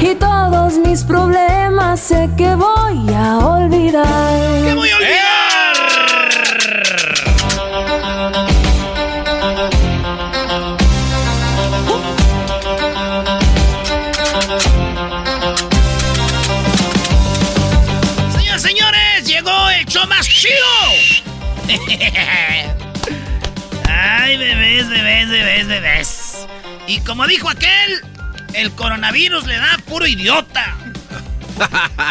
Y todos mis problemas sé que voy a olvidar. ¿Qué voy a olvidar? Señoras, señores, llegó el show más chido. Ay, bebés, bebés, bebés, bebés. Y como dijo aquel, el coronavirus le da puro idiota.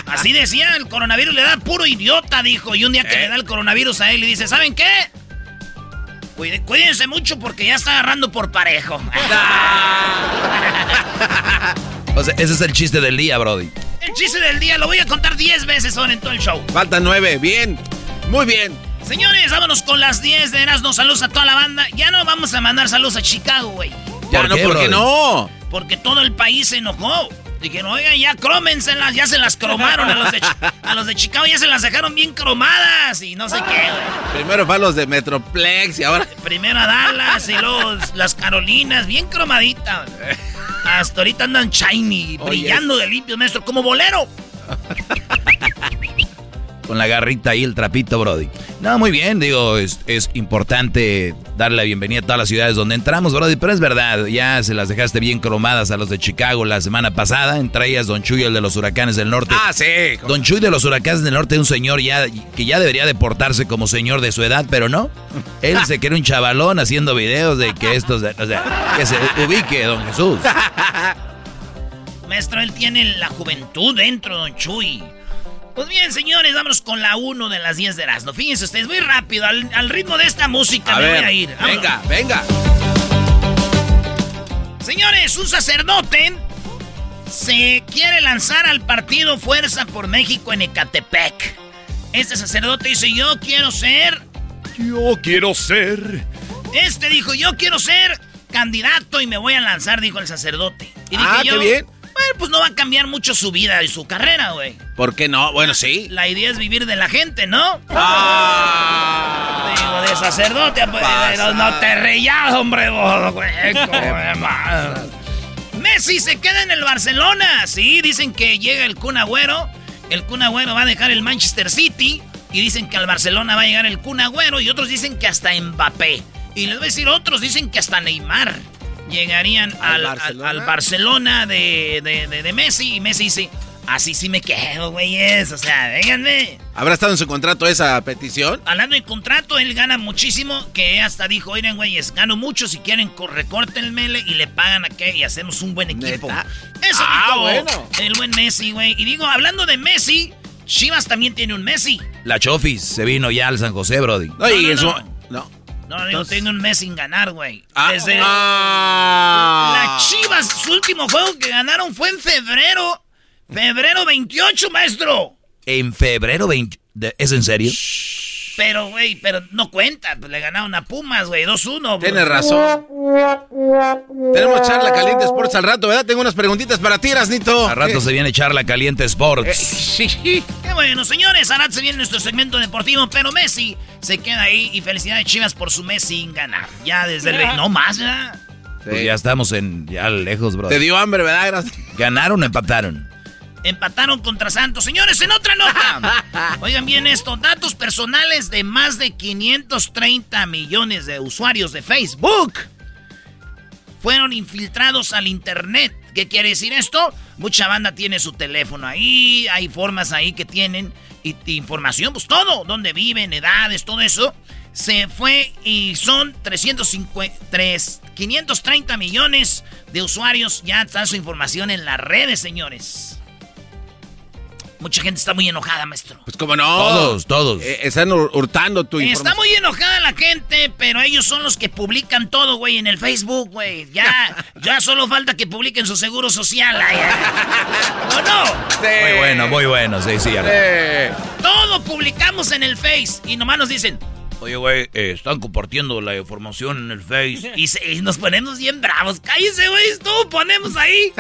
Así decía, el coronavirus le da puro idiota, dijo. Y un día que le da el coronavirus a él y dice, ¿saben qué? Cuídense mucho porque ya está agarrando por parejo. O sea, ese es el chiste del día, Brody. El chiste del día lo voy a contar 10 veces ahora en todo el show. Faltan nueve, bien. Muy bien. Señores, vámonos con las 10 de Erasmo. Saludos a toda la banda. Ya no vamos a mandar saludos a Chicago, güey. Ya no, ¿por qué no? Porque todo el país se enojó. Dijeron, oigan, ya crómenselas, ya se las cromaron a los, de, a los de Chicago, ya se las dejaron bien cromadas y no sé qué, güey. Primero fue a los de Metroplex y ahora. Primero a Dallas y luego las Carolinas, bien cromaditas. Hasta ahorita andan shiny, brillando de limpio, maestro, como bolero. Con la garrita ahí, el trapito, Brody. No, muy bien, digo, es, es importante darle la bienvenida a todas las ciudades donde entramos, Brody, pero es verdad, ya se las dejaste bien cromadas a los de Chicago la semana pasada, entre ellas Don Chuy, el de los huracanes del norte. Ah, sí. Don Chuy de los huracanes del norte es un señor ya que ya debería deportarse como señor de su edad, pero no. Él se quiere un chavalón haciendo videos de que estos, o sea, que se ubique, don Jesús. Maestro, él tiene la juventud dentro, don Chuy. Pues bien, señores, vámonos con la 1 de las 10 de Erasmo. Fíjense ustedes, muy rápido, al, al ritmo de esta música A me ver, voy a ir. Vámonos. venga, venga. Señores, un sacerdote se quiere lanzar al partido Fuerza por México en Ecatepec. Este sacerdote dice, yo quiero ser... Yo quiero ser. Este dijo, yo quiero ser candidato y me voy a lanzar, dijo el sacerdote. Y dije Ah, yo, qué bien. Bueno, pues no va a cambiar mucho su vida y su carrera, güey. ¿Por qué no? Bueno, sí. La idea es vivir de la gente, ¿no? Ah. Digo, de sacerdote, pues, no, no te reías, hombre, vos, güey. Messi se queda en el Barcelona, sí, dicen que llega el Kun Agüero, el Kun Agüero va a dejar el Manchester City, y dicen que al Barcelona va a llegar el Kun Agüero, y otros dicen que hasta Mbappé. Y les voy a decir, otros dicen que hasta Neymar llegarían al, al- Barcelona? al Barcelona de, de- de- de Messi, y Messi dice, así sí me quedo, güeyes, o sea, vénganme. ¿Habrá estado en su contrato esa petición? Hablando de contrato, él gana muchísimo, que hasta dijo, oigan, güeyes, gano mucho, si quieren, co- recórtenmele y le pagan a qué y hacemos un buen equipo. ¿Neta? Eso Ah, dijo bueno. el buen Messi, güey. Y digo, hablando de Messi, Chivas también tiene un Messi. La Chofis se vino ya al San José, Brody. No, y no, en su- no. Digo, Entonces- tiene un Messi sin ganar, güey. Ah, Desde ah. la Chivas, su último juego que ganaron fue en febrero. Febrero 28, maestro. En febrero 20... ¿Es en serio? Pero, güey, pero no cuenta. Pues le ganaron a Pumas, güey, 2-1. Tienes razón. Tenemos charla caliente Sports al rato, ¿verdad? Tengo unas preguntitas para ti, Nito. Al rato se viene charla caliente Sports. Eh, sí. Qué bueno, señores. Ahora se viene nuestro segmento deportivo, pero Messi se queda ahí. Y felicidades, Chivas, por su mes sin ganar. Ya desde el. No más, ¿verdad? Pues ya estamos en. Ya lejos, bro. Te dio hambre, ¿verdad? ¿Ganaron o empataron? Empataron contra Santos. Señores, en otra nota. Oigan bien esto. Datos personales de más de 530 millones de usuarios de Facebook fueron infiltrados al Internet. ¿Qué quiere decir esto? Mucha banda tiene su teléfono ahí, hay formas ahí que tienen y, información, pues todo, dónde viven, edades, todo eso. Se fue y son 353, 530 millones de usuarios. Ya está su información en las redes, señores. Mucha gente está muy enojada, maestro. Pues como no. Todos, todos. Eh, están hurtando tu información. Está muy enojada la gente, pero ellos son los que publican todo, güey, en el Facebook, güey. Ya, ya solo falta que publiquen su seguro social. ¿O no? Muy bueno, muy bueno, sí, sí. Todo publicamos en el Face y nomás nos dicen, Oye, güey, eh, están compartiendo la información en el Face. Y, nos ponemos bien bravos. Cállese, güey, todo ponemos ahí.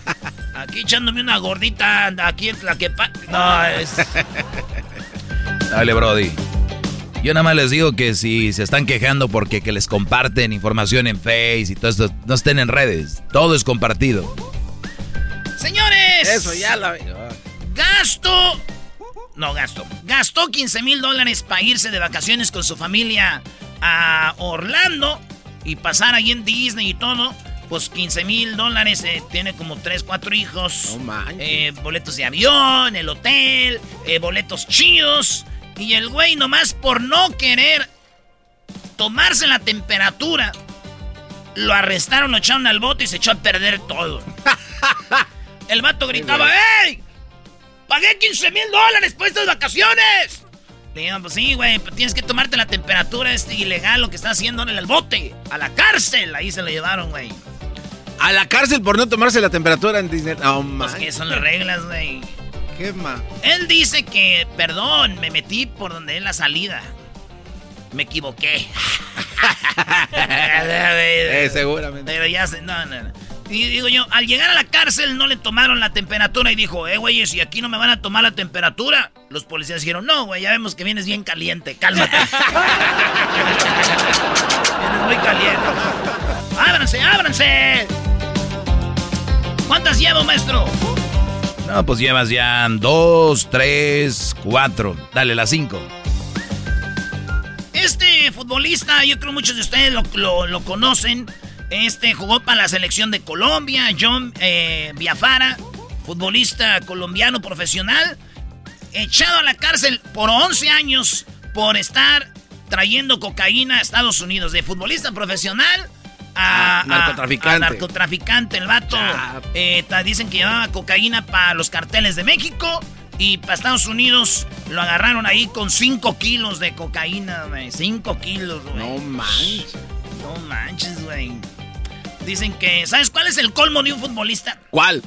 Aquí echándome una gordita, aquí en la que... No, es... Dale, Brody. Yo nada más les digo que si se están quejando porque que les comparten información en Face y todo esto, no estén en redes. Todo es compartido. Señores. Eso ya la... Gasto no gasto. Gastó 15 mil dólares para irse de vacaciones con su familia a Orlando y pasar ahí en Disney y todo. Pues 15 mil dólares, eh, tiene como 3, 4 hijos. Eh, boletos de avión, el hotel, eh, boletos chidos. Y el güey nomás por no querer tomarse la temperatura, lo arrestaron, lo echaron al bote y se echó a perder todo. el vato gritaba, ¡Ey! ¡Pagué 15 mil dólares por estas vacaciones! Le digo, pues sí, güey, pero tienes que tomarte la temperatura, es ilegal lo que está haciendo en el bote. A la cárcel, ahí se lo llevaron, güey. ¿A la cárcel por no tomarse la temperatura en Disney? No, Pues que son las reglas, güey. ¿Qué más? Él dice que, perdón, me metí por donde es la salida. Me equivoqué. eh, seguramente. Pero ya se, no, no, no. Y digo yo, al llegar a la cárcel no le tomaron la temperatura y dijo, eh, güey, si aquí no me van a tomar la temperatura. Los policías dijeron, no, güey, ya vemos que vienes bien caliente, cálmate. vienes muy caliente. ¡Ábranse, ábranse! ¿Cuántas llevo, maestro? No, pues llevas ya dos, tres, cuatro. Dale, las cinco. Este futbolista, yo creo muchos de ustedes lo, lo conocen. Este jugó para la selección de Colombia, John eh, Biafara, futbolista colombiano profesional, echado a la cárcel por 11 años por estar trayendo cocaína a Estados Unidos, de futbolista profesional a, narcotraficante. narcotraficante. El vato eh, dicen que llevaba cocaína para los carteles de México. Y para Estados Unidos lo agarraron ahí con 5 kilos de cocaína, güey. 5 kilos, güey. No manches. No manches, güey. Dicen que, ¿sabes cuál es el colmo de un futbolista? ¿Cuál?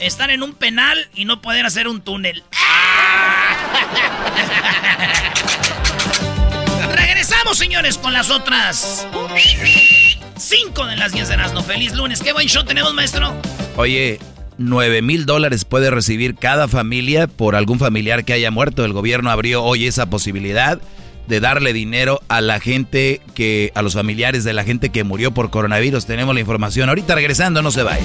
Estar en un penal y no poder hacer un túnel. Regresamos, señores, con las otras. Cinco de las 10 de no Feliz lunes. ¿Qué buen show tenemos, maestro? Oye, 9 mil dólares puede recibir cada familia por algún familiar que haya muerto. El gobierno abrió hoy esa posibilidad de darle dinero a la gente que, a los familiares de la gente que murió por coronavirus. Tenemos la información. Ahorita regresando, no se vaya.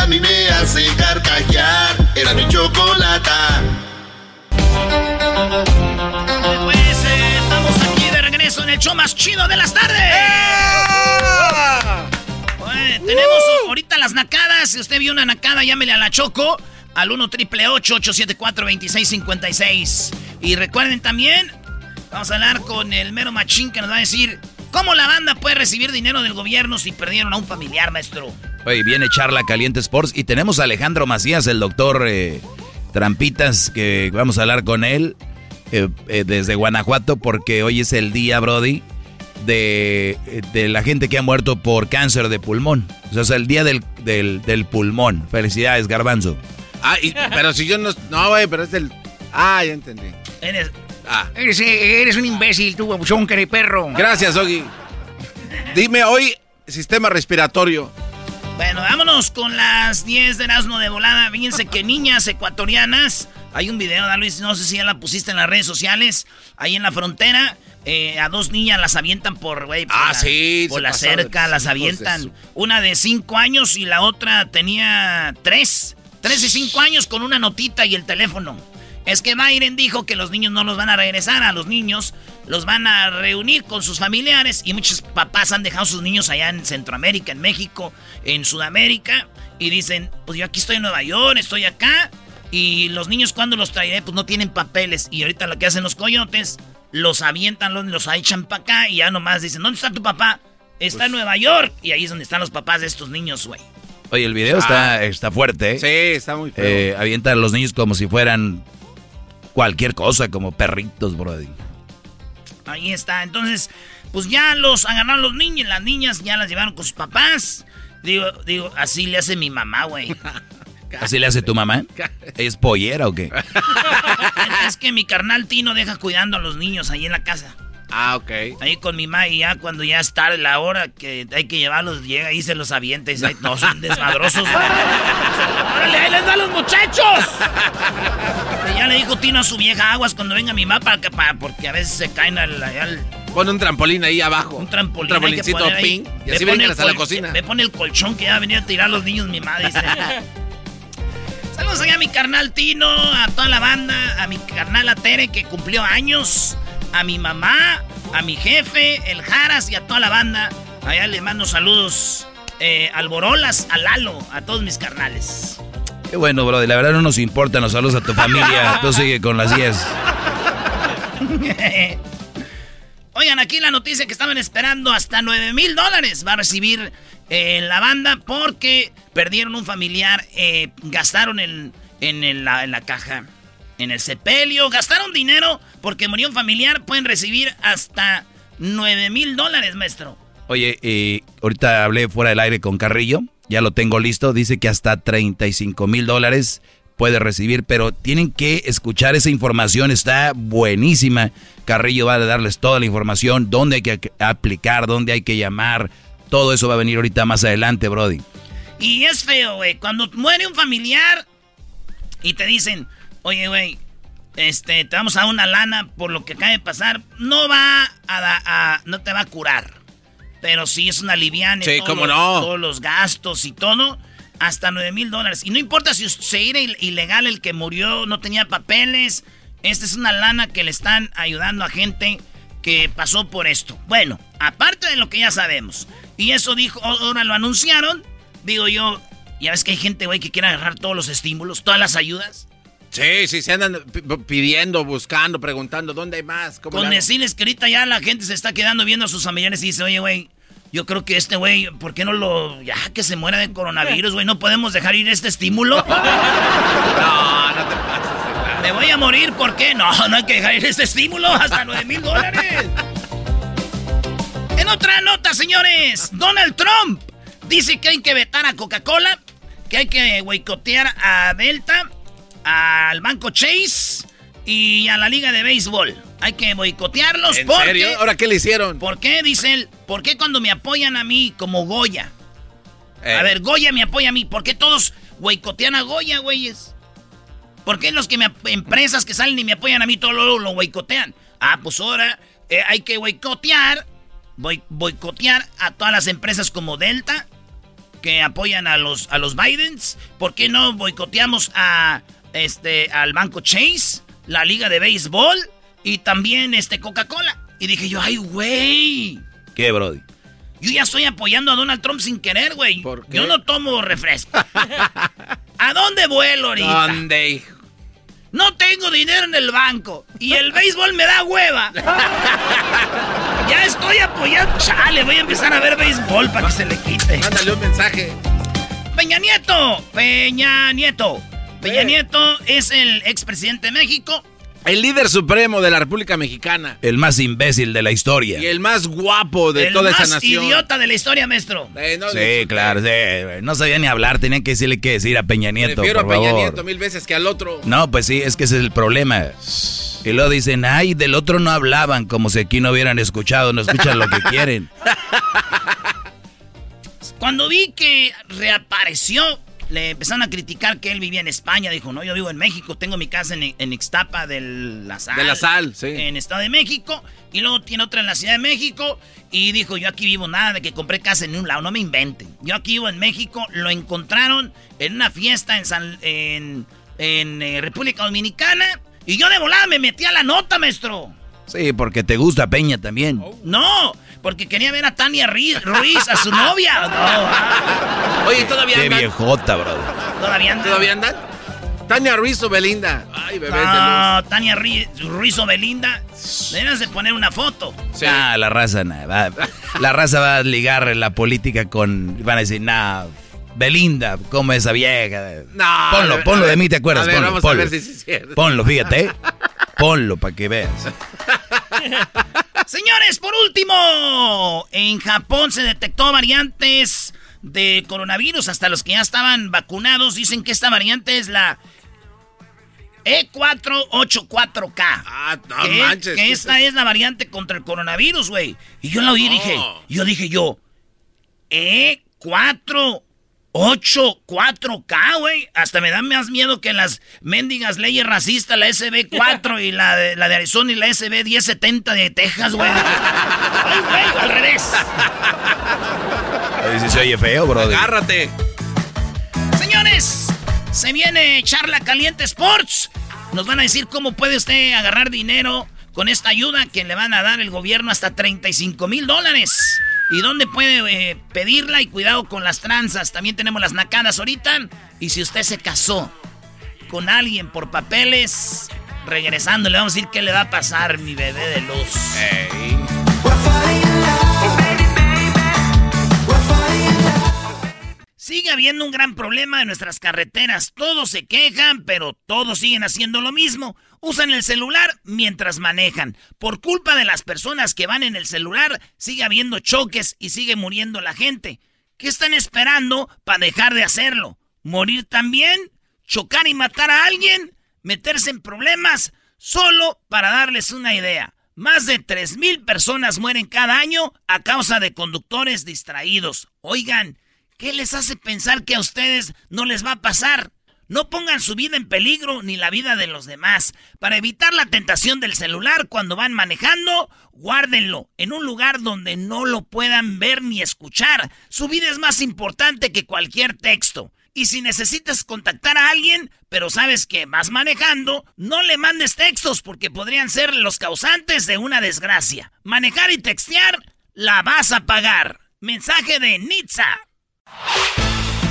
a mí me hace carcajear. Era mi chocolata. Pues eh, estamos aquí de regreso en el show más chido de las tardes. Oye, tenemos ahorita las nacadas. Si usted vio una nacada, llámele a la Choco. al 1 triple 874 2656. Y recuerden también, vamos a hablar con el mero machín que nos va a decir cómo la banda puede recibir dinero del gobierno si perdieron a un familiar, maestro. Oye, viene Charla Caliente Sports y tenemos a Alejandro Macías, el doctor eh, Trampitas, que vamos a hablar con él eh, eh, desde Guanajuato porque hoy es el día, Brody, de, la gente que ha muerto por cáncer de pulmón. O sea, el día del, del, pulmón. Felicidades, Garbanzo. Ah, pero si yo no... No, güey, pero es del... Ah, ya entendí. Eres... Ah. Eres, un imbécil, tú, de perro. Gracias, Ogi. Dime hoy, sistema respiratorio. Bueno, vámonos con las 10 de Erasmo de volada. Fíjense que niñas ecuatorianas. Hay un video, Luis, no sé si ya la pusiste en las redes sociales. Ahí en la frontera. Eh, a dos niñas las avientan por, güey, por, ah, la, sí, por la cerca, las avientan. Una de 5 años y la otra tenía 3. 3 y 5 años con una notita y el teléfono. Es que Biden dijo que los niños no los van a regresar, a los niños los van a reunir con sus familiares y muchos papás han dejado a sus niños allá en Centroamérica, en México, en Sudamérica y dicen, pues yo aquí estoy en Nueva York, estoy acá y los niños cuando los traeré pues no tienen papeles y ahorita lo que hacen los coyotes, los avientan, los, los echan para acá y ya nomás dicen, ¿dónde está tu papá? Está en pues Nueva York y ahí es donde están los papás de estos niños, güey. Oye, el video está, ah. está fuerte. ¿eh? Sí, está muy feo. Eh, avientan a los niños como si fueran cualquier cosa, como perritos, brody. Ahí está. Entonces, pues ya los agarraron los niños, las niñas ya las llevaron con sus papás. Digo, digo, así le hace mi mamá, güey. ¿Así le hace tu mamá? ¿Es pollera o qué? es que mi carnal Tino deja cuidando a los niños ahí en la casa. Ah, ok. Ahí con mi mamá y ya cuando ya es tarde la hora que hay que llevarlos, llega y se los avienta y dice, no, son desmadrosos. ¡Órale, ahí les da a los muchachos! Y ya le dijo Tino a su vieja aguas cuando venga mi mamá para que, para, porque a veces se caen al, al... Pone un trampolín ahí abajo. Un trampolín. Un trampolincito ping. Y así vienen hasta la cocina. Me pone el colchón que ya venía a tirar los niños mi madre. Dice. Saludos allá a mi carnal Tino, a toda la banda, a mi carnal Tere que cumplió años a mi mamá, a mi jefe, el Jaras y a toda la banda. Allá le mando saludos eh, al Borolas, a Lalo, a todos mis carnales. Qué bueno, brother. La verdad no nos importan los saludos a tu familia. Tú sigue con las 10. Oigan, aquí la noticia que estaban esperando hasta 9 mil dólares va a recibir eh, la banda porque perdieron un familiar, eh, gastaron en, la, en la caja en el sepelio, gastaron dinero porque murió un familiar, pueden recibir hasta 9 mil dólares, maestro. Oye, eh, ahorita hablé fuera del aire con Carrillo, ya lo tengo listo, dice que hasta 35 mil dólares puede recibir, pero tienen que escuchar esa información, está buenísima. Carrillo va a darles toda la información, dónde hay que aplicar, dónde hay que llamar, todo eso va a venir ahorita más adelante, Brody. Y es feo, güey, cuando muere un familiar y te dicen, oye, güey, este, te vamos a dar una lana por lo que acaba de pasar, no va a, no te va a curar. Pero sí es una liviana. Sí, cómo no. Todos los gastos y todo, hasta 9 mil dólares. Y no importa si se era ilegal el que murió, no tenía papeles. Esta es una lana que le están ayudando a gente que pasó por esto. Bueno, aparte de lo que ya sabemos. Y eso dijo, ahora lo anunciaron. Digo yo, ya ves que hay gente, güey, que quiere agarrar todos los estímulos, todas las ayudas. Sí, sí, se andan pidiendo, buscando, preguntando, ¿dónde hay más? Con decirles que ahorita ya la gente se está quedando viendo a sus familiares y dice, oye, güey, yo creo que este güey, ¿por qué no lo... Ya que se muera de coronavirus, güey, no podemos dejar ir este estímulo? no, no te pases. Me voy a morir, ¿por qué? No, no hay que dejar ir este estímulo hasta 9 mil dólares. En otra nota, señores, Donald Trump dice que hay que vetar a Coca-Cola, que hay que boicotear a Delta al banco Chase y a la liga de béisbol. Hay que boicotearlos. ¿En serio? ¿Ahora qué le hicieron? ¿Por qué? Dice él. ¿Por qué cuando me apoyan a mí como Goya? A eh. ver, Goya me apoya a mí. ¿Por qué todos boicotean a Goya, güeyes? ¿Por qué los que me empresas que salen y me apoyan a mí todo lo, lo boicotean? Ah, pues ahora eh, hay que boicotear, boicotear a todas las empresas como Delta que apoyan a los a los Bidens. ¿Por qué no boicoteamos a este, al banco Chase, la liga de béisbol y también este Coca-Cola. Y dije yo, ay, güey. ¿Qué, Brody? Yo ya estoy apoyando a Donald Trump sin querer, güey. Yo no tomo refresco. ¿A dónde vuelo ahorita? ¿Dónde, hijo? No tengo dinero en el banco. Y el béisbol me da hueva. ya estoy apoyando. Chale, voy a empezar a ver béisbol para que se le quite. Mándale un mensaje. Peña Nieto. Peña Nieto. Peña. Nieto es el expresidente de México. El líder supremo de la República Mexicana. El más imbécil de la historia. Y el más guapo de el toda más esa nación. idiota de la historia, maestro. Eh, no, Sí, claro, sí. No sabía ni hablar, tenía que decirle qué decir a Peña Nieto, Prefiero por a Peña favor. Nieto mil veces que al otro. No, pues sí, es que ese es el problema. Y luego dicen, ay, del otro no hablaban, como si aquí no hubieran escuchado, no escuchan lo que quieren. Cuando vi que reapareció, le empezaron a criticar que él vivía en España. Dijo, no, yo vivo en México, tengo mi casa en, en Ixtapa de la Sal. De la Sal, sí. En Estado de México. Y luego tiene otra en la Ciudad de México. Y dijo, yo aquí vivo nada de que compré casa en un lado, no me inventen. Yo aquí vivo en México. Lo encontraron en una fiesta en, San- en, en, eh, República Dominicana. Y yo de volada me metí a la nota, maestro. Sí, porque te gusta Peña también. No, porque quería ver a Tania Ruiz, a su novia. No, Oye, ¿todavía Qué andan? viejota, brother. todavía anda. ¿Todavía andan? Tania Ruiz o Belinda. Ay, bebés de luz. No, Tania Ruiz o Belinda. Debes de poner una foto. Sí. Ah, la raza, nah, va- la raza va a ligar la política con... Van a decir, nah, Belinda, ¿cómo esa vieja? No, ponlo, ver, ponlo de ver, mí, ¿te acuerdas? a ver, ponlo, vamos a ponlo. ver si es cierto. Ponlo, fíjate. ¿eh? Ponlo para que veas. Señores, por último, en Japón se detectó variantes de coronavirus. Hasta los que ya estaban vacunados dicen que esta variante es la E E484K. Ah, no que, manches. que ¿qué esta es la variante contra el coronavirus, güey. Y yo la oí y dije, No. yo dije yo, E484K, güey. Hasta me da más miedo que las mendigas leyes racistas, la SB4 y la de, la de Arizona y la SB 1070 de Texas, güey. Ay, güey, al revés. Sí se oye feo, brother. Agárrate. Señores, se viene Charla Caliente Sports. Nos van a decir cómo puede usted agarrar dinero con esta ayuda que le van a dar el gobierno hasta 35 mil dólares. ¿Y dónde puede eh, pedirla? Y cuidado con las tranzas. También tenemos las nacadas ahorita. Y si usted se casó con alguien por papeles, regresando le vamos a decir qué le va a pasar, mi bebé de luz. Sigue habiendo un gran problema en nuestras carreteras. Todos se quejan, pero todos siguen haciendo lo mismo. Usan el celular mientras manejan. Por culpa de las personas que van en el celular, sigue habiendo choques y sigue muriendo la gente. ¿Qué están esperando para dejar de hacerlo? ¿Morir también? ¿Chocar y matar a alguien? ¿Meterse en problemas? Solo para darles una idea. Más de 3.000 personas mueren cada año a causa de conductores distraídos. Oigan, ¿qué les hace pensar que a ustedes no les va a pasar? No pongan su vida en peligro ni la vida de los demás. Para evitar la tentación del celular cuando van manejando, guárdenlo en un lugar donde no lo puedan ver ni escuchar. Su vida es más importante que cualquier texto. Y si necesitas contactar a alguien, pero sabes que vas manejando, no le mandes textos porque podrían ser los causantes de una desgracia. Manejar y textear, la vas a pagar. Mensaje de Nitza.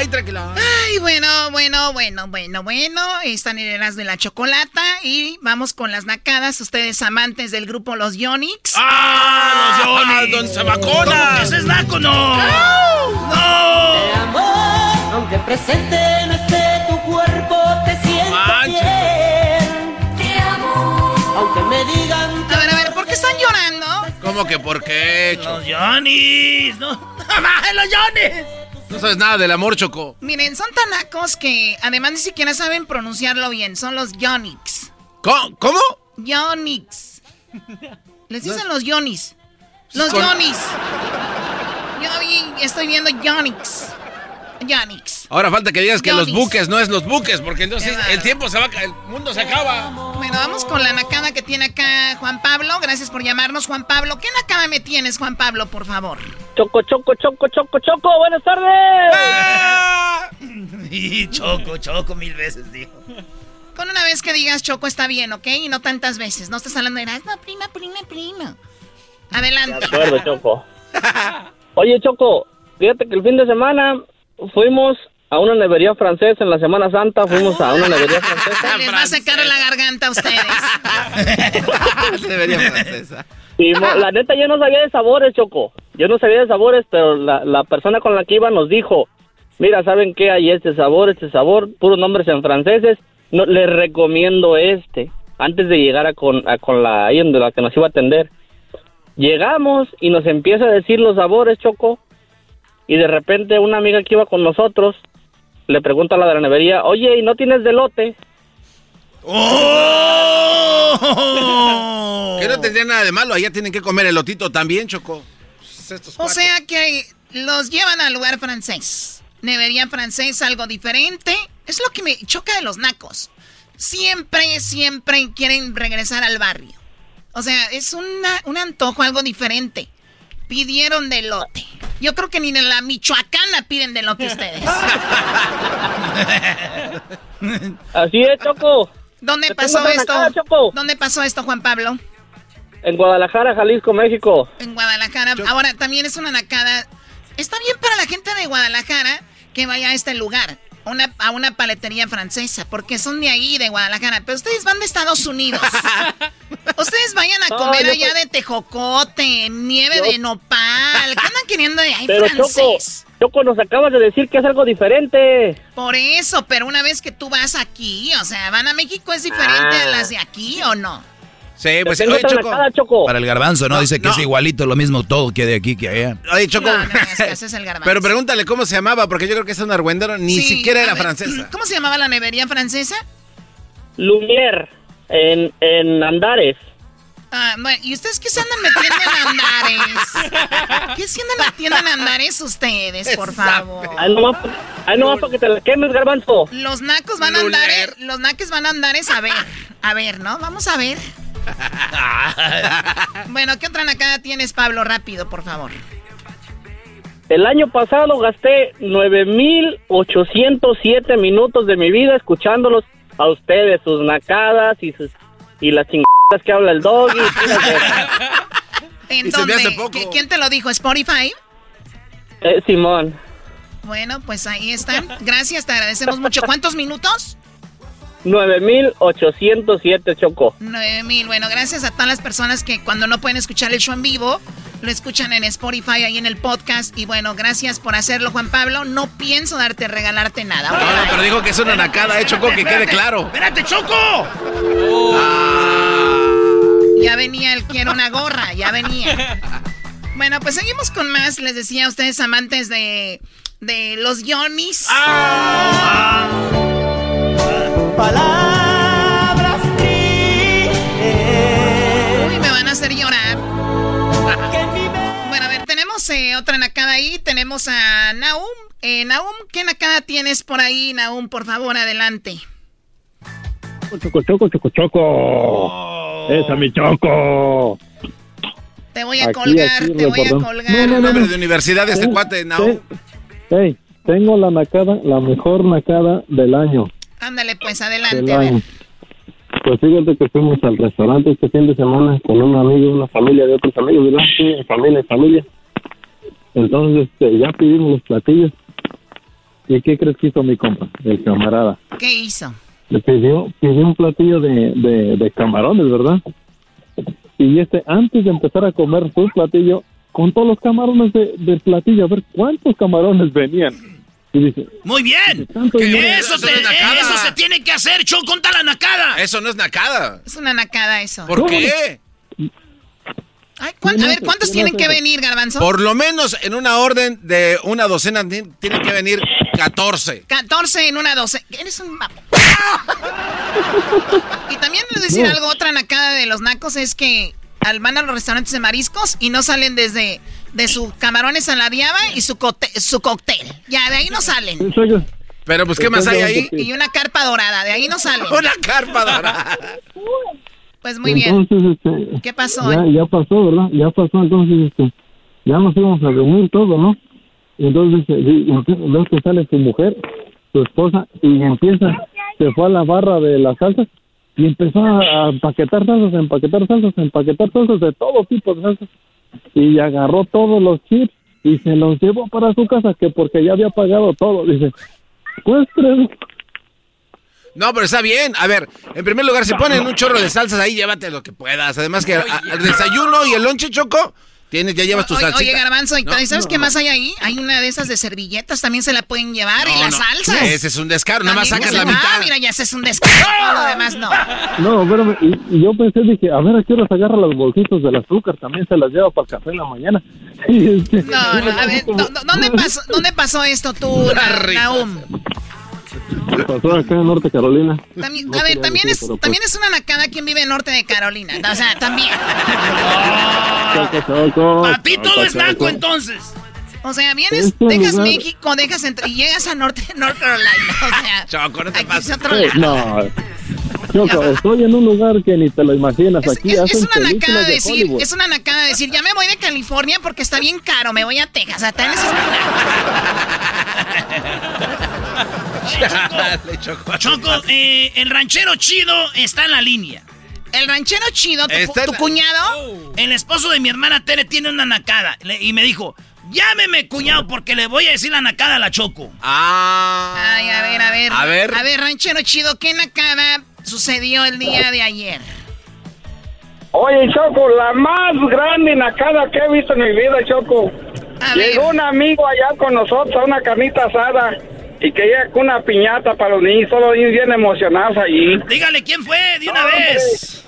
Ay, tranquilo. Ay, bueno, bueno, bueno, bueno, bueno. Están en el as de la chocolata y vamos con las nacadas. Ustedes amantes del grupo Los Yonix. ¡Ah, los Johnny! don Sabacona! ¡Ese es naco, no! ¡No! Aunque presente no esté tu cuerpo, te siento bien. Te amo. Aunque me digan A ver, a ver, ¿por qué están llorando? ¿Cómo que por qué? Los Johnny's, no. ¡Los Johnny's! No sabes nada del amor, Choco. Miren, son tan nacos que además ni siquiera saben pronunciarlo bien. Son los Yonix. ¿Cómo? ¿Cómo? Yonix. Les dicen los Yonis. Los Con- Yonis. Yo estoy viendo Yonix. Yonix. Ahora falta que digas que los buques no es los buques, porque entonces Qué el tiempo se va, el mundo se acaba. Bueno, vamos con la nacada que tiene acá Juan Pablo. Gracias por llamarnos, Juan Pablo. ¿Qué nacada me tienes, Juan Pablo, por favor? Choco, choco, choco, choco, choco. Buenas tardes. Y choco, choco mil veces, dijo. Con una vez que digas Choco está bien, ¿ok? Y no tantas veces. No estás hablando de no, prima, prima, prima. Adelante. De acuerdo, Choco. Oye, Choco, fíjate que el fin de semana fuimos a una nevería francesa en la Semana Santa. Fuimos a una nevería francesa. Les va a secar la garganta a ustedes. Debería francesa. Y la neta, yo no sabía de sabores, Choco. Yo no sabía de sabores, pero la, la persona con la que iba nos dijo: Mira, ¿saben qué? Hay este sabor, este sabor, puros nombres en franceses. No, les recomiendo este. Antes de llegar a con, a con la ahí donde la que nos iba a atender. Llegamos y nos empieza a decir los sabores, Choco. Y de repente una amiga que iba con nosotros le pregunta a la de la nevería, oye, ¿y no tienes delote? ¡Oh! Que no tendría nada de malo, allá tienen que comer elotito también, Choco. Pues Estos O sea que los llevan al lugar francés. Nevería francés, algo diferente. Es lo que me choca de los nacos. Siempre, siempre quieren regresar al barrio. O sea, es una- un antojo, algo diferente. Pidieron delote. Yo creo que ni en la Michoacana piden delote ustedes. Así es, Choco. ¿Dónde Te pasó esto? Choco. ¿Dónde pasó esto, Juan Pablo? En Guadalajara, Jalisco, México. En Guadalajara. Ahora, también es una nacada. Está bien para la gente de Guadalajara que vaya a este lugar. Una, a una paletería francesa, porque son de ahí, de Guadalajara. Pero ustedes van de Estados Unidos. ustedes vayan a No, comer allá de tejocote, nieve Yo- de nopal. ¿Qué andan queriendo de ahí Pero Choco, francés? Choco, nos acabas de decir que es algo diferente. Por eso, pero una vez que tú vas aquí, o sea, van a México, ¿es diferente a Ah. las de aquí o no? Sí, pues tengo oye, Choco. Choco. Para el garbanzo, ¿no? No, Dice que no. es igualito, lo mismo todo que de aquí que allá. Oye, Choco. No, no, es que ese es el garbanzo. Pero pregúntale cómo se llamaba, porque yo creo que es un argüendero, ni Sí, siquiera era ver, francesa. ¿Cómo se llamaba la nevería francesa? Lumière, en, en Andares. Ah, bueno, ¿y ustedes qué se andan metiendo en andares? ¿Qué se andan metiendo en andares ustedes, por favor? Ahí nomás, ahí nomás para que te la quemes, garbanzo. Los nacos van a andar, eh, los nacos van a andar es a ver, a ver, ¿no? Vamos a ver. Bueno, ¿qué otra nacada tienes, Pablo? Rápido, por favor. El año pasado gasté 9,807 minutos de mi vida escuchándolos a ustedes, sus nacadas y sus y las chingadas que habla el doggy. ¿En ¿Quién te lo dijo? ¿Spotify? eh, Simón, Bueno, pues ahí están. Gracias, te agradecemos mucho. ¿Cuántos minutos? 9,807, Choco. Nueve mil. Bueno, gracias a todas las personas que cuando no pueden escuchar el show en vivo, lo escuchan en Spotify, ahí en el podcast. Y bueno, gracias por hacerlo, Juan Pablo. No pienso darte, regalarte nada. No, no, pero dijo que es una nacada, eh, Choco, que quede claro. ¡Espérate, Choco! Ya venía el quiero una gorra, ya venía. Bueno, pues seguimos con más. Les decía a ustedes, amantes de, de los Yonis. Palabras Uy, me van a hacer llorar. Bueno, a ver, tenemos eh, otra nacada ahí. Tenemos a Naum. Eh, Naum, ¿qué nacada tienes por ahí, Naum? Por favor, adelante. Choco, choco, choco, choco. Esa mi choco. Te voy a Aquí, colgar, aquí, te voy a colgar. No, no, no, de universidad de este Eh, cuate, Naum. Hey, tengo la nacada, la mejor nacada del año. Ándale, pues, Del adelante. A ver. Pues fíjate que fuimos al restaurante este fin de semana con un amigo, una familia de otros amigos, ¿verdad? Sí, familia, familia. Entonces, este, ya pedimos los platillos. ¿Y qué crees que hizo mi compa, el camarada? ¿Qué hizo? Le pidió, pidió un platillo de, de, de camarones, ¿verdad? Y este, antes de empezar a comer su platillo, contó los camarones de- del platillo, a ver cuántos camarones venían. Muy bien. Eso, Eso te- no es nacada. eso se tiene que hacer, Choco, conta la nacada. Eso no es nacada. Es una nacada eso. ¿Por qué? a ver, ¿cuántos tienen que venir, Garbanzo? Por lo menos en una orden de una docena tienen que venir 14. 14 en una docena. Eres un y también les decir algo, otra nacada de los nacos es que van a los restaurantes de mariscos y no salen desde de sus camarones a la diaba y su, su cóctel. Ya, de ahí no salen. Pero pues, ¿qué más hay ahí? Y una carpa dorada, de ahí no salen. una carpa dorada. Pues muy bien. Este, ¿Qué pasó? Ya, ya, pasó, ¿verdad? Ya pasó, entonces este, ya nos íbamos a reunir todo, ¿no? Entonces este, veo que sale su mujer, su esposa, y empieza, se fue a la barra de las salsas y empezó a empaquetar salsas, empaquetar salsas, empaquetar salsas de todo tipo de salsas. Y agarró todos los chips y se los llevó para su casa, que porque ya había pagado todo. Dice, pues tres, no, pero está bien. A ver, en primer lugar, si ponen un chorro de salsas ahí, llévate lo que puedas. Además que el desayuno y el lonche choco, tienes, ya llevas tu salsa. Oye, Garbanzo, ¿sabes qué más hay ahí? Hay una de esas de servilletas, también se la pueden llevar. y las salsas. Ese es un descaro, nada más sacas la mitad. Ah, mira, ya ese es un descaro. Lo demás no. No, pero y, yo pensé, dije, a ver, ¿a qué se agarra los bolsitos del azúcar? También se las lleva para el café en la mañana. Este, no, no, a ver, ¿dónde pasó, ¿dónde pasó esto tú, Naum? Pasó acá en Norte Carolina. a ver, también es, pues. también es una nacada quien vive en Norte de Carolina. O sea, también. Para ti todo es naco entonces. O sea, vienes, dejas México, dejas y llegas a Norte, North Carolina. O sea, Choco, no te pases. No. Choco, estoy en un lugar que ni te lo imaginas. Es, Aquí es, es una nacada de decir, es una nacada decir, ya me voy de California porque está bien caro, me voy a Texas. O sea, también es Choco, Choco eh, el ranchero chido está en la línea. El ranchero chido, tu, cuñado, el esposo de mi hermana Tere tiene una nacada. y me dijo, llámeme cuñado porque le voy a decir la nacada a la Choco. Ah. Ay, a ver, a ver. A ver. A ver, ranchero chido, ¿qué nacada sucedió el día de ayer? Oye, Choco, la más grande nacada que he visto en mi vida, Choco. Llegó un amigo allá con nosotros a una carnita asada y que llega con una piñata para los niños, todos los niños bien emocionados allí. Dígale quién fue de una vez.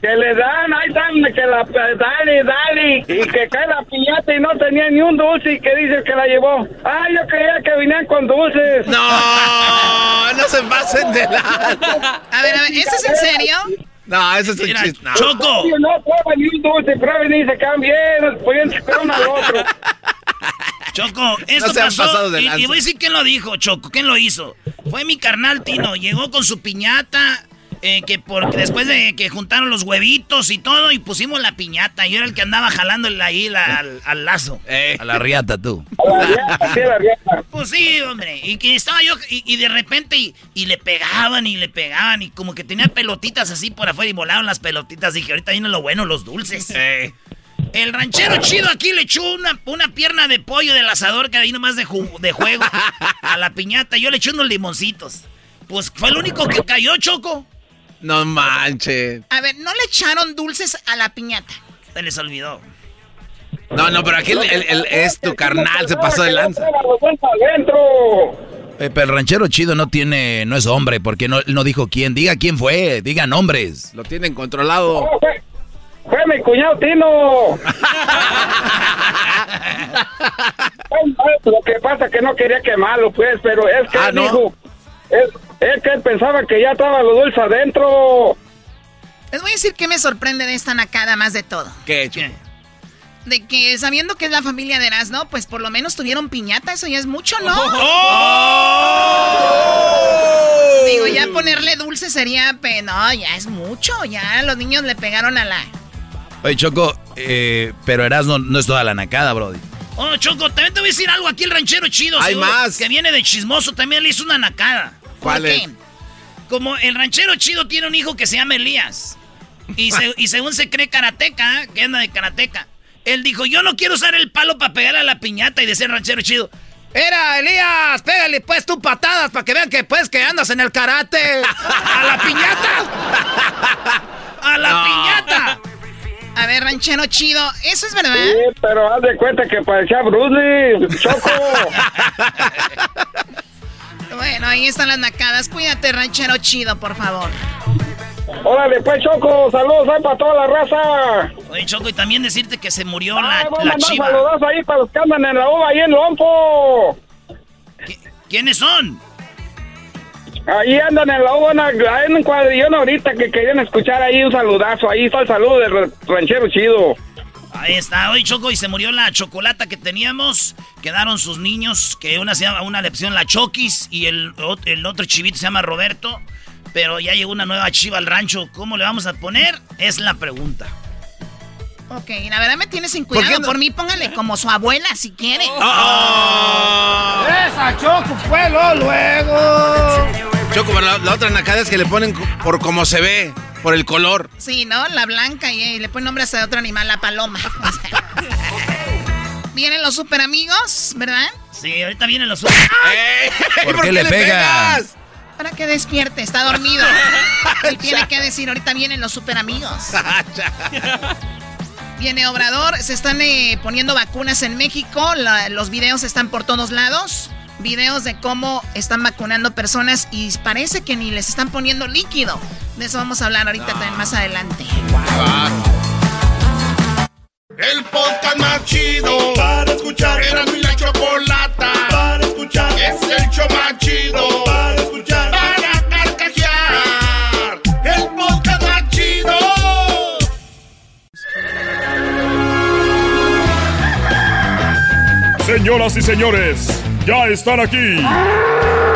Que le dan, ahí están, que la, dale, dale, y que cae la piñata y no tenía ni un dulce y que dice que la llevó. Ah, yo creía que venían con dulces. No, no se pasen de la... A ver, a ver, ¿eso es en serio? No, eso es un chiste. No. ¡Choco! No prueba ni un dulce, prueben y se cambian, pueden uno al otro. Choco, esto pasó. Y, y, voy a decir quién lo dijo, Choco, quién lo hizo. Fue mi carnal Tino. Llegó con su piñata. Eh, que porque después de que juntaron los huevitos y todo y pusimos la piñata, yo era el que andaba jalando ahí al, lazo. Eh. A la riata tú. Pues sí, hombre. Y que estaba yo y, de repente y, le pegaban y le pegaban y como que tenía pelotitas así por afuera y volaban las pelotitas. Dije, ahorita viene lo bueno, los dulces. Eh. El ranchero chido aquí le echó una, una pierna de pollo del asador que ahí nomás de, de juego a la piñata. Yo le eché unos limoncitos. Pues fue el único que cayó, Choco. No manches. A ver, ¿no le echaron dulces a la piñata? Se les olvidó. No, no, pero aquí el, es tu carnal, se pasó de lanza. Pero el ranchero chido no tiene, no es hombre, porque no, no dijo quién. Diga quién fue, diga nombres. Lo tienen controlado. Fue mi cuñado Tino. Lo que pasa es que no quería quemarlo, pues, pero es que ah, él dijo, es, que él pensaba que ya estaba lo dulce adentro. Les voy a decir que me sorprende de esta nacada más de todo. ¿Qué, De que sabiendo que es la familia de Erasmo, pues por lo menos tuvieron piñata, eso ya es mucho, ¿no? ¡Oh! Digo, ya ponerle dulce sería, no, ya es mucho, ya los niños le pegaron a la... Oye, Choco, eh, pero Erasmo no es toda la nacada, Brody. Oh, Choco, también te voy a decir algo aquí, el ranchero chido. Hay más. Que viene de chismoso, también le hizo una nacada. ¿Cuál es? Como el ranchero chido tiene un hijo que se llama Elías. Y, según se cree karateca, que anda de karateca. Él dijo, yo no quiero usar el palo para pegar a la piñata y decir ranchero chido. Era, Elías, pégale pues tú patadas para que vean que pues que andas en el karate. ¡A la piñata! ¡A la piñata! A ver, ranchero chido, ¿eso es verdad? Sí, pero haz de cuenta que parecía Bruce Lee, Choco. bueno, ahí están las nacadas. Cuídate, ranchero chido, por favor. Órale, pues, Choco, saludos ahí para toda la raza. Oye, Choco, y también decirte que se murió la, vamos a la chiva. saludos ahí para los que andan en la uva ahí en Lompo. ¿Quiénes son? Ahí andan en la uva, hay un cuadrillón ahorita que querían escuchar ahí un saludazo. Ahí está el saludo del ra- ranchero chido. Ahí está, hoy Choco, y se murió la chocolata que teníamos. Quedaron sus niños, que una se llama, una le pusieron la Chokis y el, el otro chivito se llama Roberto. Pero ya llegó una nueva chiva al rancho. ¿Cómo le vamos a poner? Es la pregunta. Ok, la verdad me tiene sin ¿Por qué cuidado. no? Por mí, póngale como su abuela si quiere. Esa Choco fue lo luego. Choco, pero la, la otra nacada es que le ponen por cómo se ve, por el color. Sí, ¿no? La blanca y, le pone nombre de otro animal, la paloma. Vienen los super amigos, ¿verdad? Sí, ahorita vienen los... ¿Por, qué, le pegas? Para que despierte, está dormido. Él tiene que decir, ahorita vienen los super amigos. Viene Obrador, se están eh, poniendo vacunas en México, la- los videos están por todos lados, videos de cómo están vacunando personas y parece que ni les están poniendo líquido. De eso vamos a hablar ahorita también más adelante. El podcast más chido para escuchar. Era mi la chocolata para escuchar. Es el show más chido para escuchar. Para carcajear. El podcast más chido. Señoras y señores, ya están aquí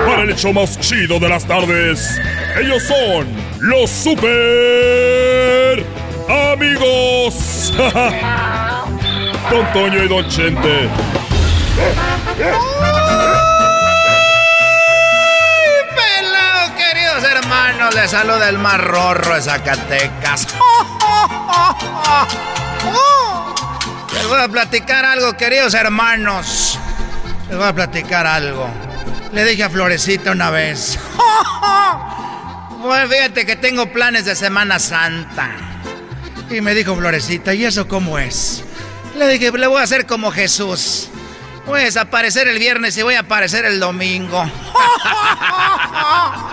para el hecho más chido de las tardes. Ellos son los super amigos. Don Toño y Don Chente. Pelado, queridos hermanos, les saluda el más rorro de Zacatecas. Les voy a platicar algo, queridos hermanos. Les voy a platicar algo. Le dije a Florecita una vez. Bueno, fíjate que tengo planes de Semana Santa. Y me dijo Florecita, ¿y eso cómo es? Le dije, le voy a hacer como Jesús. Voy a desaparecer el viernes y voy a aparecer el domingo.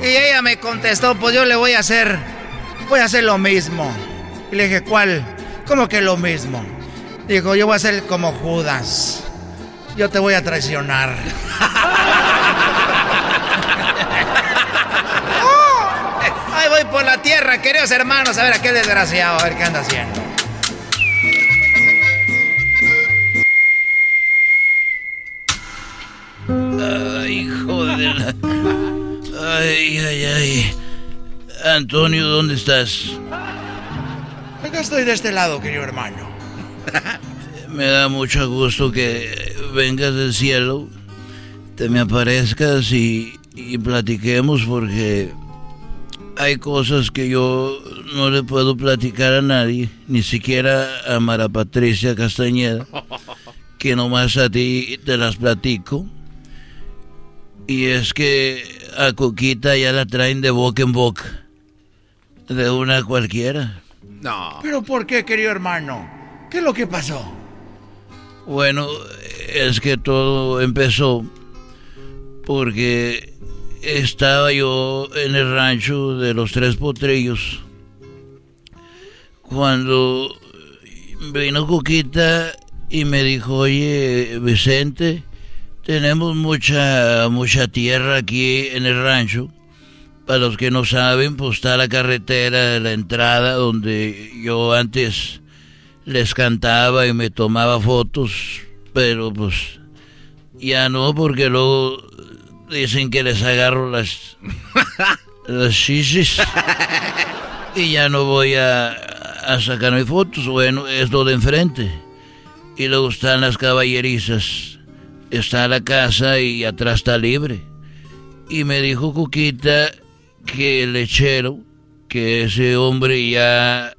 Y ella me contestó, pues yo le voy a hacer, voy a hacer lo mismo. Y le dije, ¿cuál? ¿Cómo que lo mismo? Dijo, yo voy a ser como Judas. Yo te voy a traicionar. Ahí voy por la tierra, queridos hermanos, a ver a qué desgraciado, a ver qué anda haciendo. Ay, hijo de la... Ay, ay, ay. Antonio, ¿dónde estás? Acá estoy de este lado, querido hermano. Me da mucho gusto que vengas del cielo, te me aparezcas y, y platiquemos porque hay cosas que yo no le puedo platicar a nadie, ni siquiera a Mara Patricia Castañeda, que nomás a ti te las platico. Y es que a Coquita ya la traen de boca en boca, de una cualquiera. No. ¿Pero por qué, querido hermano? ¿Qué es lo que pasó? Bueno, es que todo empezó porque estaba yo en el rancho de los tres potrillos cuando vino Coquita y me dijo, oye, Vicente, tenemos mucha, mucha tierra aquí en el rancho. Para los que no saben, pues está la carretera de la entrada donde yo antes les cantaba y me tomaba fotos, pero pues ya no, porque luego dicen que les agarro las, las shishis y ya no voy a, a sacarme fotos. Bueno, es lo de enfrente. Y luego están las caballerizas. Está la casa y atrás está libre. Y me dijo Cuquita que el lechero, que ese hombre ya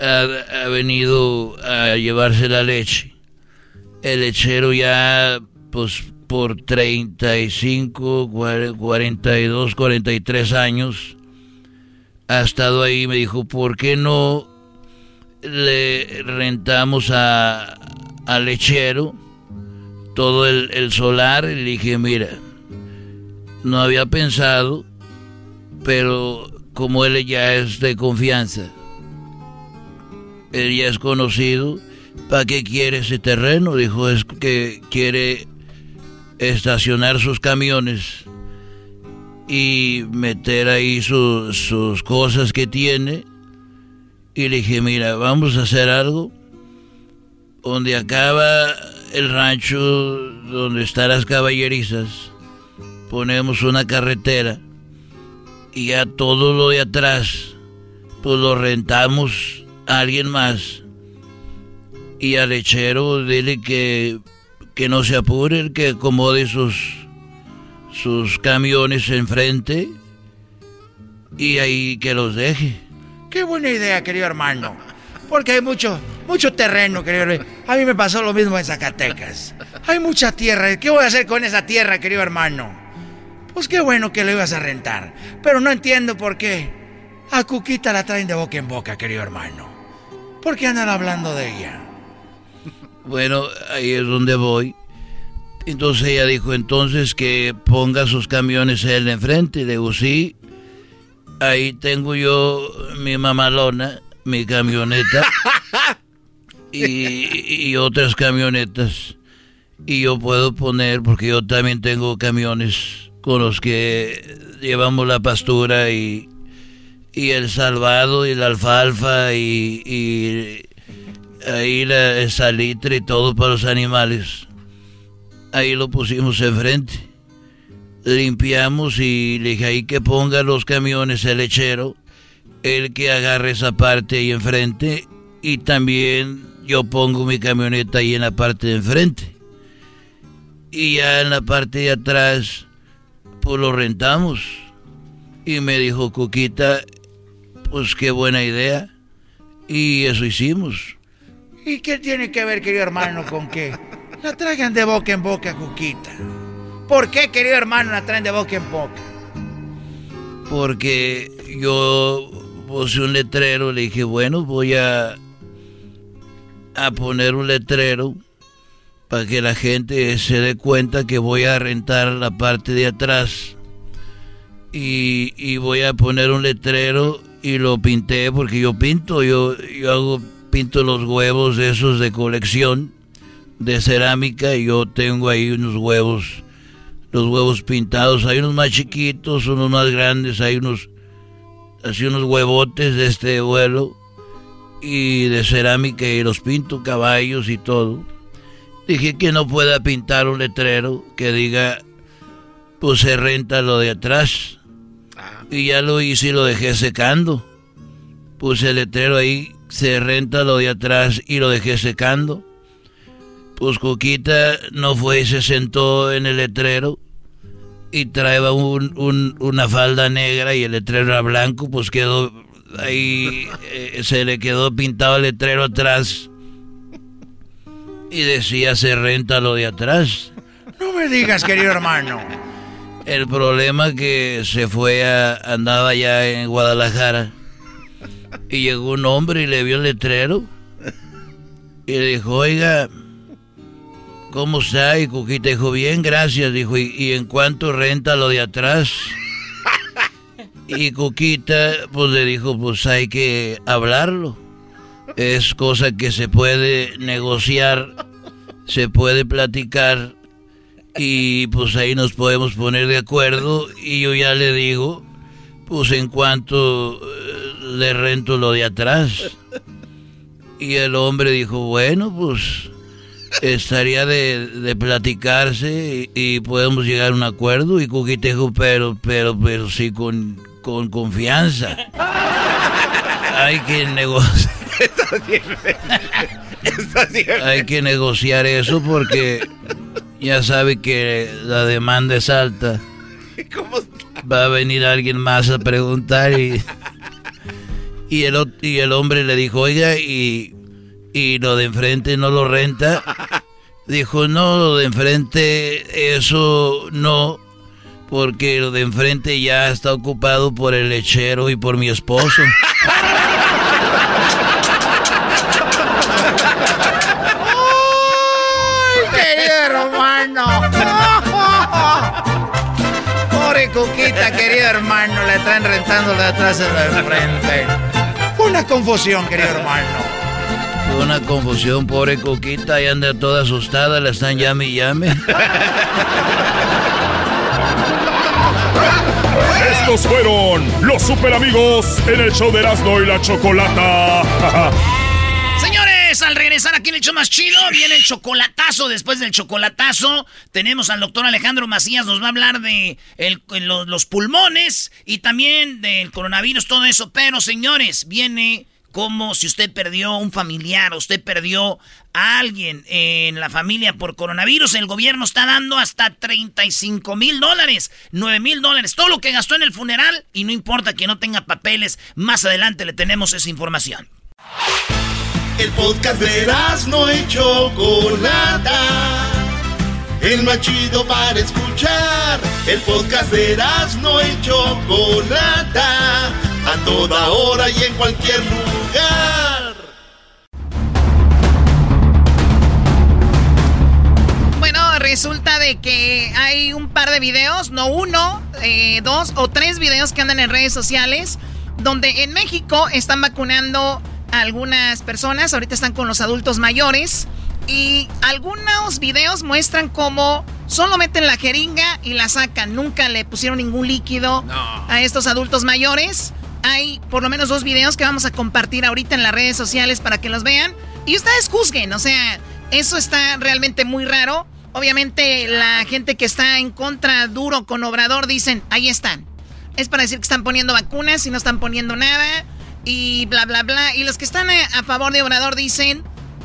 ha, venido a llevarse la leche. El lechero ya, pues por 35, 42, 43 años, ha estado ahí. Me dijo, ¿por qué no le rentamos a, al lechero todo el, el solar? Y le dije, mira, no había pensado, pero como él ya es de confianza, ya es conocido, ¿para qué quiere ese terreno? Dijo, es que quiere estacionar sus camiones y meter ahí sus cosas que tiene. Y le dije, mira, vamos a hacer algo donde acaba el rancho, donde están las caballerizas, ponemos una carretera y ya todo lo de atrás, pues lo rentamos a alguien más. Y al lechero dile que, que no se apure, que acomode sus, sus camiones enfrente y ahí que los deje. Qué buena idea, querido hermano. Porque hay mucho, mucho terreno, querido. A mí me pasó lo mismo en Zacatecas. Hay mucha tierra. ¿Qué voy a hacer con esa tierra, querido hermano? Pues qué bueno que lo ibas a rentar. Pero no entiendo por qué. A Cuquita la traen de boca en boca, querido hermano. ¿Por qué andan hablando de ella? Bueno, ahí es donde voy. Entonces ella dijo entonces que ponga sus camiones él enfrente. Le digo, sí, ahí tengo yo mi mamalona mi camioneta y, otras camionetas. Y yo puedo poner, porque yo también tengo camiones con los que llevamos la pastura y, y el salvado y la alfalfa y, ahí la, salitre y todo para los animales. Ahí lo pusimos enfrente. Limpiamos y le dije ahí que ponga los camiones el lechero el que agarre esa parte ahí enfrente y también yo pongo mi camioneta ahí en la parte de enfrente. Y ya en la parte de atrás, pues lo rentamos. Y me dijo Cuquita, pues qué buena idea. Y eso hicimos. ¿Y qué tiene que ver, querido hermano, con que la traigan de boca en boca, Cuquita? ¿Por qué, querido hermano, la traen de boca en boca? Porque yo puse un letrero, le dije, bueno, voy a, a poner un letrero para que la gente se dé cuenta que voy a rentar la parte de atrás. Y, y voy a poner un letrero y lo pinté porque yo pinto, yo, yo hago, pinto los huevos esos de colección de cerámica y yo tengo ahí unos huevos, los huevos pintados, hay unos más chiquitos, unos más grandes, hay unos así unos huevotes de este vuelo y de cerámica y los pinto caballos y todo. Dije que no pueda pintar un letrero que diga, pues se renta lo de atrás. Y ya lo hice y lo dejé secando. Puse el letrero ahí, se renta lo de atrás y lo dejé secando. Pues Coquita no fue y se sentó en el letrero y traía un, una falda negra y el letrero era blanco, pues quedó ahí, eh, se le quedó pintado el letrero atrás y decía se renta lo de atrás. No me digas, querido hermano. El problema que se fue a, andaba ya en Guadalajara y llegó un hombre y le vio el letrero y le dijo, oiga, ¿Cómo está? Y Cuquita dijo, bien, gracias. Dijo, ¿y, en cuánto renta lo de atrás? Y Cuquita, pues le dijo, pues hay que hablarlo. Es cosa que se puede negociar, se puede platicar y pues ahí nos podemos poner de acuerdo y yo ya le digo, pues en cuanto eh, le rento lo de atrás. Y el hombre dijo, bueno, pues estaría de, platicarse y, podemos llegar a un acuerdo y Cuquitejo, pero, pero, pero sí con, con confianza. Hay que negociar. Hay que negociar eso porque ya sabe que la demanda es alta. Va a venir alguien más a preguntar y, y, el, y el hombre le dijo, oiga, y y lo de enfrente no lo renta. Dijo, no, lo de enfrente, eso no, porque lo de enfrente ya está ocupado por el lechero y por mi esposo. Cuquita, querido hermano, le traen rentando de atrás en la frente. Una confusión, querido hermano. Una confusión, pobre Cuquita, y anda toda asustada, la están llame y llame. Estos fueron los super amigos en el show de Erasmo y la Chocolata. Regresar aquí en el show más chido, viene el chocolatazo. Después del chocolatazo, tenemos al doctor Alejandro Macías, nos va a hablar de los pulmones y también del coronavirus, todo eso. Pero, señores, viene como si usted perdió un familiar, usted perdió a alguien en la familia por coronavirus, el gobierno está dando hasta 35 mil dólares, 9 mil dólares, todo lo que gastó en el funeral y no importa que no tenga papeles, más adelante le tenemos esa información. El podcast de no hecho Chocolata, el más chido para escuchar, el podcast de no hecho Chocolata. A toda hora y en cualquier lugar. Bueno, resulta de que hay un par de videos, no uno, eh, dos o tres videos que andan en redes sociales, donde en México están vacunando algunas personas, ahorita están con los adultos mayores, y algunos videos muestran cómo solo meten la jeringa y la sacan, nunca le pusieron ningún líquido a estos adultos mayores hay por lo menos dos videos que vamos a compartir ahorita en las redes sociales para que los vean. Y ustedes juzguen, o sea, eso está realmente muy raro. Obviamente la gente que está en contra duro con Obrador dicen, ahí están. Es para decir que están poniendo vacunas y no están poniendo nada y bla, bla, bla. Y los que están a favor de Obrador dicen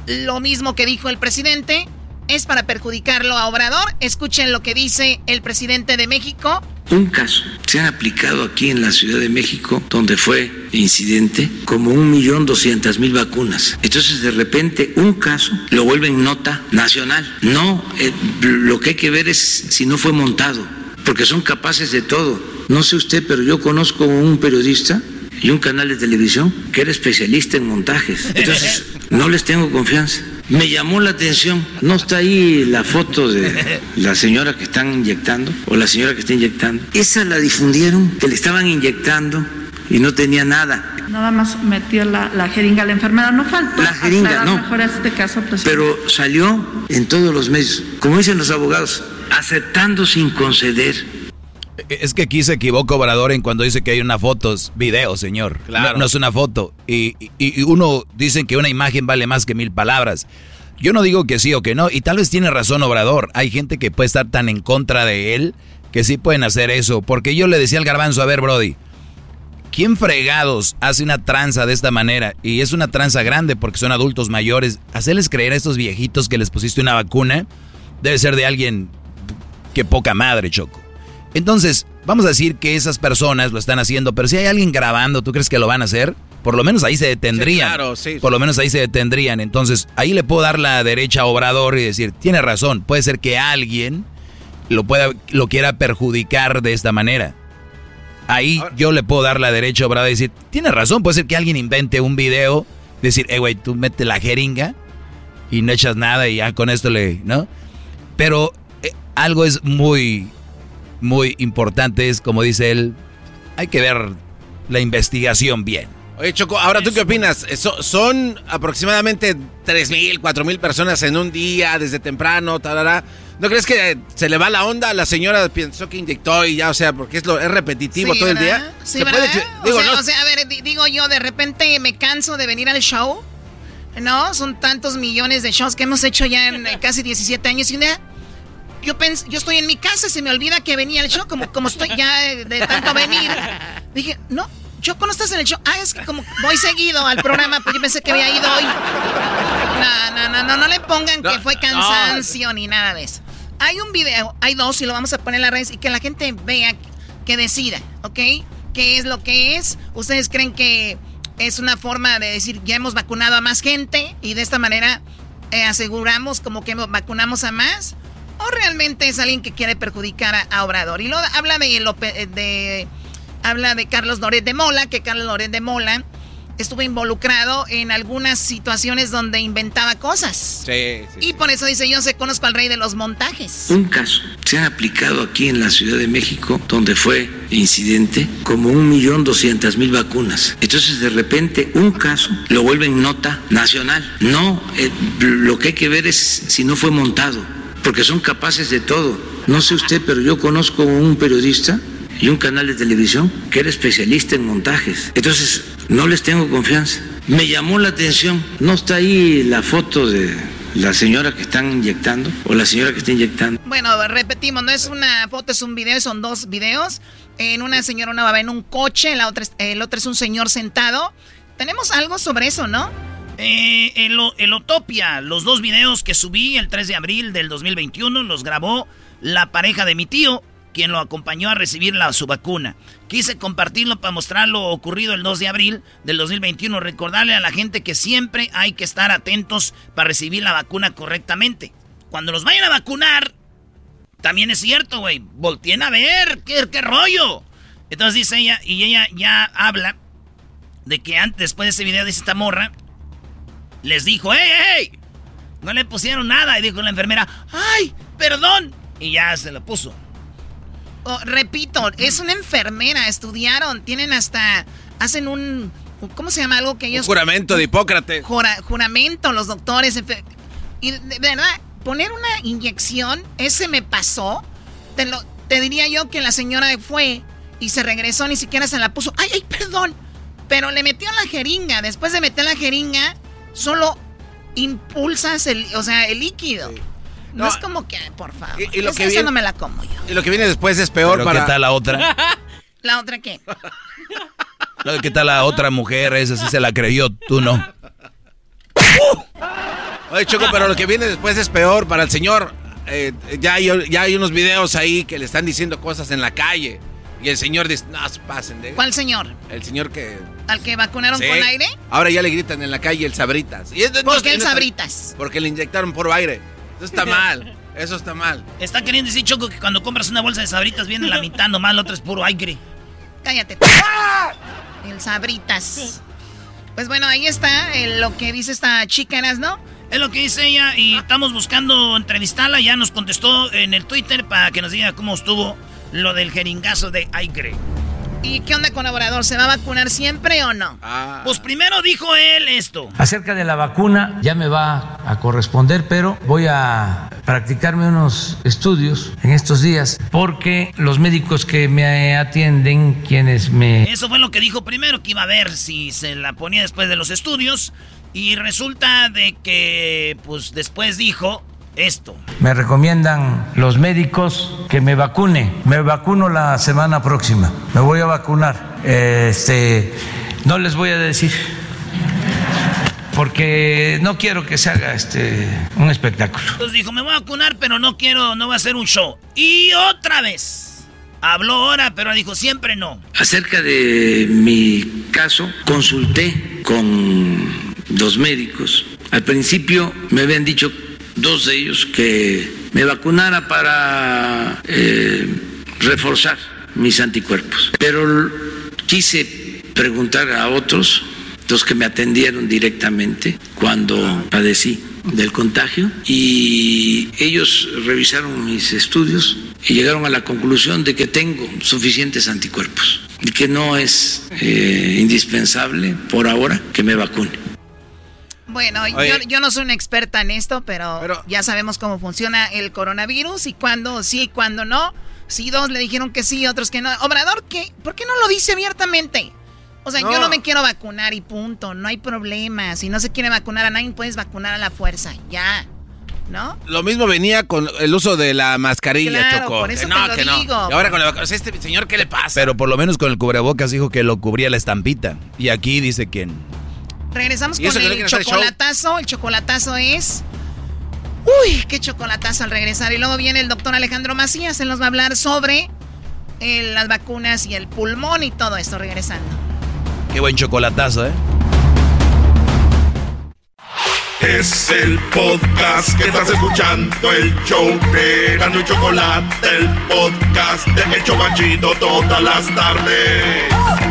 lo mismo que dijo el presidente. Es para perjudicarlo a Obrador. Escuchen lo que dice el presidente de México un caso. Se ha aplicado aquí en la Ciudad de México, donde fue incidente, como un millón doscientas mil vacunas. Entonces, de repente, un caso lo vuelven nota nacional. No, eh, lo que hay que ver es si no fue montado, porque son capaces de todo. No sé usted, pero yo conozco un periodista y un canal de televisión que era especialista en montajes. Entonces, no les tengo confianza. Me llamó la atención, no está ahí la foto de la señora que están inyectando o la señora que está inyectando. Esa la difundieron, que le estaban inyectando y no tenía nada. Nada más metió la, jeringa a la enfermera, no faltó. La jeringa, no. Mejor este caso, Pero salió en todos los medios, como dicen los abogados, aceptando sin conceder. Es que aquí se equivoca Obrador en cuando dice que hay una foto, es video, señor. Claro. No, es una foto. Y, y, uno dice que una imagen vale más que mil palabras. Yo no digo que sí o que no, y tal vez tiene razón Obrador. Hay gente que puede estar tan en contra de él que sí pueden hacer eso. Porque yo le decía al garbanzo, a ver, Brody, ¿quién fregados hace una tranza de esta manera? Y es una tranza grande porque son adultos mayores. Hacerles creer a estos viejitos que les pusiste una vacuna debe ser de alguien que poca madre, Choco. Entonces, vamos a decir que esas personas lo están haciendo, pero si hay alguien grabando, ¿tú crees que lo van a hacer? Por lo menos ahí se detendrían. claro, sí. Por lo menos ahí se detendrían. Entonces, ahí le puedo dar la derecha a Obrador y decir, tiene razón, puede ser que alguien lo pueda lo quiera perjudicar de esta manera. Ahí yo le puedo dar la derecha a Obrador y decir, tiene razón, puede ser que alguien invente un video, decir, eh, güey, tú mete la jeringa y no echas nada y ya con esto le, ¿no? Pero eh, algo es muy muy importante es, como dice él, hay que ver la investigación bien. Oye, Choco, ahora tú qué opinas? son aproximadamente 3.000, 4.000 personas en un día, desde temprano, tarara. ¿No crees que se le va la onda? La señora pensó que inyectó y ya, o sea, porque es, lo, es repetitivo todo el día. Sí, ¿Se digo, o, sea, a ver, digo yo, de repente me canso de venir al show. ¿No? Son tantos millones de shows que hemos hecho ya en casi 17 años y una yo, yo estoy en mi casa, se me olvida que venía el show, como, como estoy ya de, tanto venir. Dije, no, yo no estás en el show. Ah, es que como voy seguido al programa, pues yo pensé que había ido hoy. No, no, no, no, no le pongan que fue cansancio ni nada de eso. Hay un video, hay dos y lo vamos a poner en la red y que la gente vea, que decida, ¿ok? ¿Qué es lo que es? ¿Ustedes creen que es una forma de decir ya hemos vacunado a más gente y de esta manera eh, aseguramos como que vacunamos a más? O realmente es alguien que quiere perjudicar a, Obrador. Y lo, habla de, de, habla de Carlos Loret de Mola, que Carlos Loret de Mola estuvo involucrado en algunas situaciones donde inventaba cosas. Sí, sí. Y por eso dice, yo se conozco al rey de los montajes. Un caso se ha aplicado aquí en la Ciudad de México, donde fue incidente, como un millón doscientas mil vacunas. Entonces, de repente, un caso lo vuelven nota nacional. No, eh, lo que hay que ver es si no fue montado, porque son capaces de todo. No sé usted, pero yo conozco un periodista y un canal de televisión que era especialista en montajes. Entonces, no les tengo confianza. Me llamó la atención, no está ahí la foto de la señora que están inyectando o la señora que está inyectando. Bueno, repetimos, no es una foto, es un video, son dos videos. En una señora una va en un coche, la otra, el otro es un señor sentado. Tenemos algo sobre eso, ¿no? Eh, el, el Utopia, los dos videos que subí el 3 de abril del 2021, los grabó la pareja de mi tío quien lo acompañó a recibir la, su vacuna. Quise compartirlo para mostrar lo ocurrido el 2 de abril del 2021, recordarle a la gente que siempre hay que estar atentos para recibir la vacuna correctamente. Cuando los vayan a vacunar, también es cierto, güey, volteen a ver, ¿qué, qué rollo. Entonces dice ella, y ella ya habla de que antes, después de ese video, dice esta morra, les dijo, ¡hey, hey! No le pusieron nada. Y dijo la enfermera, ¡ay, perdón! Y ya se lo puso. Oh, repito, es una enfermera, estudiaron, tienen hasta, hacen un, ¿cómo se llama algo que ellos? Un juramento de Hipócrates. juramento, los doctores. Y de verdad, poner una inyección, ese me pasó. Te, lo, te diría yo que la señora fue y se regresó, ni siquiera se la puso. Ay, ay, perdón. Pero le metió la jeringa. Después de meter la jeringa, solo impulsas el, o sea, el líquido. No, es como que, por favor. Y, lo que viene, no me la como yo. Y lo que viene después es peor para. ¿Qué tal la otra? ¿La otra qué? ¿Qué tal la otra mujer? Esa sí se la creyó, tú no. Oye, Choco, pero lo que viene después es peor para el señor. Eh, ya, hay, ya hay unos videos ahí que le están diciendo cosas en la calle. Y el señor dice, no, pasen de... ¿Cuál señor? El señor que... ¿Al que vacunaron con aire? Ahora ya le gritan en la calle el Sabritas. Y ¿Por qué el Sabritas? Porque le inyectaron por aire. Eso está mal. Eso está mal. Está queriendo decir, Choco, que cuando compras una bolsa de sabritas viene la mitad nomás, la otra es puro aire. Cállate. El sabritas. Pues bueno, ahí está lo que dice esta chica, ¿no? Es lo que dice ella y estamos buscando entrevistarla. Ya nos contestó en el Twitter para que nos diga cómo estuvo lo del jeringazo de aire. ¿Y qué onda, colaborador? ¿Se va a vacunar siempre o no? Ah. Pues primero dijo él esto. Acerca de la vacuna, ya me va a corresponder, pero voy a practicarme unos estudios en estos días, porque los médicos que me atienden, quienes me... Eso fue lo que dijo primero, que iba a ver si se la ponía después de los estudios. Y resulta de que, pues después dijo esto. Me recomiendan los médicos que me vacune. Me vacuno la semana próxima. Me voy a vacunar. Este, no les voy a decir porque no quiero que se haga este un espectáculo. Entonces dijo, me voy a vacunar, pero no quiero, no va a ser un show. Y otra vez. Habló ahora, pero dijo siempre no. Acerca de mi caso, consulté con dos médicos. Al principio me habían dicho dos de ellos que me vacunara para eh, reforzar mis anticuerpos. Pero quise preguntar a otros, los que me atendieron directamente cuando padecí del contagio, y ellos revisaron mis estudios y llegaron a la conclusión de que tengo suficientes anticuerpos y que no es eh, indispensable por ahora que me vacune. Bueno, yo, no soy una experta en esto, pero, ya sabemos cómo funciona el coronavirus y cuándo sí y cuándo no. Si dos le dijeron que sí, otros que no. Obrador, ¿qué? ¿por qué no lo dice abiertamente? O sea, yo no me quiero vacunar y punto, no hay problema. Si no se quiere vacunar a nadie, puedes vacunar a la fuerza, ya. ¿No? Lo mismo venía con el uso de la mascarilla, claro, Por eso no, te lo digo. Y ahora con la vacunación, este señor, ¿qué le pasa? Pero por lo menos con el cubrebocas dijo que lo cubría la estampita. Y aquí dice quién. Regresamos con el chocolatazo. El chocolatazo es. Uy, qué chocolatazo al regresar. Y luego viene el doctor Alejandro Macías. Él nos va a hablar sobre eh, las vacunas y el pulmón y todo esto regresando. Qué buen chocolatazo, ¿eh? Es el podcast que estás escuchando, el show de y Chocolate, el podcast de El Chocachito todas las tardes.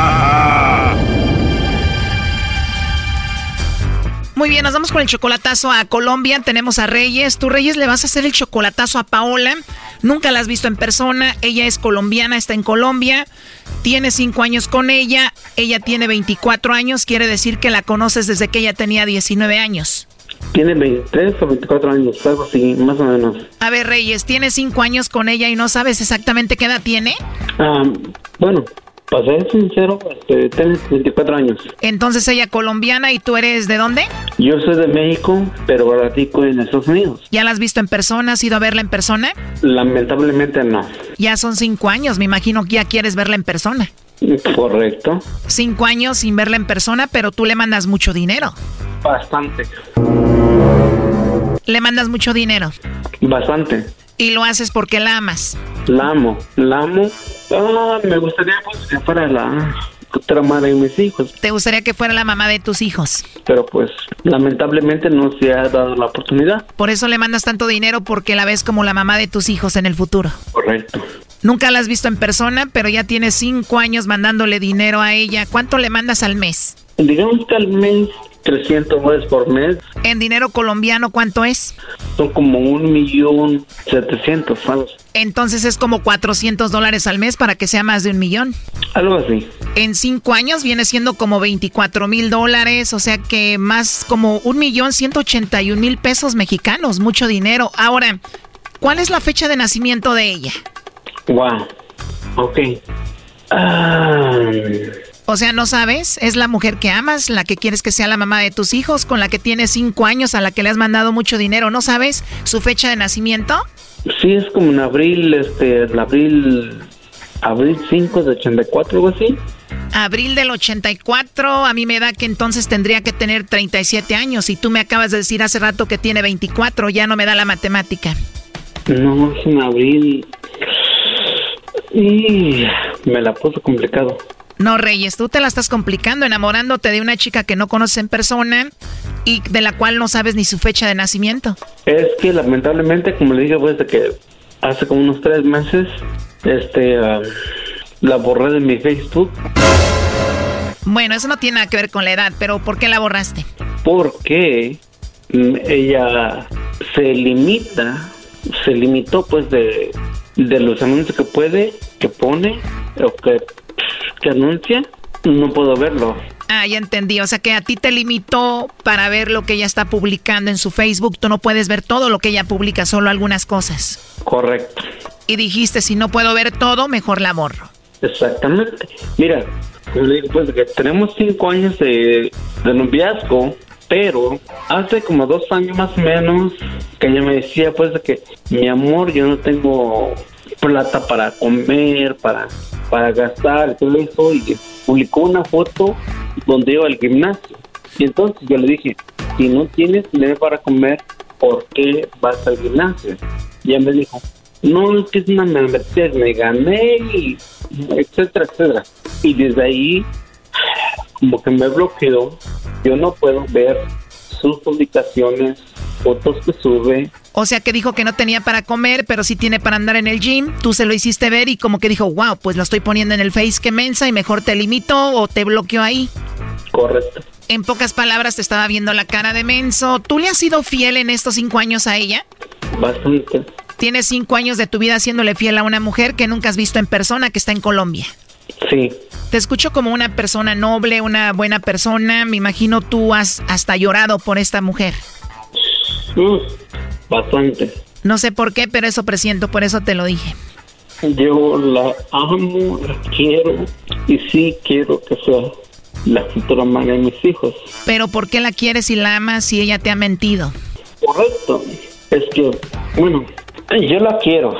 Muy bien, nos vamos con el chocolatazo a Colombia. Tenemos a Reyes. Tú, Reyes, le vas a hacer el chocolatazo a Paola. Nunca la has visto en persona. Ella es colombiana, está en Colombia. Tiene cinco años con ella. Ella tiene 24 años. Quiere decir que la conoces desde que ella tenía 19 años. Tiene 23 o 24 años, algo así, más o menos. A ver, Reyes, tienes cinco años con ella y no sabes exactamente qué edad tiene. Ah, bueno, para ser sincero, este, tengo 24 años. Entonces ella colombiana y tú eres de dónde? Yo soy de México, pero ratico en Estados Unidos. ¿Ya la has visto en persona? ¿Has ido a verla en persona? Lamentablemente no. Ya son cinco años, me imagino que ya quieres verla en persona. Correcto. Cinco años sin verla en persona, pero tú le mandas mucho dinero. Bastante. Le mandas mucho dinero. Bastante. Y lo haces porque la amas. La amo, la amo. Ah, me gustaría pues, que fuera la otra madre de mis hijos. ¿Te gustaría que fuera la mamá de tus hijos? Pero pues lamentablemente no se ha dado la oportunidad. Por eso le mandas tanto dinero porque la ves como la mamá de tus hijos en el futuro. Correcto. Nunca la has visto en persona, pero ya tienes cinco años mandándole dinero a ella. ¿Cuánto le mandas al mes? Digamos que al mes 300 dólares por mes. ¿En dinero colombiano cuánto es? Son como un millón setecientos. Entonces es como 400 dólares al mes para que sea más de un millón. Algo así. En cinco años viene siendo como 24 mil dólares, o sea que más como un millón 181 mil pesos mexicanos, mucho dinero. Ahora, ¿cuál es la fecha de nacimiento de ella? Wow. Ok. Ah, O sea, ¿no sabes? Es la mujer que amas, la que quieres que sea la mamá de tus hijos, con la que tienes cinco años, a la que le has mandado mucho dinero. ¿No sabes su fecha de nacimiento? sí, es como en abril, este, el abril, abril 5 de 84, algo así. Abril del 84, a mí me da que entonces tendría que tener 37 años y tú me acabas de decir hace rato que tiene 24, ya no me da la matemática. No, es en abril. Y me la puso complicado. No, Reyes, tú te la estás complicando enamorándote de una chica que no conoces en persona y de la cual no sabes ni su fecha de nacimiento. Es que lamentablemente, como le dije, pues de que hace como unos tres meses, este, la borré de mi Facebook Bueno, eso no tiene nada que ver con la edad, pero ¿por qué la borraste? porque mm, ella se limita, se limitó pues de, de los anuncios que puede, que pone o que, que anuncia, no puedo verlo. Ah, ya entendí. O sea que a ti te limitó para ver lo que ella está publicando en su Facebook. Tú no puedes ver todo lo que ella publica, solo algunas cosas. Correcto. Y dijiste, si no puedo ver todo, mejor la borro. Exactamente. Mira, yo le digo pues que tenemos cinco años de, de noviazgo, pero hace como dos años más o menos que ella me decía pues de que mi amor, yo no tengo plata para comer, para, para gastar, todo eso, y publicó una foto donde iba al gimnasio. Y entonces yo le dije, si no tienes dinero para comer, ¿por qué vas al gimnasio? Y ella me dijo, no, es que es una membresía, me gané, y etcétera, etcétera. Y desde ahí, como que me bloqueó, yo no puedo ver sus publicaciones, fotos que sube. O sea que dijo que no tenía para comer, pero sí tiene para andar en el gym. Tú se lo hiciste ver y como que dijo, wow, pues lo estoy poniendo en el Face, que mensa, y mejor te limito o te bloqueó ahí. Correcto. En pocas palabras, te estaba viendo la cara de menso. ¿Tú le has sido fiel en estos cinco años a ella? Bastante. Tienes cinco años de tu vida haciéndole fiel a una mujer que nunca has visto en persona, que está en Colombia. Sí. Te escucho como una persona noble, una buena persona. Me imagino tú has hasta llorado por esta mujer. Mm, bastante. No sé por qué, pero eso presiento, por eso te lo dije. Yo la amo, la quiero y sí quiero que sea la futura madre de mis hijos. Pero ¿por qué la quieres y la amas si ella te ha mentido? Correcto. Es que, bueno, yo la quiero,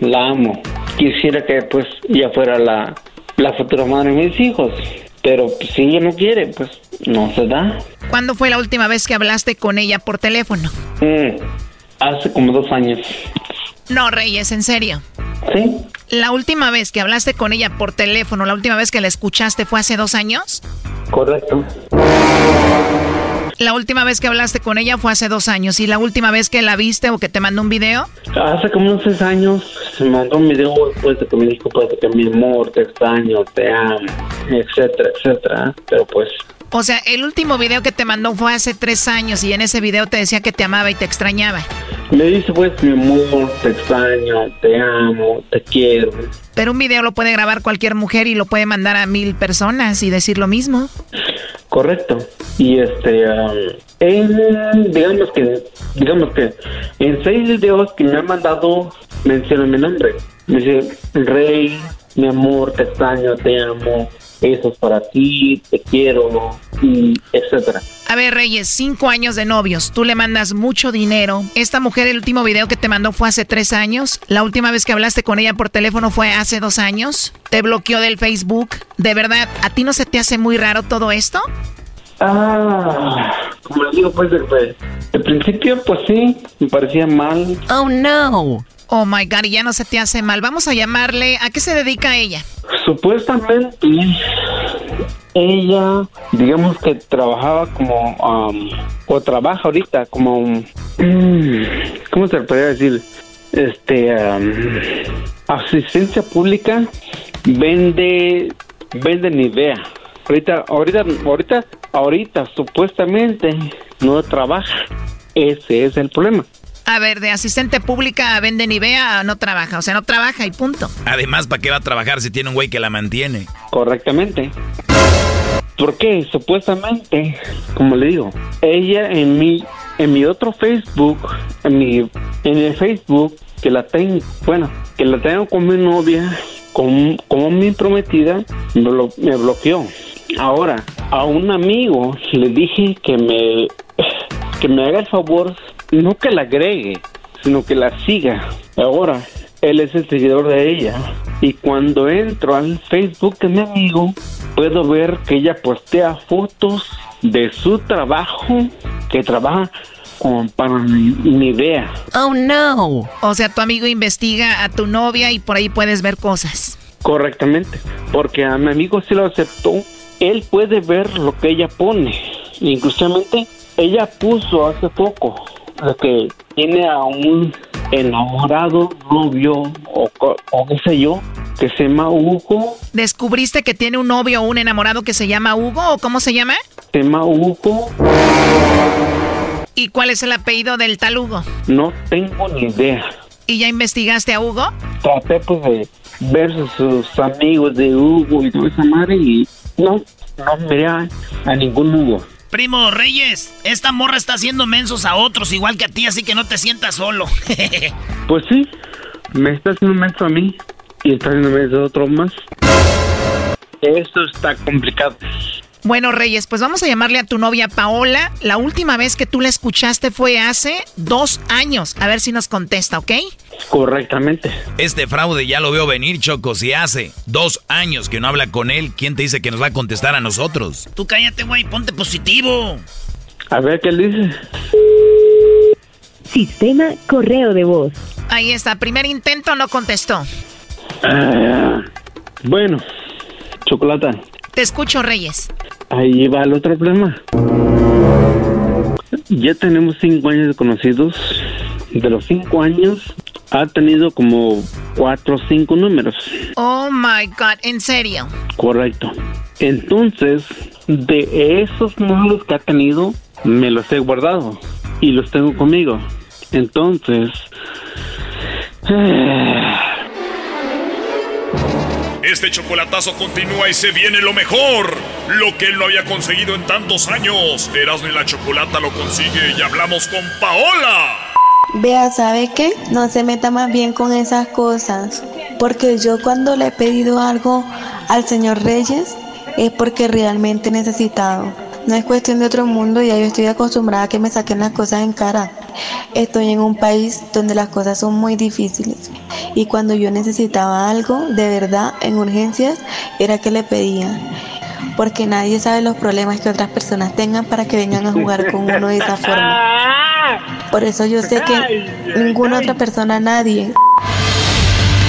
la amo. Quisiera que pues ya fuera la, la futura madre de mis hijos. Pero pues, si ella no quiere, pues no se da. ¿Cuándo fue la última vez que hablaste con ella por teléfono? Mm, hace como dos años. No, Reyes, en serio. Sí. ¿La última vez que hablaste con ella por teléfono, la última vez que la escuchaste fue hace dos años? Correcto. La última vez que hablaste con ella fue hace dos años. ¿Y la última vez que la viste o que te mandó un video? Hace como unos seis años se mandó un video después de que me dijo pues, que mi amor, te extraño, te amo, etcétera, etcétera. Pero pues... O sea, el último video que te mandó fue hace tres años y en ese video te decía que te amaba y te extrañaba. Me dice pues mi amor, te extraño, te amo, te quiero. Pero un video lo puede grabar cualquier mujer y lo puede mandar a mil personas y decir lo mismo. Correcto. Y este, digamos que, digamos que en seis videos que me han mandado menciona mi nombre. Me dice, Rey, mi amor, te extraño, te amo, eso es para ti, te quiero, y etcétera. A ver, Reyes, cinco años de novios, tú le mandas mucho dinero. Esta mujer, el último video que te mandó fue hace tres años. La última vez que hablaste con ella por teléfono fue hace dos años. Te bloqueó del Facebook. ¿De verdad, a ti no se te hace muy raro todo esto? Ah, como les digo, pues, de, de principio, pues sí, me parecía mal. Oh, no. Oh, my God, ya no se te hace mal. Vamos a llamarle. ¿A qué se dedica ella? Supuestamente, ella, digamos que trabajaba como, um, o trabaja ahorita como, mm, ¿cómo se podría decir? Este, um, asistencia pública, vende, vende Nivea. Ahorita, ahorita, ahorita, ahorita, supuestamente no trabaja. Ese es el problema. A ver, de asistente pública vende Nivea no trabaja, o sea, no trabaja y punto. Además, ¿para qué va a trabajar si tiene un güey que la mantiene? Correctamente. ¿Por qué? Supuestamente, como le digo, ella en mi, en mi otro Facebook, en mi, en el Facebook que la tengo, bueno, que la tengo con mi novia, como, como mi prometida, me, me bloqueó. Ahora, a un amigo le dije que me, que me haga el favor, no que la agregue, sino que la siga. Ahora, él es el seguidor de ella. Y cuando entro al Facebook de mi amigo, puedo ver que ella postea fotos de su trabajo, que trabaja para mi, Nivea. Oh, no. O sea, tu amigo investiga a tu novia y por ahí puedes ver cosas. Correctamente, porque a mi amigo sí lo aceptó. Él puede ver lo que ella pone. Inclusivamente, ella puso hace poco que tiene a un enamorado novio o, o qué sé yo, que se llama Hugo. ¿Descubriste que tiene un novio o un enamorado que se llama Hugo o cómo se llama? Se llama Hugo. ¿Y cuál es el apellido del tal Hugo? No tengo ni idea. ¿Y ya investigaste a Hugo? Traté pues de ver sus amigos de Hugo y toda esa madre y no, no miré a ningún Hugo. Primo Reyes, esta morra está haciendo mensos a otros igual que a ti, así que no te sientas solo. Pues sí, me está haciendo menso a mí y está haciendo menso a otro más. Eso está complicado. Bueno, Reyes, pues vamos a llamarle a tu novia Paola. La última vez que tú la escuchaste fue hace dos años. A ver si nos contesta, ¿ok? Correctamente. Este fraude ya lo veo venir, Choco. Si hace dos años que no habla con él, ¿quién te dice que nos va a contestar a nosotros? Tú cállate, güey, ponte positivo. A ver qué él dice. Sistema correo de voz. Ahí está, primer intento no contestó. Ah, bueno, chocolata. Te escucho, Reyes. Ahí va el otro problema. Ya tenemos cinco años de conocidos. De los cinco años, ha tenido como cuatro o cinco números. Oh my God, ¿en serio? Correcto. Entonces, de esos números que ha tenido, me los he guardado y los tengo conmigo. Entonces, Este chocolatazo continúa y se viene lo mejor. Lo que él no había conseguido en tantos años. Erasmo y la chocolata lo consigue y hablamos con Paola. Vea, ¿sabe qué? No se meta más bien con esas cosas. Porque yo cuando le he pedido algo al señor Reyes es porque realmente he necesitado. No es cuestión de otro mundo, ya yo estoy acostumbrada a que me saquen las cosas en cara. Estoy en un país donde las cosas son muy difíciles. Y cuando yo necesitaba algo, de verdad, en urgencias, era que le pedía. porque nadie sabe los problemas que otras personas tengan para que vengan a jugar con uno de esa forma. Por eso yo sé que ninguna otra persona, nadie,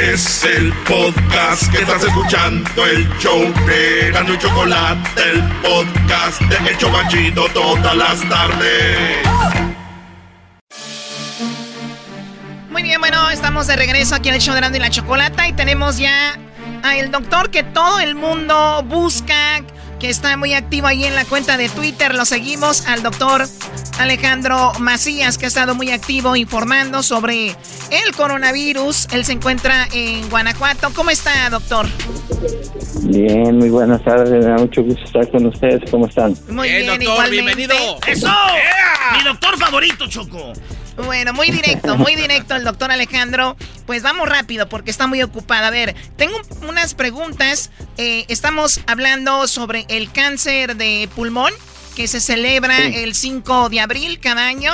Es el podcast que estás escuchando, el show de Gano y Chocolate, el podcast de El Chocachito todas las tardes. Muy bien, bueno, estamos de regreso aquí en el show de Grande y la Chocolata y tenemos ya al doctor que todo el mundo busca, que está muy activo ahí en la cuenta de Twitter. Lo seguimos al doctor Alejandro Macías, que ha estado muy activo informando sobre el coronavirus. Él se encuentra en Guanajuato. ¿Cómo está, doctor? Bien, muy buenas tardes. Me da mucho gusto estar con ustedes. ¿Cómo están? Muy bien, doctor, bienvenido. ¡Eso! Mi doctor favorito, Choco. Bueno, muy directo, muy directo el doctor Alejandro. Pues vamos rápido porque está muy ocupada. A ver, tengo unas preguntas. Eh, estamos hablando sobre el cáncer de pulmón que se celebra el 5 de abril cada año.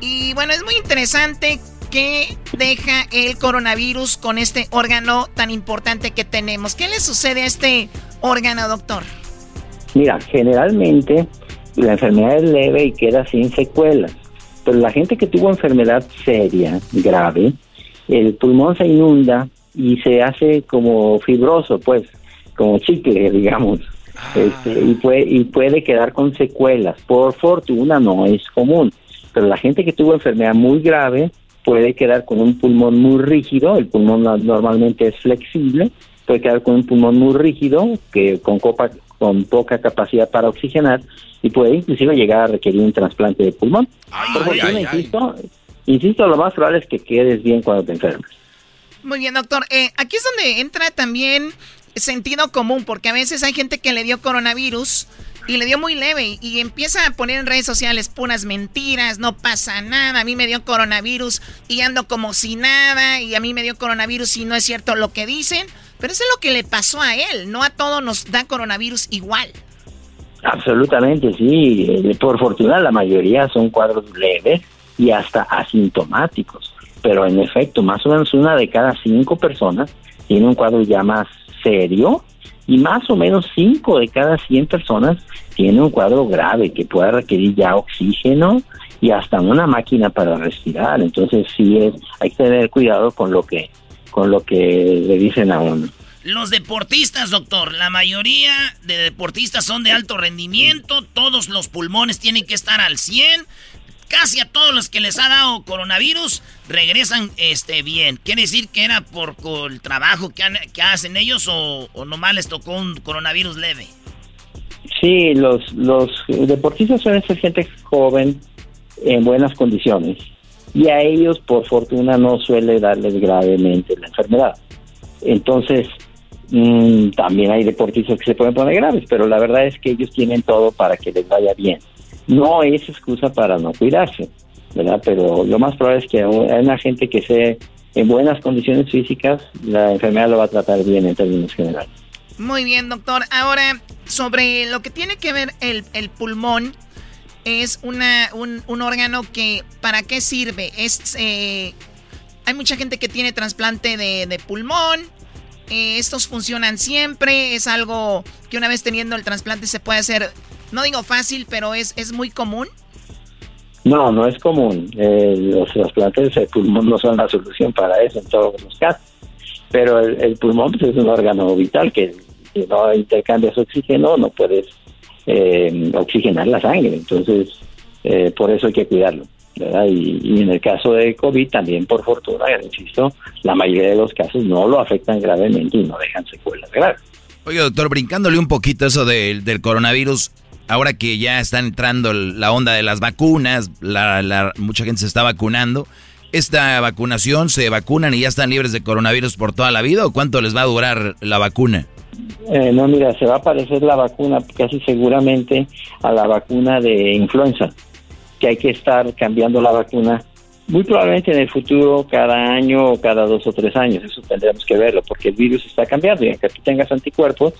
Y bueno, es muy interesante qué deja el coronavirus con este órgano tan importante que tenemos. ¿Qué le sucede a este órgano, doctor? Mira, generalmente la enfermedad es leve y queda sin secuelas. Pero la gente que tuvo enfermedad seria, grave, el pulmón se inunda y se hace como fibroso, pues, como chicle, digamos. Este, y, puede, y puede quedar con secuelas. Por fortuna no es común. Pero la gente que tuvo enfermedad muy grave puede quedar con un pulmón muy rígido, el pulmón normalmente es flexible, puede quedar con un pulmón muy rígido, que con, copa, con poca capacidad para oxigenar, y puede inclusive llegar a requerir un trasplante de pulmón. insisto, insisto, lo más probable es que quedes bien cuando te enfermes. Muy bien, doctor. Eh, aquí es donde entra también sentido común, porque a veces hay gente que le dio coronavirus y le dio muy leve y empieza a poner en redes sociales puras mentiras, no pasa nada, a mí me dio coronavirus y ando como si nada y a mí me dio coronavirus y no es cierto lo que dicen, pero eso es lo que le pasó a él, no a todos nos da coronavirus igual. Absolutamente, sí, eh, por fortuna la mayoría son cuadros leves y hasta asintomáticos, pero en efecto, más o menos una de cada cinco personas tiene un cuadro ya más serio y más o menos 5 de cada 100 personas tienen un cuadro grave que pueda requerir ya oxígeno y hasta una máquina para respirar. Entonces sí es, hay que tener cuidado con lo que con lo que le dicen a uno. Los deportistas, doctor, la mayoría de deportistas son de alto rendimiento, todos los pulmones tienen que estar al 100 casi a todos los que les ha dado coronavirus regresan este, bien. ¿Quiere decir que era por, el trabajo que, hacen ellos o, o, nomás les tocó un coronavirus leve? Sí, los, los deportistas suelen ser gente joven en buenas condiciones y a ellos por fortuna no suele darles gravemente la enfermedad. Entonces, mm, también hay deportistas que se pueden poner graves, pero la verdad es que ellos tienen todo para que les vaya bien no es excusa para no cuidarse, ¿verdad? Pero lo más probable es que hay una gente que esté en buenas condiciones físicas, la enfermedad lo va a tratar bien en términos generales. Muy bien, doctor. Ahora, sobre lo que tiene que ver el, pulmón, es una, un, órgano que, ¿para qué sirve? Es, eh, hay mucha gente que tiene trasplante de pulmón. Eh, estos funcionan siempre. Es algo que una vez teniendo el trasplante se puede hacer no digo fácil, pero es, es muy común. No, no es común. Eh, los trasplantes de pulmón no son la solución para eso en todos los casos. Pero el, pulmón pues, es un órgano vital que si no intercambias oxígeno, no puedes eh, oxigenar la sangre. Entonces, eh, por eso hay que cuidarlo. ¿Verdad? Y, y, en el caso de COVID también, por fortuna, insisto, la mayoría de los casos no lo afectan gravemente y no dejan secuelas graves. Oye, doctor, brincándole un poquito eso del, del coronavirus, ahora que ya está entrando la onda de las vacunas, la, mucha gente se está vacunando. ¿Esta vacunación se vacunan y ya están libres de coronavirus por toda la vida o cuánto les va a durar la vacuna? Eh, no, mira, se va a parecer la vacuna casi seguramente a la vacuna de influenza, que hay que estar cambiando la vacuna muy probablemente en el futuro cada año o cada dos o tres años. Eso tendremos que verlo porque el virus está cambiando y aunque tú tengas anticuerpos,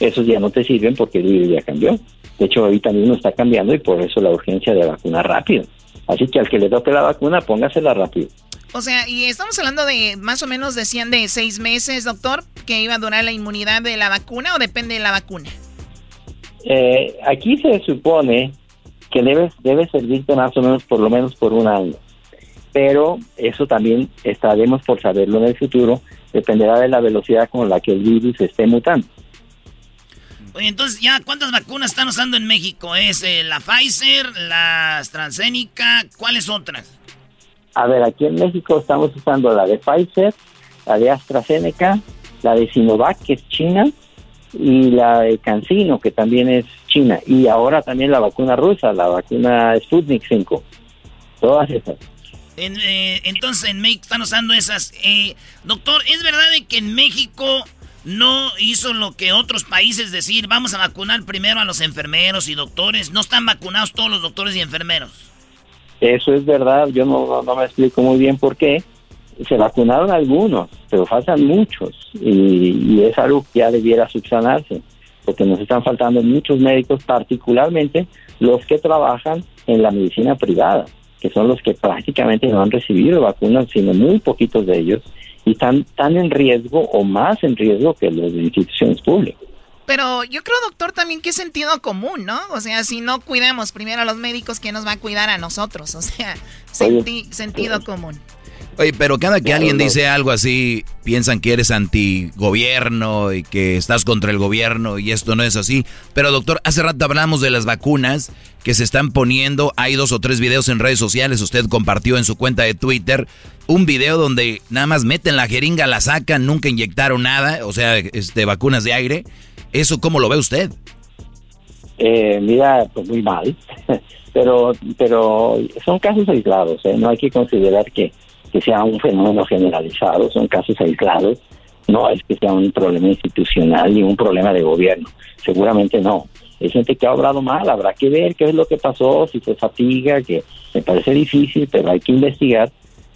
esos ya no te sirven porque el virus ya cambió. De hecho, ahorita mismo está cambiando y por eso la urgencia de vacunar rápido. Así que al que le toque la vacuna, póngasela rápido. O sea, y estamos hablando de más o menos decían de seis meses, doctor, que iba a durar la inmunidad de la vacuna o depende de la vacuna. Eh, aquí se supone que debe, debe servirte más o menos por lo menos por un año. Pero eso también estaremos por saberlo en el futuro, dependerá de la velocidad con la que el virus esté mutando. Oye, entonces ya, ¿cuántas vacunas están usando en México? ¿Es eh, la Pfizer, la AstraZeneca? ¿Cuáles otras? A ver, aquí en México estamos usando la de Pfizer, la de AstraZeneca, la de Sinovac, que es China, y la de Cancino, que también es China, y ahora también la vacuna rusa, la vacuna Sputnik 5. Todas esas. Eh, entonces en México están usando esas. Eh, doctor, ¿es verdad que en México no hizo lo que otros países decir, vamos a vacunar primero a los enfermeros y doctores? ¿No están vacunados todos los doctores y enfermeros? Eso es verdad, yo no, no, me explico muy bien por qué. Se vacunaron algunos, pero faltan muchos y, y es algo que ya debiera subsanarse, porque nos están faltando muchos médicos, particularmente los que trabajan en la medicina privada, que son los que prácticamente no han recibido vacunas, sino muy poquitos de ellos, y están tan en riesgo o más en riesgo que los de instituciones públicas. Pero yo creo, doctor, también que es sentido común, ¿no? O sea, si no cuidamos primero a los médicos, ¿quién nos va a cuidar a nosotros? O sea, sentido común. Oye, pero cada que alguien dice algo así, piensan que eres antigobierno y que estás contra el gobierno y esto no es así. Pero doctor, hace rato hablamos de las vacunas que se están poniendo. Hay dos o tres videos en redes sociales. Usted compartió en su cuenta de Twitter un video donde nada más meten la jeringa, la sacan, nunca inyectaron nada, o sea, este, vacunas de aire. ¿Eso cómo lo ve usted? Eh, mira, pues muy mal, pero, pero son casos aislados, ¿eh? no hay que considerar que, que sea un fenómeno generalizado, son casos aislados, no es que sea un problema institucional ni un problema de gobierno, seguramente no. Hay gente que ha obrado mal, habrá que ver qué es lo que pasó, si fue fatiga, que me parece difícil, pero hay que investigar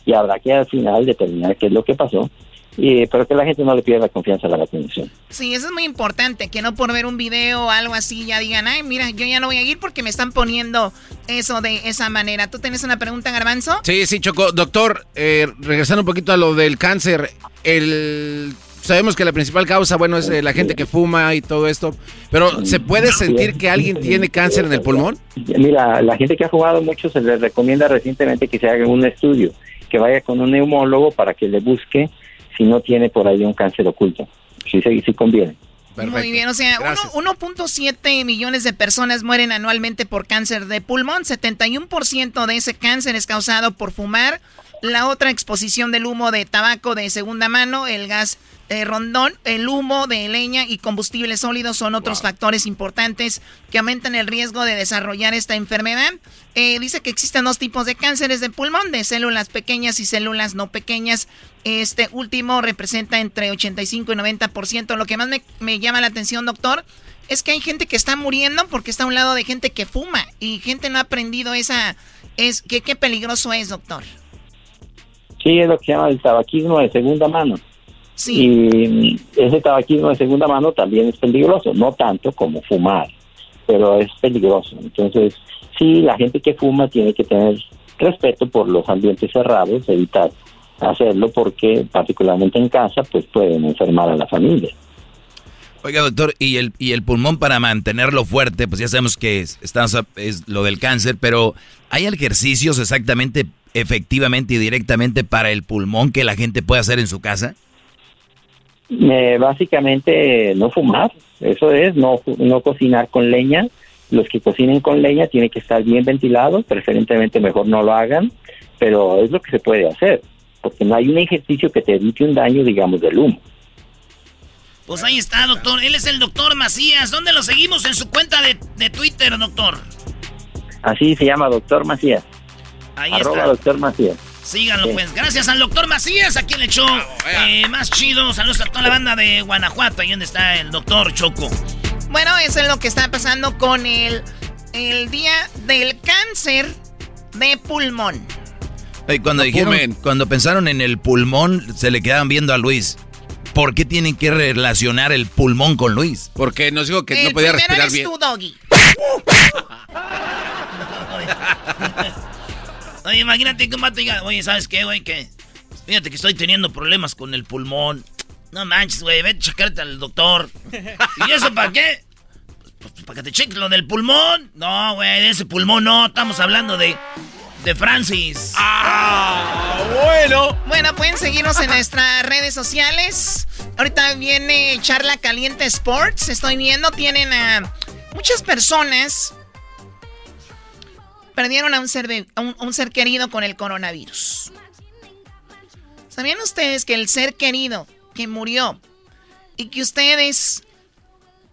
y habrá que al final determinar qué es lo que pasó y, pero que la gente no le pierda confianza a la vacunación. Sí, eso es muy importante, que no por ver un video o algo así ya digan, ay, mira, yo ya no voy a ir porque me están poniendo eso de esa manera. ¿Tú tienes una pregunta, Garbanzo? Sí, sí, Choco. Doctor, eh, regresando un poquito a lo del cáncer, el... Sabemos que la principal causa, bueno, es eh, la gente que fuma y todo esto, pero ¿se puede sentir que alguien tiene cáncer en el pulmón? Mira, la gente que ha fumado mucho se les recomienda recientemente que se haga un estudio, que vaya con un neumólogo para que le busque si no tiene por ahí un cáncer oculto. Sí, sí, sí conviene. Muy bien, o sea, 1.7 millones de personas mueren anualmente por cáncer de pulmón, 71% de ese cáncer es causado por fumar, la otra exposición del humo de tabaco de segunda mano, el gas eh, rondón, el humo de leña y combustibles sólidos son otros factores importantes que aumentan el riesgo de desarrollar esta enfermedad. Eh, dice que existen dos tipos de cánceres de pulmón, de células pequeñas y células no pequeñas. Este último representa entre 85 y 90%. Lo que más me, me llama la atención, doctor, es que hay gente que está muriendo porque está a un lado de gente que fuma y gente no ha aprendido esa... Es, ¿qué, ¿Qué peligroso es, doctor? Sí, es lo que se llama el tabaquismo de segunda mano. Y ese tabaquismo de segunda mano también es peligroso, no tanto como fumar, pero es peligroso. Entonces, sí, la gente que fuma tiene que tener respeto por los ambientes cerrados, evitar hacerlo porque particularmente en casa pues pueden enfermar a la familia. Oiga, doctor, y el, y el pulmón para mantenerlo fuerte, pues ya sabemos que es, es lo del cáncer, pero ¿hay ejercicios exactamente, efectivamente y directamente para el pulmón que la gente puede hacer en su casa? Eh, básicamente no fumar, eso es, no, no cocinar con leña. Los que cocinen con leña tienen que estar bien ventilados, preferentemente mejor no lo hagan, pero es lo que se puede hacer, porque no hay un ejercicio que te evite un daño, digamos, del humo. Pues ahí está, doctor. Él es el doctor Macías. ¿Dónde lo seguimos? En su cuenta de, de Twitter, doctor. Así se llama, doctor Macías. Ahí Arroba está. doctor Macías. Síganlo, pues. Gracias al doctor Macías, aquí le echó eh, más chido. Saludos a toda la banda de Guanajuato, ahí donde está el doctor Choco. Bueno, eso es lo que está pasando con el, el Día del Cáncer. de pulmón. Y cuando dijeron, cuando pensaron en el pulmón, se le quedaban viendo a Luis. ¿Por qué tienen que relacionar el pulmón con Luis? Porque nos dijo que no podía respirar eres bien. tú, Doggy. Oye, imagínate que un vato diga, oye, ¿sabes qué, güey? Que fíjate que estoy teniendo problemas con el pulmón. No manches, güey, vete a checarte al doctor. ¿Y eso para qué? Pues, para que te cheques lo del pulmón. No, güey, de ese pulmón no, estamos hablando de de Francis. Ah, bueno. Bueno, pueden seguirnos en nuestras redes sociales. Ahorita viene Charla Caliente Sports. Estoy viendo, tienen a muchas personas perdieron a un ser, un ser querido con el coronavirus. ¿Sabían ustedes que el ser querido que murió y que ustedes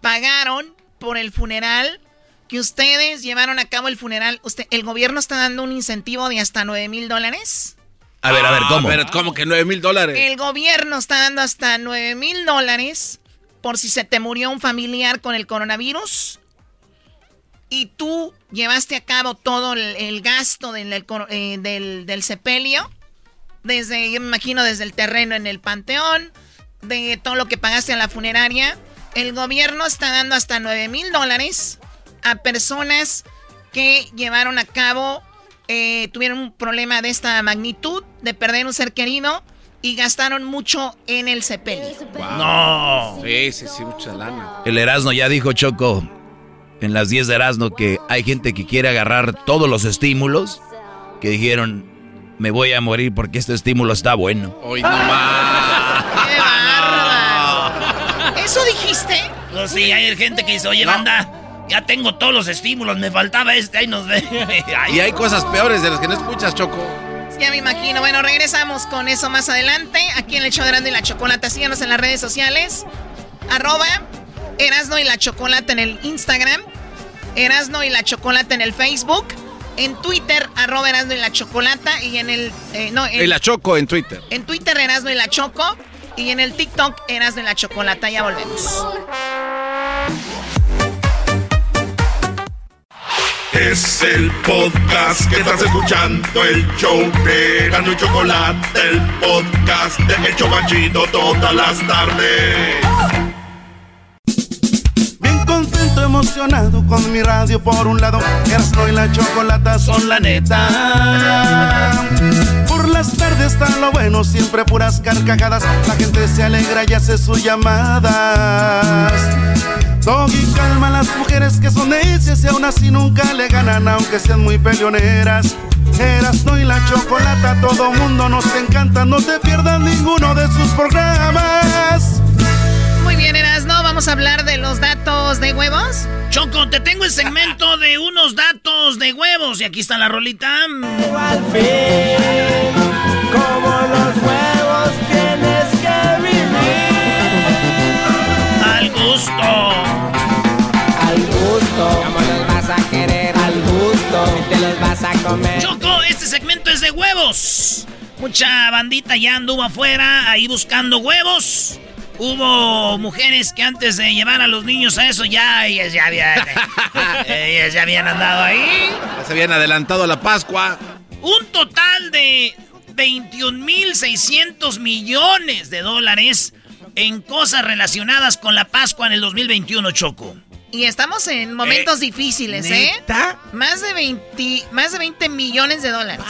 pagaron por el funeral que ustedes llevaron a cabo el funeral, usted, el gobierno está dando un incentivo de hasta 9 mil dólares. A ver, a ver, ¿cómo? Ah, ¿cómo que 9 mil dólares? El gobierno está dando hasta 9 mil dólares por si se te murió un familiar con el coronavirus y tú llevaste a cabo todo el, gasto del, eh, del, del, sepelio, desde, yo me imagino, desde el terreno en el panteón, de todo lo que pagaste a la funeraria. El gobierno está dando hasta 9 mil dólares a personas que llevaron a cabo, eh, tuvieron un problema de esta magnitud, de perder un ser querido y gastaron mucho en el sepelio. No. Sí, sí, sí, mucha lana. El Erasmo ya dijo Choco en las 10 de Erasmo que hay gente que quiere agarrar todos los estímulos que dijeron me voy a morir porque este estímulo está bueno. Hoy no más. ¡Qué bárbaro! ¿Eso dijiste? Pues sí, hay gente que dice, oye, banda, ya tengo todos los estímulos, me faltaba este, ahí nos ve. y hay cosas peores de las que no escuchas, Choco. Ya me imagino. Bueno, regresamos con eso más adelante. Aquí en el show de Erasmo y la Chocolata. Síganos en las redes sociales. Arroba Erasno y la Chocolata en el Instagram. Erasno y la Chocolata en el Facebook. En Twitter, arroba Erasno y la Chocolata. Y en el... Eh, no, en, y la Choco en Twitter. En Twitter, Erasno y la Choco. Y en el TikTok, Erasno y la Chocolata. Ya volvemos. Es el podcast que estás escuchando, el show de y Chocolate, el podcast de El Chocachito todas las tardes. Contento, emocionado con mi radio por un lado, Erasmo y la Chocolata son la neta. Por las tardes está lo bueno, siempre puras carcajadas, la gente se alegra y hace sus llamadas. Doggy calma a las mujeres que son necias y aún así nunca le ganan aunque sean muy peleoneras. Erasno y la chocolata, todo mundo nos encanta, no te pierdas ninguno de sus programas. Muy bien, Erasno, vamos a hablar de los datos de huevos. Choco, te tengo el segmento de unos datos de huevos y aquí está la rolita. Al fin, como los huevos tienes que vivir. Al gusto. ¿Cómo los vas a querer? Al gusto. Te los vas a comer. Choco, este segmento es de huevos. Mucha bandita ya anduvo afuera ahí buscando huevos. Hubo mujeres que antes de llevar a los niños a eso ya ellas ya habían, ellas ya habían andado ahí. Ya se habían adelantado a la Pascua. Un total de 21.600 millones de dólares en cosas relacionadas con la Pascua en el 2021, Choco. Y estamos en momentos eh, difíciles, ¿eh? Más de 20, más de 20 millones de dólares.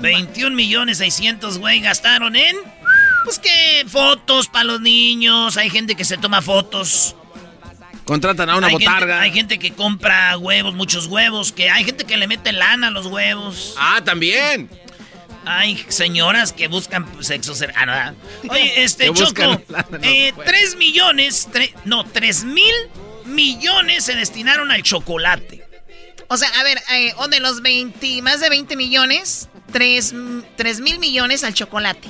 21 millones 600, güey, gastaron en... Pues que fotos para los niños, hay gente que se toma fotos. Contratan a una botarga. hay gente que compra huevos, muchos huevos, que hay gente que le mete lana a los huevos. Ah, también. Hay señoras que buscan sexo cercano. Ah, Oye, este, Choco, eh, 3 millones, no, 3 mil millones se destinaron al chocolate. O sea, a ver, eh, o de los 20, más de 20 millones, 3, mil millones al chocolate.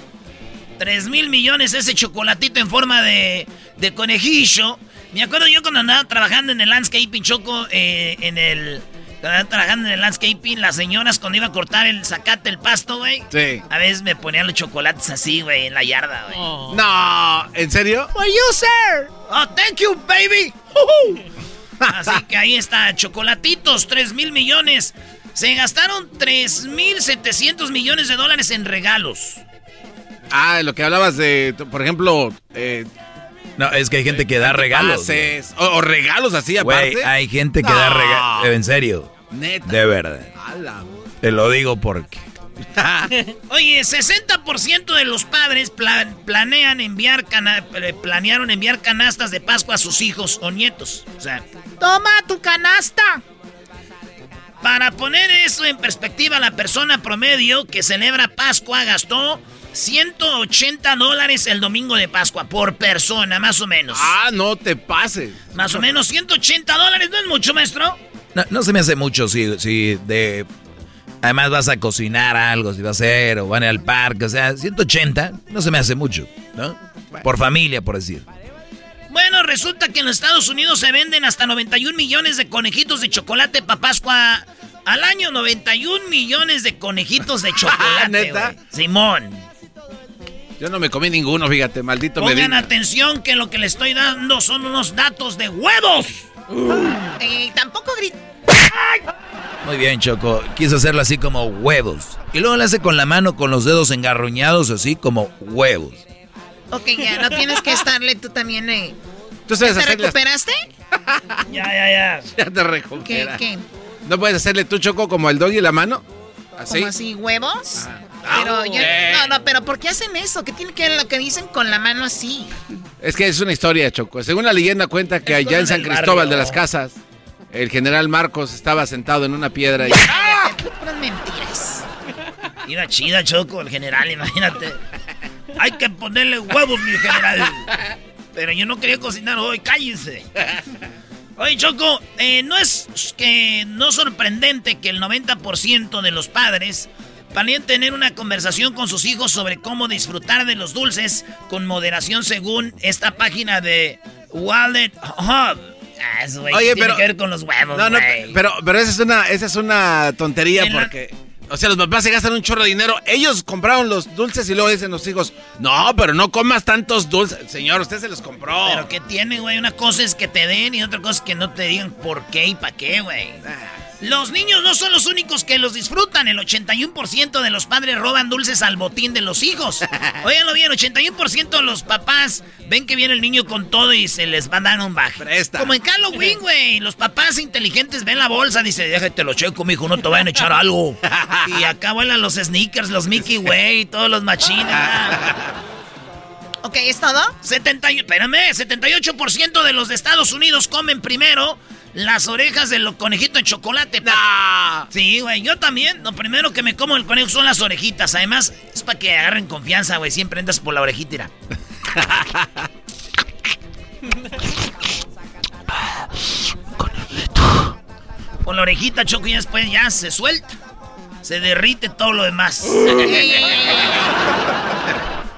3 mil millones ese chocolatito en forma de, de conejillo. Me acuerdo yo cuando andaba trabajando en el landscaping choco, eh, en el... Andaba trabajando en el landscaping, las señoras cuando iba a cortar el zacate, el pasto, güey. Sí. A veces me ponían los chocolates así, güey, en la yarda, güey. No, ¿en serio? For you, sir. Oh, thank you, baby. Así que ahí está, chocolatitos, 3 mil millones. Se gastaron 3.700 millones de dólares en regalos. Ah, lo que hablabas de, por ejemplo... Eh, no, es que hay gente que da regalos. o, regalos así aparte. hay gente que da regalos. En serio. Neta. De verdad. Te lo digo porque. Oye, 60% de los padres planean enviar eh, planearon enviar canastas de Pascua a sus hijos o nietos. O sea, toma tu canasta. Para poner eso en perspectiva, la persona promedio que celebra Pascua gastó 180 dólares el domingo de Pascua por persona, más o menos. Ah, no te pases. Más o menos 180 dólares, ¿no es mucho, maestro? No, se me hace mucho si, si de... Además vas a cocinar algo, si va a ser, o van al parque, o sea, 180 no se me hace mucho, ¿no? Por familia, por decir. Bueno, resulta que en los Estados Unidos se venden hasta 91 millones de conejitos de chocolate para Pascua al año. 91 millones de conejitos de chocolate. ¿Neta? Simón. Yo no me comí ninguno, fíjate, maldito Pongan atención que lo que le estoy dando son unos datos de huevos. Eh, tampoco grita. Muy bien, Choco. Quiso hacerlo así como huevos. Y luego lo hace con la mano con los dedos engarruñados, así como huevos. Ok, ya, no tienes que estarle tú también. Eh. ¿Tú sabes ¿Te recuperaste? ya, ya, ya. Ya te recuperas. ¿Qué, qué? ¿No puedes hacerle tú, Choco, como el doggy la mano? ¿Así? ¿Como así, huevos? Pero no, no, pero ¿por qué hacen eso? ¿Qué tiene que ver lo que dicen con la mano así? Es que es una historia, Choco. Según la leyenda cuenta que allá en San Cristóbal de las Casas, el general Marcos estaba sentado en una piedra y... ¡Ah! mentiras. Iba chida, Choco, el general, imagínate. Hay que ponerle huevos, mi general. Pero yo no quería cocinar hoy, cállense. Oye, Choco, eh, no es que no sorprendente que el 90% de los padres planean tener una conversación con sus hijos sobre cómo disfrutar de los dulces con moderación según esta página de Wallet Hub. Ah, Oye, pero, tiene que ver con los huevos, no, no, pero, pero esa es una, esa es una tontería porque... O sea, los papás se gastan un chorro de dinero. Ellos compraron los dulces y luego dicen los hijos, no, pero no comas tantos dulces. Señor, usted se los compró. Pero ¿qué tiene, güey? Una cosa es que te den y otra cosa es que no te digan por qué y para qué, güey. Ah. Los niños no son los únicos que los disfrutan. El 81% de los padres roban dulces al botín de los hijos. Óiganlo bien, 81% de los papás ven que viene el niño con todo y se les va a dar un baj. Como en Halloween, güey. Los papás inteligentes ven la bolsa, dice, déjate lo checo, mijo, no te vayan a echar algo. y acá vuelan los sneakers, los Mickey Way, todos los machines. ok, ¿es todo? 70, espérame, 78% de los de Estados Unidos comen primero las orejas de los conejitos de chocolate. Sí, güey, yo también. Lo primero que me como el conejo son las orejitas. Además, es para que agarren confianza, güey. Siempre andas por la orejita. Con la orejita, Choco, y después ya se suelta. Se derrite todo lo demás.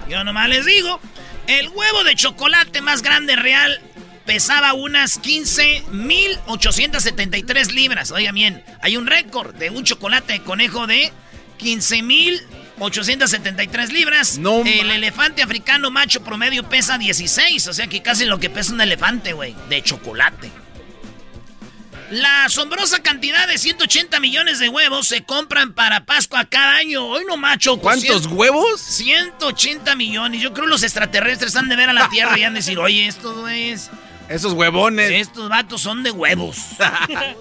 Yo nomás les digo, el huevo de chocolate más grande real pesaba unas 15.873 libras. Oigan bien, hay un récord de un chocolate de conejo de 15.873 libras. No, El elefante africano macho promedio pesa 16, o sea que casi lo que pesa un elefante, güey, de chocolate. La asombrosa cantidad de 180 millones de huevos se compran para Pascua cada año. Hoy no macho. ¿Cuántos huevos? 180 millones. Yo creo que los extraterrestres han de ver a la Tierra y han de decir, oye, esto es... Esos huevones. Estos vatos son de huevos.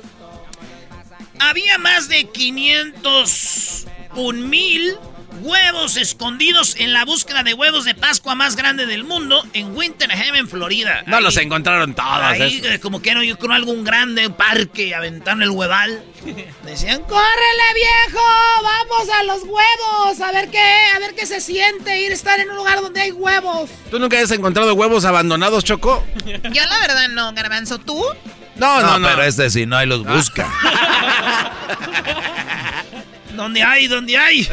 Había más de 501 mil huevos escondidos en la búsqueda de huevos de Pascua más grande del mundo en Winter Haven, Florida. No los encontraron todos. Ahí, como que no, yo creo algún grande parque aventaron el hueval. Decían, ¡córrele viejo! ¡Vamos a los huevos! A ver qué, a ver qué se siente ir a estar en un lugar donde hay huevos. ¿Tú nunca has encontrado huevos abandonados, Choco? Yo la verdad no, Garbanzo, ¿tú? No, no, no. Pero este si no hay los busca. ¿Dónde hay? ¿Dónde hay?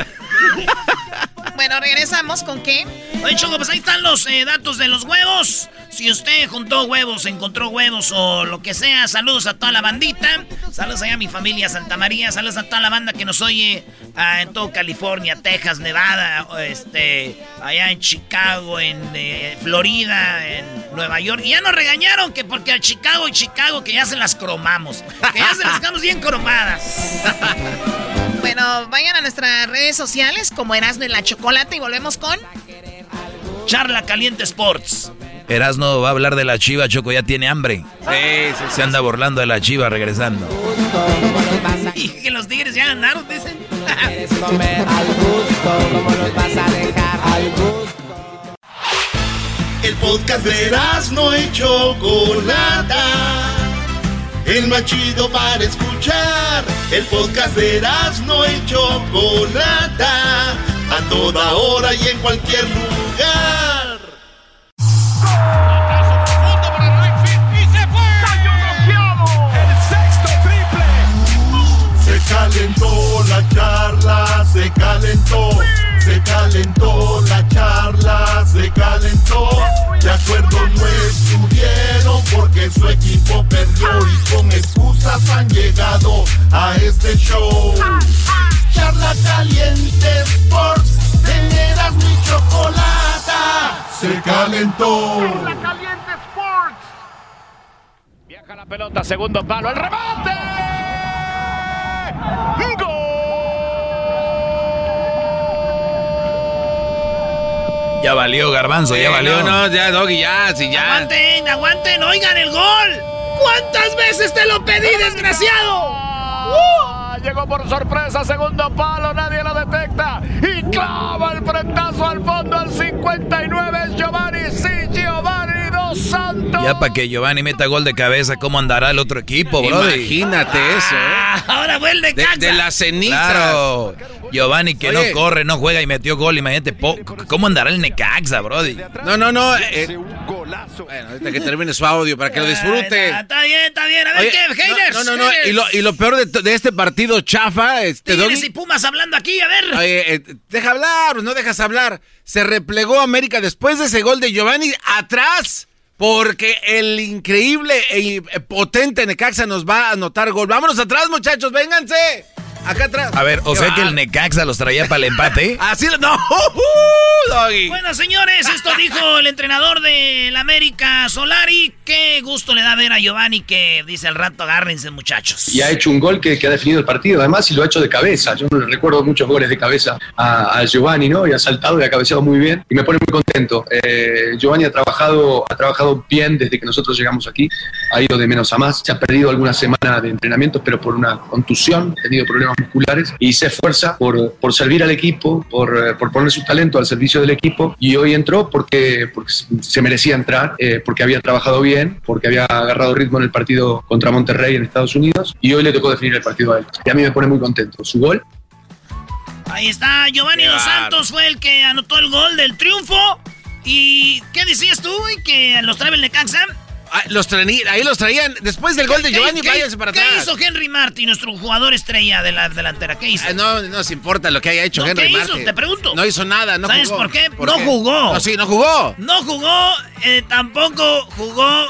bueno, regresamos con qué. Oye, Choco, pues ahí están los eh, datos de los huevos. Si usted juntó huevos, encontró huevos o lo que sea, saludos a toda la bandita. Saludos allá a mi familia Santa María. Saludos a toda la banda que nos oye ah, en todo California, Texas, Nevada, este, allá en Chicago, en eh, Florida, en Nueva York. Y ya nos regañaron que porque a Chicago y Chicago que ya se las cromamos. Que ya se las dejamos bien cromadas. bueno, vayan a nuestras redes sociales como Erasmo en la Chocolate y volvemos con... Charla Caliente Sports. Erasno va a hablar de la chiva, Choco ya tiene hambre. Sí, sí, Se anda burlando de la chiva regresando. Y que los tigres ya ganaron, dicen. El podcast de no y Chocolata. El más chido para escuchar. El podcast de no y Chocolata. A toda hora y en cualquier lugar. Se calentó la charla, se calentó, se calentó la charla, se calentó. De acuerdo no estuvieron porque su equipo perdió y con excusas han llegado a este show. Charla caliente Sports, teneras mi chocolata, se calentó. Viaja la pelota, segundo palo, el remate. Ya valió, Garbanzo, ya valió. No, no, ya, Doggy, ya, sí, ya. Aguanten, aguanten, oigan el gol. ¿Cuántas veces te lo pedí, desgraciado? Ah, Llegó por sorpresa, segundo palo, nadie lo detecta. Y clava el frentazo al fondo al 59. Es Giovanni, sí, Giovanni Dos Santos. Ya para que Giovanni meta gol de cabeza, ¿cómo andará el otro equipo, bro? Imagínate eso, ¿eh? Ahora vuelve De, de las cenizas. Claro. Giovanni que Oye. no corre, no juega y metió gol. Imagínate, po- ¿cómo andará el Necaxa, Brody? No, no, no. eh, bueno, ahorita que termine su audio para que lo disfrute. Ah, Está bien, está bien. A ver Oye, qué, haters. No, no, no. haters. Y lo, y lo peor de, este partido chafa, este Tigres y Pumas hablando aquí, a ver. Oye, eh, deja hablar, no dejas hablar. Se replegó América después de ese gol de Giovanni atrás. Porque el increíble e eh, potente Necaxa nos va a anotar gol. Vámonos atrás, muchachos, vénganse. Acá atrás. A ver, o sea que el. Necaxa los traía para el empate. Así, no, uh, Doggy. Bueno, señores, esto dijo el entrenador del América Solari. Qué gusto le da ver a Giovanni que dice al rato, agárrense, muchachos. y ha hecho un gol que, que ha definido el partido, además, y lo ha hecho de cabeza. Yo no le recuerdo muchos goles de cabeza a, a Giovanni, ¿no? Y ha saltado y ha cabeceado muy bien y me pone muy contento. Eh, Giovanni ha trabajado, ha trabajado bien desde que nosotros llegamos aquí, ha ido de menos a más, se ha perdido alguna semana de entrenamientos, pero por una contusión, ha tenido problemas musculares y se esfuerza por, por servir al equipo, por, eh, por poner su talento al servicio del equipo y hoy entró porque, porque se merecía entrar, eh, porque había trabajado bien, porque había agarrado ritmo en el partido contra Monterrey en Estados Unidos y hoy le tocó definir el partido a él. Y a mí me pone muy contento. Su gol Ahí está, Giovanni Dos. Santos fue el que anotó el gol del triunfo. ¿Y qué decías tú, güey? ¿Que los trae el Necaxa? Ah, los ahí los traían. Después del gol de ¿Qué- Giovanni, qué- váyanse para ¿Qué atrás. hizo Henry Martin, nuestro jugador estrella de la delantera? ¿Qué hizo? Ah, no, no nos importa lo que haya hecho No, Henry ¿qué hizo? Te pregunto. No hizo nada, no ¿Sabes jugó. por qué? No jugó. No, sí, no jugó. No jugó, eh, tampoco jugó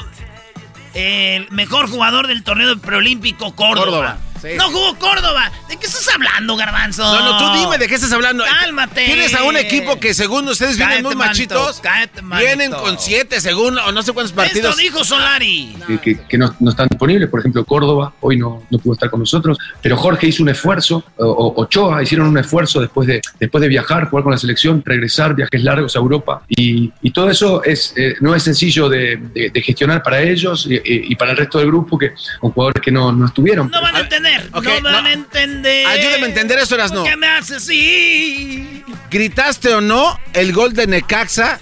el mejor jugador del torneo preolímpico, Córdoba. Córdoba, sí. No jugó Córdoba. ¿De qué estás hablando, Garbanzo? No, no, tú dime de qué estás hablando. Cálmate. Tienes a un equipo que según ustedes vienen muy manito, machitos. cállate, vienen con siete según o no sé cuántos partidos. Esto dijo Solari. que, que- que no, no están disponibles. Por ejemplo, Córdoba hoy no, no pudo estar con nosotros, pero Jorge hizo un esfuerzo, o, Ochoa hicieron un esfuerzo después de, después de viajar, jugar con la selección, regresar, viajes largos a Europa. Y, y todo eso es, eh, no es sencillo de, de- de gestionar para ellos y, para el resto del grupo, que son jugadores que no, no estuvieron. No van a entender. No van no. a entender. Ayúdame a entender eso, Erasno. ¿Por qué me haces así? ¿Gritaste o no el gol de Necaxa?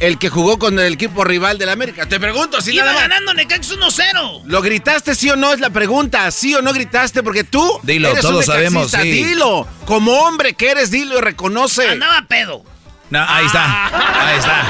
El que jugó con el equipo rival del América. Te pregunto, si Iba nada más. ganando Necaxa 1-0. ¿Lo gritaste sí o no? Es la pregunta. ¿Sí o no gritaste? Porque tú. Dilo, eres un todos sabemos, sí. Dilo. Como hombre que eres, dilo y reconoce. Andaba pedo. No, ahí está, ahí está.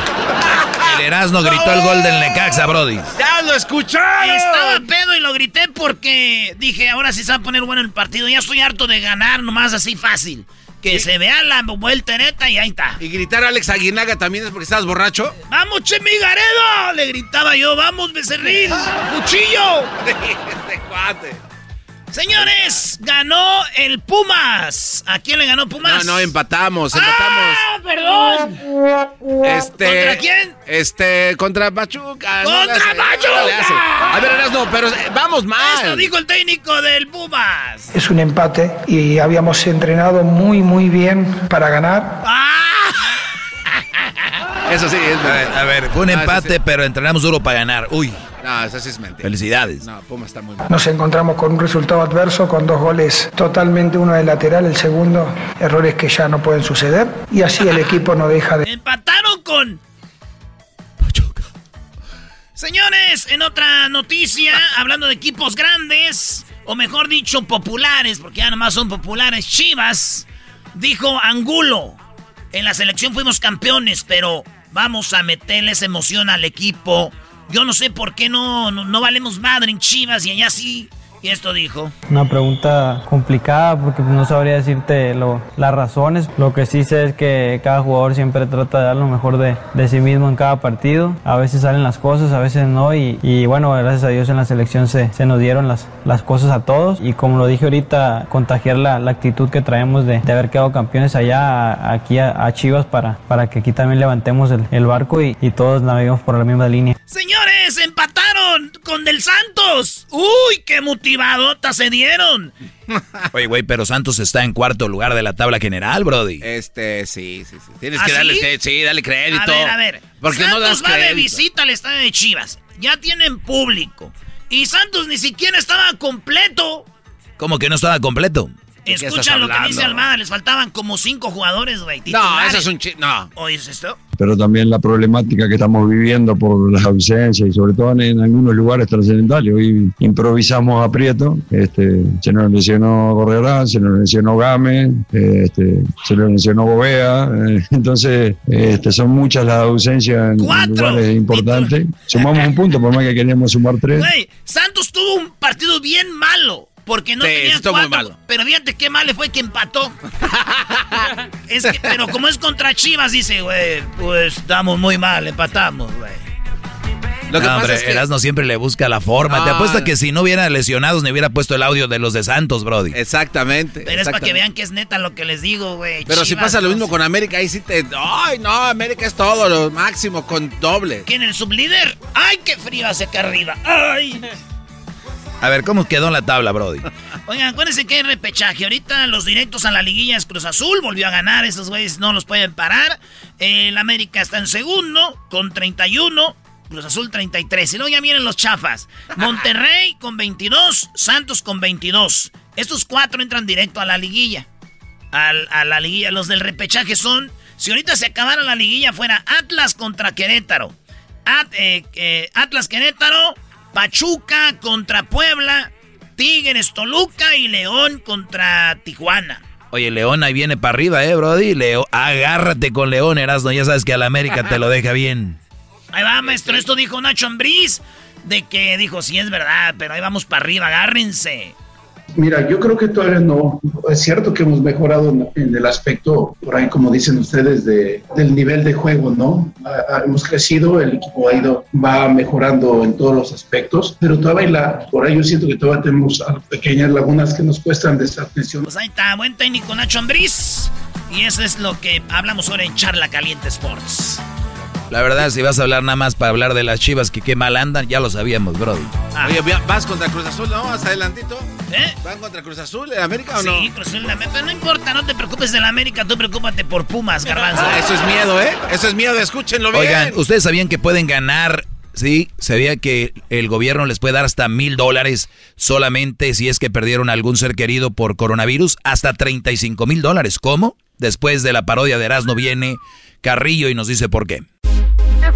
El Erasmo gritó el gol del Necaxa, Brody. ¡Ya lo escucharon! Estaba pedo y lo grité porque dije, ahora sí se va a poner bueno el partido. Ya estoy harto de ganar nomás así fácil. Que se vea la voltereta y ahí está. Y gritar a Alex Aguinaga también es porque estabas borracho. ¡Vamos, Chemigaredo! Le gritaba yo, ¡vamos, Becerril! ¡Cuchillo! este cuate. Señores, ganó el Pumas. ¿A quién le ganó Pumas? No, no, empatamos, empatamos. ¡Ah, perdón! Este, ¿Contra quién? Este, contra Pachuca. ¡Contra no Pachuca! A ver, Erasno, pero vamos mal. Esto dijo el técnico del Pumas. Es un empate y habíamos entrenado muy, muy bien para ganar. Eso sí, es A ver, a ver, fue un Ah, empate, sí, sí. pero entrenamos duro para ganar. Uy, No, eso sí es mentira. felicidades. No, Puma está muy mal. Nos encontramos con un resultado adverso, con dos goles totalmente, uno de lateral, el segundo, errores que ya no pueden suceder. Y así el equipo no deja de... Empataron con. Señores, en otra noticia, hablando de equipos grandes, o mejor dicho, populares, porque ya nomás son populares, Chivas, dijo Angulo. En la selección fuimos campeones, pero vamos a meterles emoción al equipo. Yo no sé por qué no, no, no valemos madre en Chivas y allá sí. Y esto dijo. Una pregunta complicada porque no sabría decirte lo- las razones. Lo que sí sé es que cada jugador siempre trata de dar lo mejor de, de sí mismo en cada partido. A veces salen las cosas, a veces no. Y, y bueno, gracias a Dios en la selección se, se nos dieron las, las cosas a todos. Y como lo dije ahorita, contagiar la, la actitud que traemos de, de haber quedado campeones allá, a- aquí a, a Chivas, para, para que aquí también levantemos el, el barco y, y todos naveguemos por la misma línea. Señores, empataron con Del Santos. Uy, qué motivadotas se dieron. Oye, güey, pero Santos está en cuarto lugar de la tabla general, Brody. Este, sí, sí, sí. Tienes ¿Ah, que darle, sí? dale crédito. A ver, a ver. ¿Por qué Santos no das va de visita al estadio de Chivas. Ya tienen público. Y Santos ni siquiera estaba completo. ¿Cómo que no estaba completo? Escucha lo que dice Almada. Les faltaban como cinco jugadores, güey. No, eso es un chi... No. ¿Oyes esto? pero también la problemática que estamos viviendo por las ausencias y sobre todo en, en algunos lugares trascendentales. Hoy improvisamos a Prieto, este, se nos lesionó Correrán, se nos lesionó Game, este, se nos lesionó Gobea, eh, entonces este, son muchas las ausencias en lugares importantes. Sumamos un punto, por más que queríamos sumar tres. Güey, Santos tuvo un partido bien malo. Porque no Sí, tenía estuvo muy cuatro. malo. Pero fíjate qué mal le fue que empató. es que, pero como es contra Chivas, dice, güey, pues estamos muy mal, empatamos, güey. Lo que no, pasa hombre, es que- Erasmo siempre le busca la forma. Te Ah. apuesto que si no hubiera lesionados, ni hubiera puesto el audio de los de Santos, Brody. Exactamente. Pero es para que vean que es neta lo que les digo, güey. Pero si pasa lo mismo con América, ahí sí te. ¡Ay, no! América es todo, lo máximo, con doble. ¿Quién el sublíder? ¡Ay, qué frío hace acá arriba! ¡Ay! A ver, ¿cómo quedó la tabla, Brody? Oigan, acuérdense que hay repechaje. Ahorita los directos a la liguilla es Cruz Azul. Volvió a ganar. Esos güeyes no los pueden parar. El América está en segundo con 31. Cruz Azul 33. Y luego ya vienen los chafas. Monterrey con 22. Santos con 22. Estos cuatro entran directo a la liguilla. Al- a la liguilla. Los del repechaje son... Si ahorita se acabara la liguilla fuera Atlas contra Querétaro. At- eh, eh, Atlas Querétaro. Pachuca contra Puebla. Tigres Toluca y León contra Tijuana. Oye, León ahí viene para arriba, ¿eh, Brody? Leo, agárrate con León, Erasmo. Ya sabes que al América te lo deja bien. Ahí va, maestro. Esto dijo Nacho Ambriz. De que dijo, sí es verdad, pero ahí vamos para arriba, agárrense. Mira, yo creo que todavía no. Es cierto que hemos mejorado en, el aspecto, por ahí como dicen ustedes, de, del nivel de juego, ¿no? Hemos crecido, el equipo ha ido, va mejorando en todos los aspectos, pero todavía, la, por ahí yo siento que todavía tenemos pequeñas lagunas que nos cuestan de esta atención. Pues ahí está, buen técnico Nacho Ambriz. Y eso es lo que hablamos ahora en Charla Caliente Sports. La verdad, si vas a hablar nada más para hablar de las chivas que qué mal andan, ya lo sabíamos, Brody. Oye, vas contra Cruz Azul, ¿no? Más adelantito. ¿Eh? ¿Van contra Cruz Azul en América o no? Sí, Cruz Azul, pero no importa, no te preocupes de la América, tú preocúpate por Pumas, garbanzo. Ah, eso es miedo, ¿eh? Eso es miedo, escúchenlo bien. Oigan, ¿ustedes sabían que pueden ganar? Sí, sabía que el gobierno les puede dar hasta mil dólares solamente si es que perdieron algún ser querido por coronavirus, hasta 35 mil dólares. ¿Cómo? Después de la parodia de Erasmo viene Carrillo y nos dice por qué.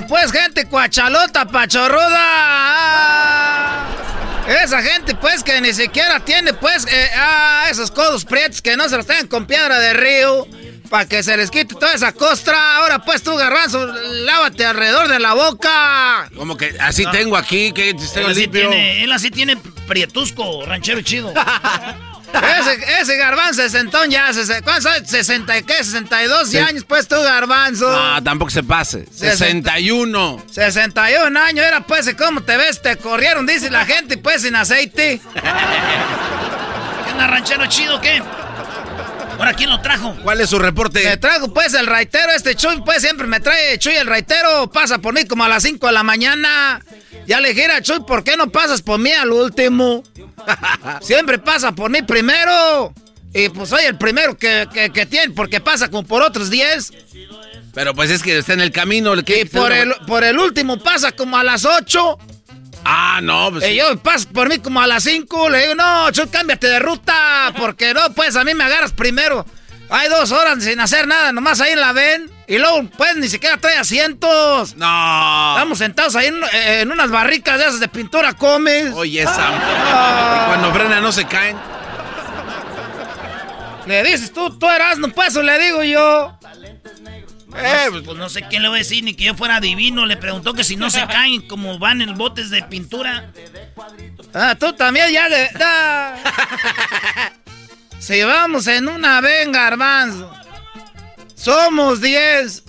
Pues, gente cuachalota, pachorruda. Ah, esa gente, pues, que ni siquiera tiene, pues, eh, ah, esos codos prietos que no se los tengan con piedra de río. Para que se les quite toda esa costra. Ahora, pues, tú, garbanzo, lávate alrededor de la boca. Como que así tengo aquí, que tengo Él así, limpio. tiene, él así tiene prietusco, ranchero chido. ese, ese garbanzo sesentón ya, ¿cuántos años? ¿60 y qué? ¿62 Sí. años? Pues tú, garbanzo. No, tampoco se pase. 61. 61 años, era pues, ¿cómo te ves? Te corrieron, dice la gente, pues, sin aceite. ¿Qué ranchero chido, qué? ¿Ahora quién lo trajo? ¿Cuál es su reporte? Me trajo, pues, el raitero, este Chuy, pues, siempre me trae Chuy el raitero. Pasa por mí como a las 5 de la mañana. Ya le dije a Chuy, ¿por qué no pasas por mí al último? siempre pasa por mí primero. Y pues soy el primero que, que, que tiene, porque pasa como por otros 10. Pero pues es que está en el camino. ¿qué? Y por el, por el último pasa como a las 8. Ah, no, pues. Y yo paso por mí como a las 5. Le digo, no, Chuy, cámbiate de ruta. Porque no, pues a mí me agarras primero. Hay dos horas sin hacer nada, nomás ahí la ven. Y luego, pues, ni siquiera trae asientos. No. Estamos sentados ahí en, en unas barricas de esas de pintura comes. Oye, Sam. Ah. Y cuando frena no se caen. Le dices tú, tú eras, no pues, o le digo yo. Eh, pues, no sé quién le voy a decir, ni que yo fuera divino. Le preguntó que si no se caen como van en botes de pintura. Ah, tú también ya le... da. Si vamos en una venga, garbanzo. Somos 10.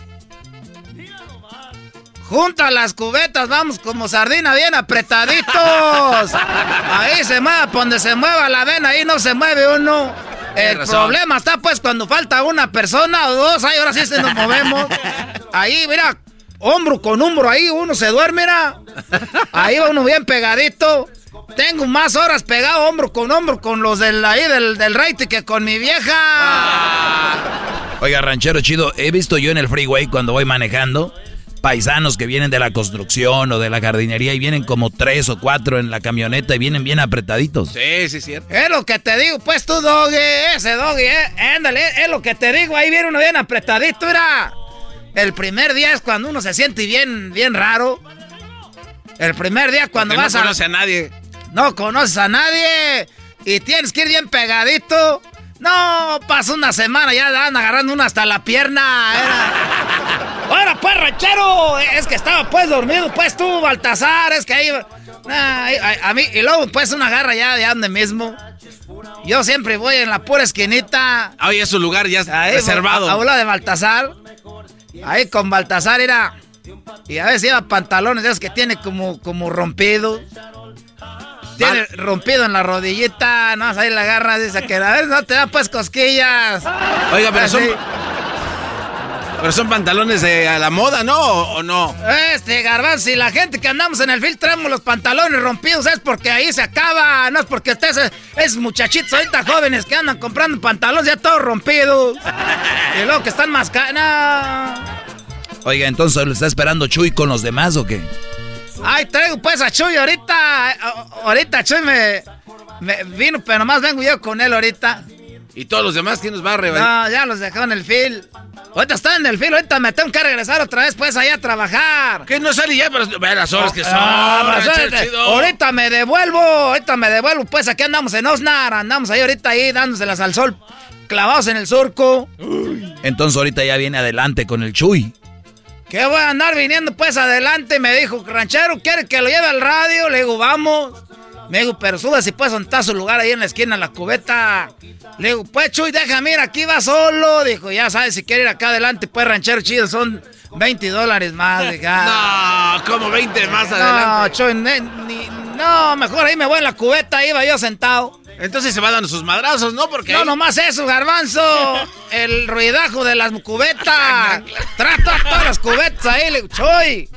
Junta las cubetas, vamos como sardina bien apretaditos. Ahí se mueve, donde se mueva la vena, ahí no se mueve uno. El razón. problema está pues cuando falta una persona o dos, ahí ahora sí se nos movemos. Ahí, mira, hombro con hombro, ahí uno se duerme, mira. Ahí va uno bien pegadito. Tengo más horas pegado hombro con hombro con los del ahí del, del raite que con mi vieja. Oiga, ranchero chido, he visto yo en el freeway cuando voy manejando paisanos que vienen de la construcción o de la jardinería y vienen como tres o cuatro en la camioneta y vienen bien apretaditos. Sí, sí, cierto. Es lo que te digo, pues tú, doggy, ese doggy, eh, ándale, es lo que te digo, ahí viene uno bien apretadito, mira. El primer día es cuando uno se siente bien, bien raro. El primer día cuando Porque vas no a... conoce a nadie. No conoces a nadie y tienes que ir bien pegadito. No, pasa una semana, ya dan agarrando una hasta la pierna. Era... Ahora pues, ranchero, es que estaba pues dormido, pues tú, Baltasar, es que ahí... Ah, a, a mí, y luego pues una garra ya de donde mismo. Yo siempre voy en la pura esquinita. Oye, es su lugar ya Ahí, reservado. A, a de Baltasar. Ahí con Baltasar era. Y a veces lleva pantalones esos que tiene como, como rompido. Tiene rompido en la rodillita. No, ahí la agarra. Dice que a ver, no te da pues cosquillas. Oiga, pero son, pero son pantalones de a la moda, ¿no? ¿O, o no? Este garbanzo, si la gente que andamos en el field traemos los pantalones rompidos es porque ahí se acaba, no es porque estés es muchachitos ahorita jóvenes que andan comprando pantalones ya todos rompidos. y luego que están más canas. Oiga, entonces, ¿lo está esperando Chuy con los demás o qué? Ay, traigo pues a Chuy ahorita. Ahorita Chuy me, me vino, pero nomás vengo yo con él ahorita. ¿Y todos los demás quién nos va a rebañar? No, ya los dejó en el field. Ahorita está en el field, ahorita me tengo que regresar otra vez pues allá a trabajar. ¿Qué no sale ya? Pero ve las horas que son. Ah, ranchero ahorita- me devuelvo, ahorita me devuelvo, pues aquí andamos en Osnar, andamos ahí ahorita ahí dándoselas al sol, clavados en el surco. Entonces ahorita ya viene adelante con el Chuy. Que voy a andar viniendo pues adelante, me dijo, ranchero, ¿quiere que lo lleve al radio? Le digo, vamos. Me dijo, pero sube si puedes donde está su lugar ahí en la esquina, la cubeta. Le digo, pues Chuy, déjame ir, aquí va solo. Dijo, ya sabes, si quiere ir acá adelante, pues ranchero chido, son 20 dólares más. Dije, ah. No, como 20 más No, adelante. Chuy, ne- ni- no, mejor ahí me voy en la cubeta, ahí iba yo sentado. Entonces se va dando sus madrazos, ¿no? Porque No, nomás eso, garbanzo. El ruidajo de las cubetas. Trata todas las cubetas ahí, le Choy.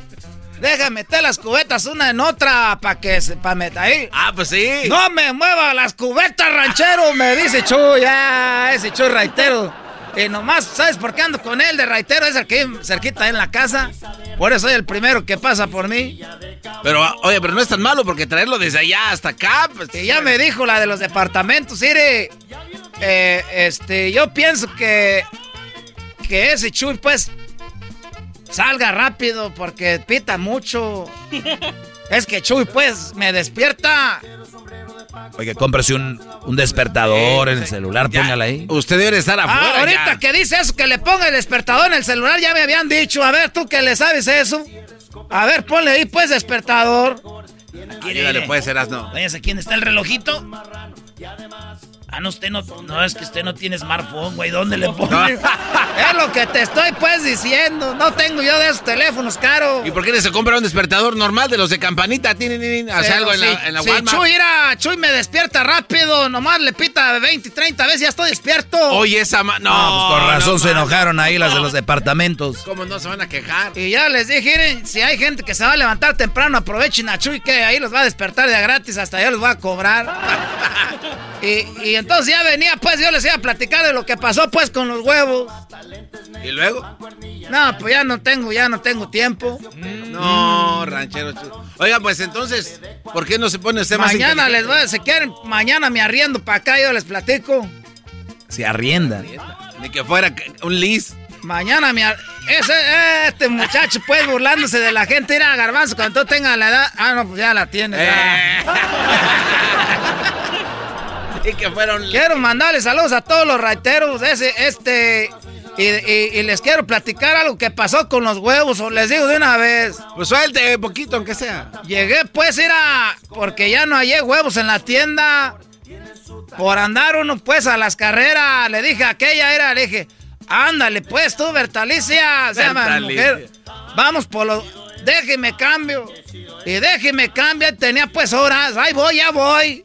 Deja meter las cubetas una en otra para que se pa meter ahí. Ah, pues sí. No me mueva las cubetas, ranchero, me dice Chuy. Ah, ese Chuy raitero. Y nomás, ¿sabes por qué ando con él de raitero? Es el que vive cerquita en la casa. Por eso soy el primero que pasa por mí. Pero, oye, pero no es tan malo porque traerlo desde allá hasta acá. Pues, Y ya me dijo la de los departamentos, mire, eh, este, yo pienso que, que ese Chuy, pues, salga rápido porque pita mucho. Es que Chuy, pues, me despierta. Oye, cómprese un, un despertador en el celular, ya. póngala ahí. Usted debe estar afuera. Ah, ahorita ya. que dice eso, que le ponga el despertador en el celular, ya me habían dicho. A ver, tú que le sabes eso. A ver, ponle ahí, pues, despertador. Ayúdale, puede ser asno. Váyase, ¿quién está el relojito? Ah, no, usted no, no, es que usted no tiene smartphone, güey, ¿dónde le pone? es lo que te estoy, pues, diciendo. No tengo yo de esos teléfonos caros. ¿Y por qué no se compra un despertador normal de los de campanita? Tin, Hace algo en si- la, en la si Walmart. Chuy, mira, Chuy me despierta rápido, nomás le pita 20, 30 veces, ya estoy despierto. Oye, esa ma... No, No, pues con razón no, se enojaron ahí las de los departamentos. ¿Cómo no se van a quejar? Y ya les dije, miren, si hay gente que se va a levantar temprano, aprovechen a Chuy, que ahí los va a despertar de a gratis, hasta yo los voy a cobrar. y, y entonces ya venía, pues yo les iba a platicar de lo que pasó, pues, con los huevos. ¿Y luego? No, pues ya no tengo, ya no tengo tiempo. No, ranchero. Oiga, pues entonces, ¿por qué no se pone usted más Mañana les inteligente? voy a, si quieren, mañana me arriendo para acá, yo les platico. Se arrienda. Ni que fuera un lis. Mañana me ar- ese, este muchacho, pues, burlándose de la gente, ir a Garbanzo cuando tú tengas la edad. Ah, no, pues ya la tienes. ya. Y que fueron... Quiero mandarles saludos a todos los raiteros, ese, este, y, y- y les quiero platicar algo que pasó con los huevos, o les digo de una vez. Pues suelte poquito, aunque sea. Llegué pues era porque ya no hallé huevos en la tienda. Por andar uno pues a las carreras. Le dije a aquella era, le dije, ándale pues tú, Bertalicia. Se llama mujer. Vamos por los. Déjeme cambio. Y déjeme cambio. Tenía pues horas. Ahí voy, ya voy.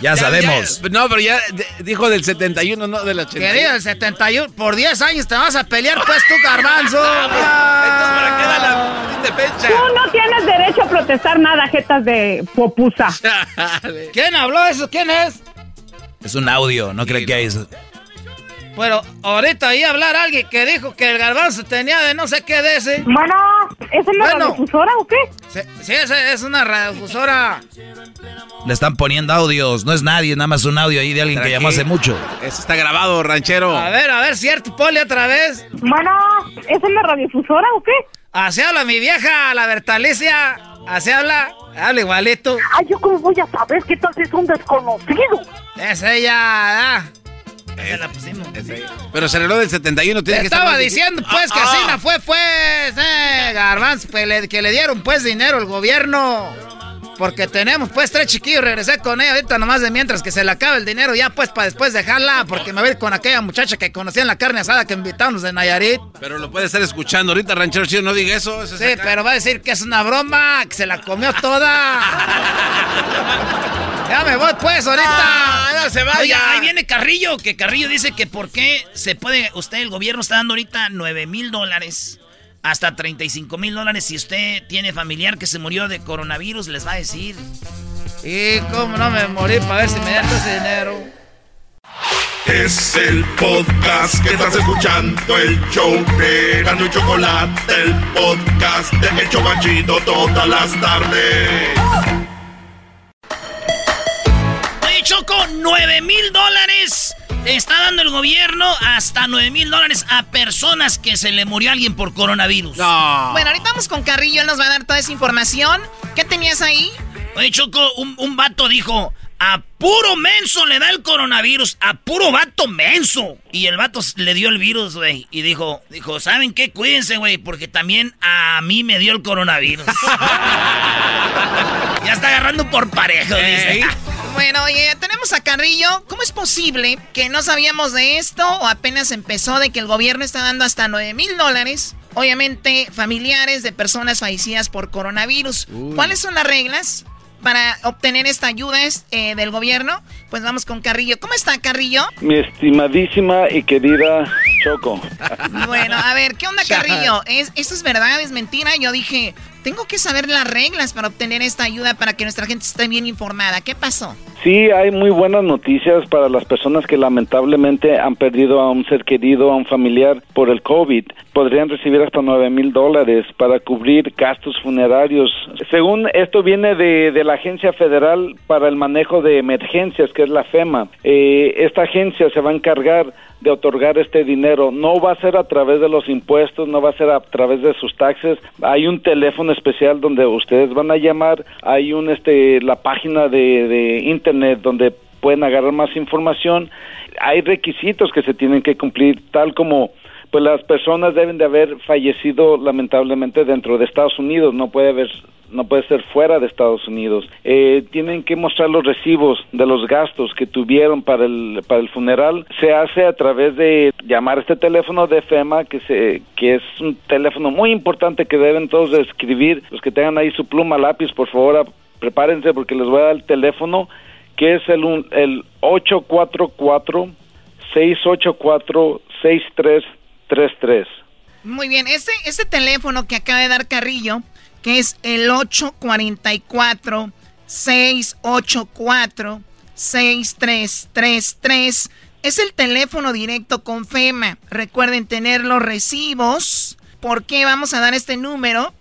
Ya, sabemos. ya, no, pero ya dijo del 71, no del Que 81. diga el 71, por 10 años te vas a pelear, pues tú, garbanzo. ¿Para qué da la fecha? Tú no tienes derecho a protestar nada, jetas de popusa. ¿Quién habló eso? ¿Quién es? Es un audio, no cree que hay eso. Pero ahorita ahí hablar alguien que dijo que el garbanzo tenía de no sé qué de ese. Bueno, ¿es una Bueno. radiodifusora o qué? Sí, sí, es, es una radiodifusora. Le están poniendo audios. No es nadie, nada más un audio ahí de alguien que llamó hace mucho. Eso está grabado, ranchero. A ver, a ver, cierto, ponle otra vez. Bueno, ¿es una radiodifusora o qué? Así habla mi vieja, la Bertalicia. Así habla, habla igualito. Ay, ¿yo cómo voy a saber qué tal si es un desconocido? Es ella, ah. Se la pusimos. Pero se del 71. Tiene Te que estaba diciendo, pues, que Ah, así ah. no fue, pues, eh, Garbanz, le- que le dieron, pues, dinero al gobierno. Porque tenemos, pues, tres chiquillos, regresé con ella ahorita nomás de mientras que se le acabe el dinero ya, pues, para después dejarla, porque me voy con aquella muchacha que conocía en la carne asada que invitamos de Nayarit. Pero lo puede estar escuchando ahorita, ranchero chido. No diga eso. eso es Sí, pero va a decir que es una broma, que se la comió toda. ya me voy, pues, ahorita. Ah, no se vaya. Oye, ahí viene Carrillo, que Carrillo dice que por qué se puede, usted, el gobierno está dando ahorita 9 mil dólares hasta 35 mil dólares si usted tiene familiar que se murió de coronavirus, les va a decir. Y cómo no me morí para ver si me dan ese dinero. Es el podcast que estás escuchando, el show de Gano y Chocolate, el podcast de El Chocachito todas las tardes. Choco, 9 mil dólares está dando el gobierno hasta 9 mil dólares a personas que se le murió alguien por coronavirus. Bueno, ahorita vamos con Carrillo, él nos va a dar toda esa información. ¿Qué tenías ahí? Oye, Choco, un, un vato dijo, a puro menso le da el coronavirus, a puro vato menso. Y el vato le dio el virus, güey, y dijo, dijo, ¿saben qué? Cuídense, güey, porque también a mí me dio el coronavirus. ya está agarrando por parejo, dice. Bueno, oye, tenemos a Carrillo. ¿Cómo es posible que no sabíamos de esto o apenas empezó de que el gobierno está dando hasta 9 mil dólares? Obviamente, familiares de personas fallecidas por coronavirus. Uy. ¿Cuáles son las reglas para obtener esta ayuda es, eh, del gobierno? Pues vamos con Carrillo. ¿Cómo está Carrillo? Mi estimadísima y querida Choco. Bueno, a ver, ¿qué onda Carrillo? ¿Es, ¿Esto es verdad? ¿Es mentira? Yo dije, tengo que saber las reglas para obtener esta ayuda para que nuestra gente esté bien informada. ¿Qué pasó? Sí, hay muy buenas noticias para las personas que lamentablemente han perdido a un ser querido, a un familiar por el COVID. Podrían recibir hasta 9 mil dólares para cubrir gastos funerarios. Según esto viene de, de la Agencia Federal para el Manejo de Emergencias, que es la FEMA. Eh, esta agencia se va a encargar de otorgar este dinero. No va a ser a través de los impuestos, no va a ser a través de sus taxes. Hay un teléfono especial donde ustedes van a llamar. Hay un este la página de, de internet donde pueden agarrar más información. Hay requisitos que se tienen que cumplir, tal como pues las personas deben de haber fallecido lamentablemente dentro de Estados Unidos, no puede haber no puede ser fuera de Estados Unidos. Eh, tienen que mostrar los recibos de los gastos que tuvieron para el para el funeral. Se hace a través de llamar este teléfono de FEMA que se que es un teléfono muy importante que deben todos escribir. Los que tengan ahí su pluma lápiz, por favor, prepárense porque les voy a dar el teléfono que es el el 844 684 6333. Muy bien, este, este teléfono que acaba de dar Carrillo, que es el 844-684-6333, es el teléfono directo con FEMA. Recuerden tener los recibos. ¿Por qué vamos a dar este número?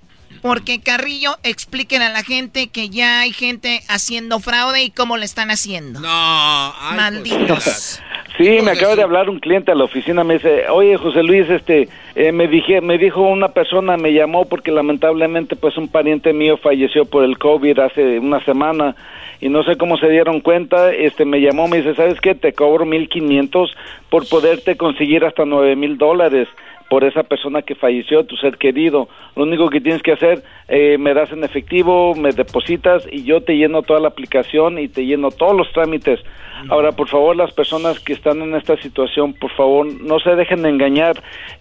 Porque Carrillo expliquen a la gente que ya hay gente haciendo fraude y cómo le están haciendo. No, Malditos. Sí, me acaba de hablar un cliente a la oficina, me dice, oye José Luis, este, eh, me dije, me dijo una persona, me llamó porque lamentablemente pues un pariente mío falleció por el COVID hace una semana y no sé cómo se dieron cuenta, este, me llamó, me dice, ¿sabes qué? Te cobro 1.500 por poderte conseguir hasta nueve mil dólares por esa persona que falleció, tu ser querido. Lo único que tienes que hacer, eh, me das en efectivo, me depositas y yo te lleno toda la aplicación y te lleno todos los trámites. Ahora, por favor, las personas que están en esta situación, por favor, no se dejen de engañar.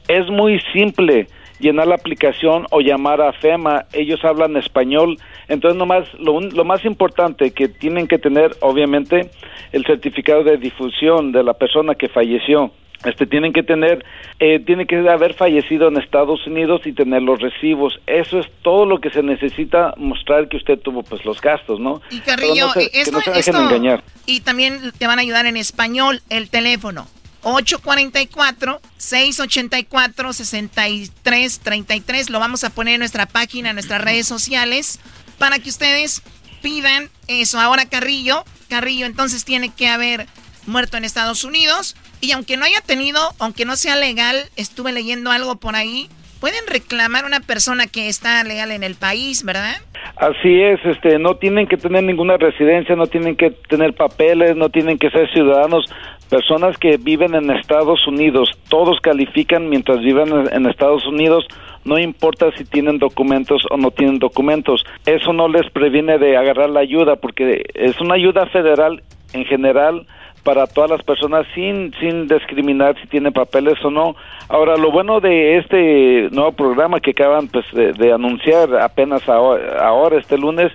Es muy simple llenar la aplicación o llamar a FEMA. Ellos hablan español. Entonces, nomás, lo, lo más importante que tienen que tener, obviamente, el certificado de difusión de la persona que falleció. Este tienen que tener, eh, tiene que haber fallecido en Estados Unidos y tener los recibos. Eso es todo lo que se necesita mostrar que usted tuvo, pues, los gastos, ¿no? Y Carrillo, no se- eh, esto, no se esto- engañar. y también te van a ayudar en español el teléfono 844-684-6333. Lo vamos a poner en nuestra página, en nuestras redes sociales, para que ustedes pidan eso. Ahora Carrillo, Carrillo entonces tiene que haber muerto en Estados Unidos y aunque no haya tenido, aunque no sea legal, estuve leyendo algo por ahí, pueden reclamar una persona que está legal en el país, ¿verdad? Así es, este, no tienen que tener ninguna residencia, no tienen que tener papeles, no tienen que ser ciudadanos, personas que viven en Estados Unidos, todos califican mientras viven en Estados Unidos, no importa si tienen documentos o no tienen documentos. Eso no les previene de agarrar la ayuda porque es una ayuda federal en general para todas las personas sin sin discriminar si tienen papeles o no. Ahora, lo bueno de este nuevo programa que acaban pues, de, anunciar apenas ahora, este lunes,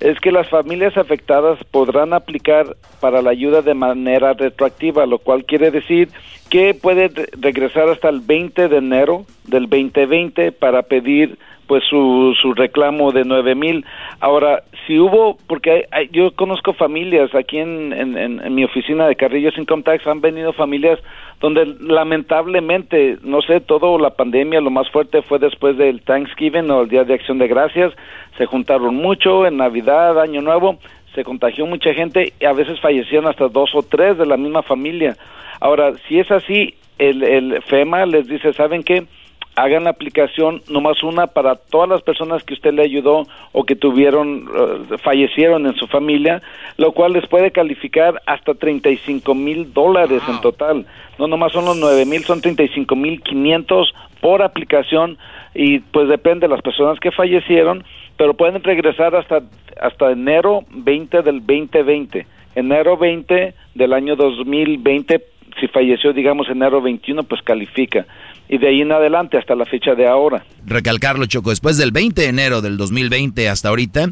es que las familias afectadas podrán aplicar para la ayuda de manera retroactiva, lo cual quiere decir que puede regresar hasta el 20 de enero del 2020 para pedir pues su, su reclamo de nueve mil. Ahora, si hubo, porque yo conozco familias aquí en, en, mi oficina de Carrillos Income Tax, han venido familias donde lamentablemente, no sé, todo la pandemia, lo más fuerte fue después del Thanksgiving o el Día de Acción de Gracias, se juntaron mucho en Navidad, Año Nuevo, se contagió mucha gente y a veces fallecieron hasta dos o tres de la misma familia. Ahora, si es así, el, el FEMA les dice, ¿saben qué? Hagan la aplicación nomás una para todas las personas que usted le ayudó o que tuvieron, eh, fallecieron en su familia, lo cual les puede calificar hasta 35 mil dólares en total. No nomás son los 9 mil, son 35 mil 500 por aplicación y pues depende de las personas que fallecieron, pero pueden regresar hasta, hasta enero 20 del 2020. Enero 20 del año 2020 si falleció, digamos, enero 21, pues califica y de ahí en adelante hasta la fecha de ahora. Recalcarlo, Choco, después del 20 de enero del 2020 hasta ahorita,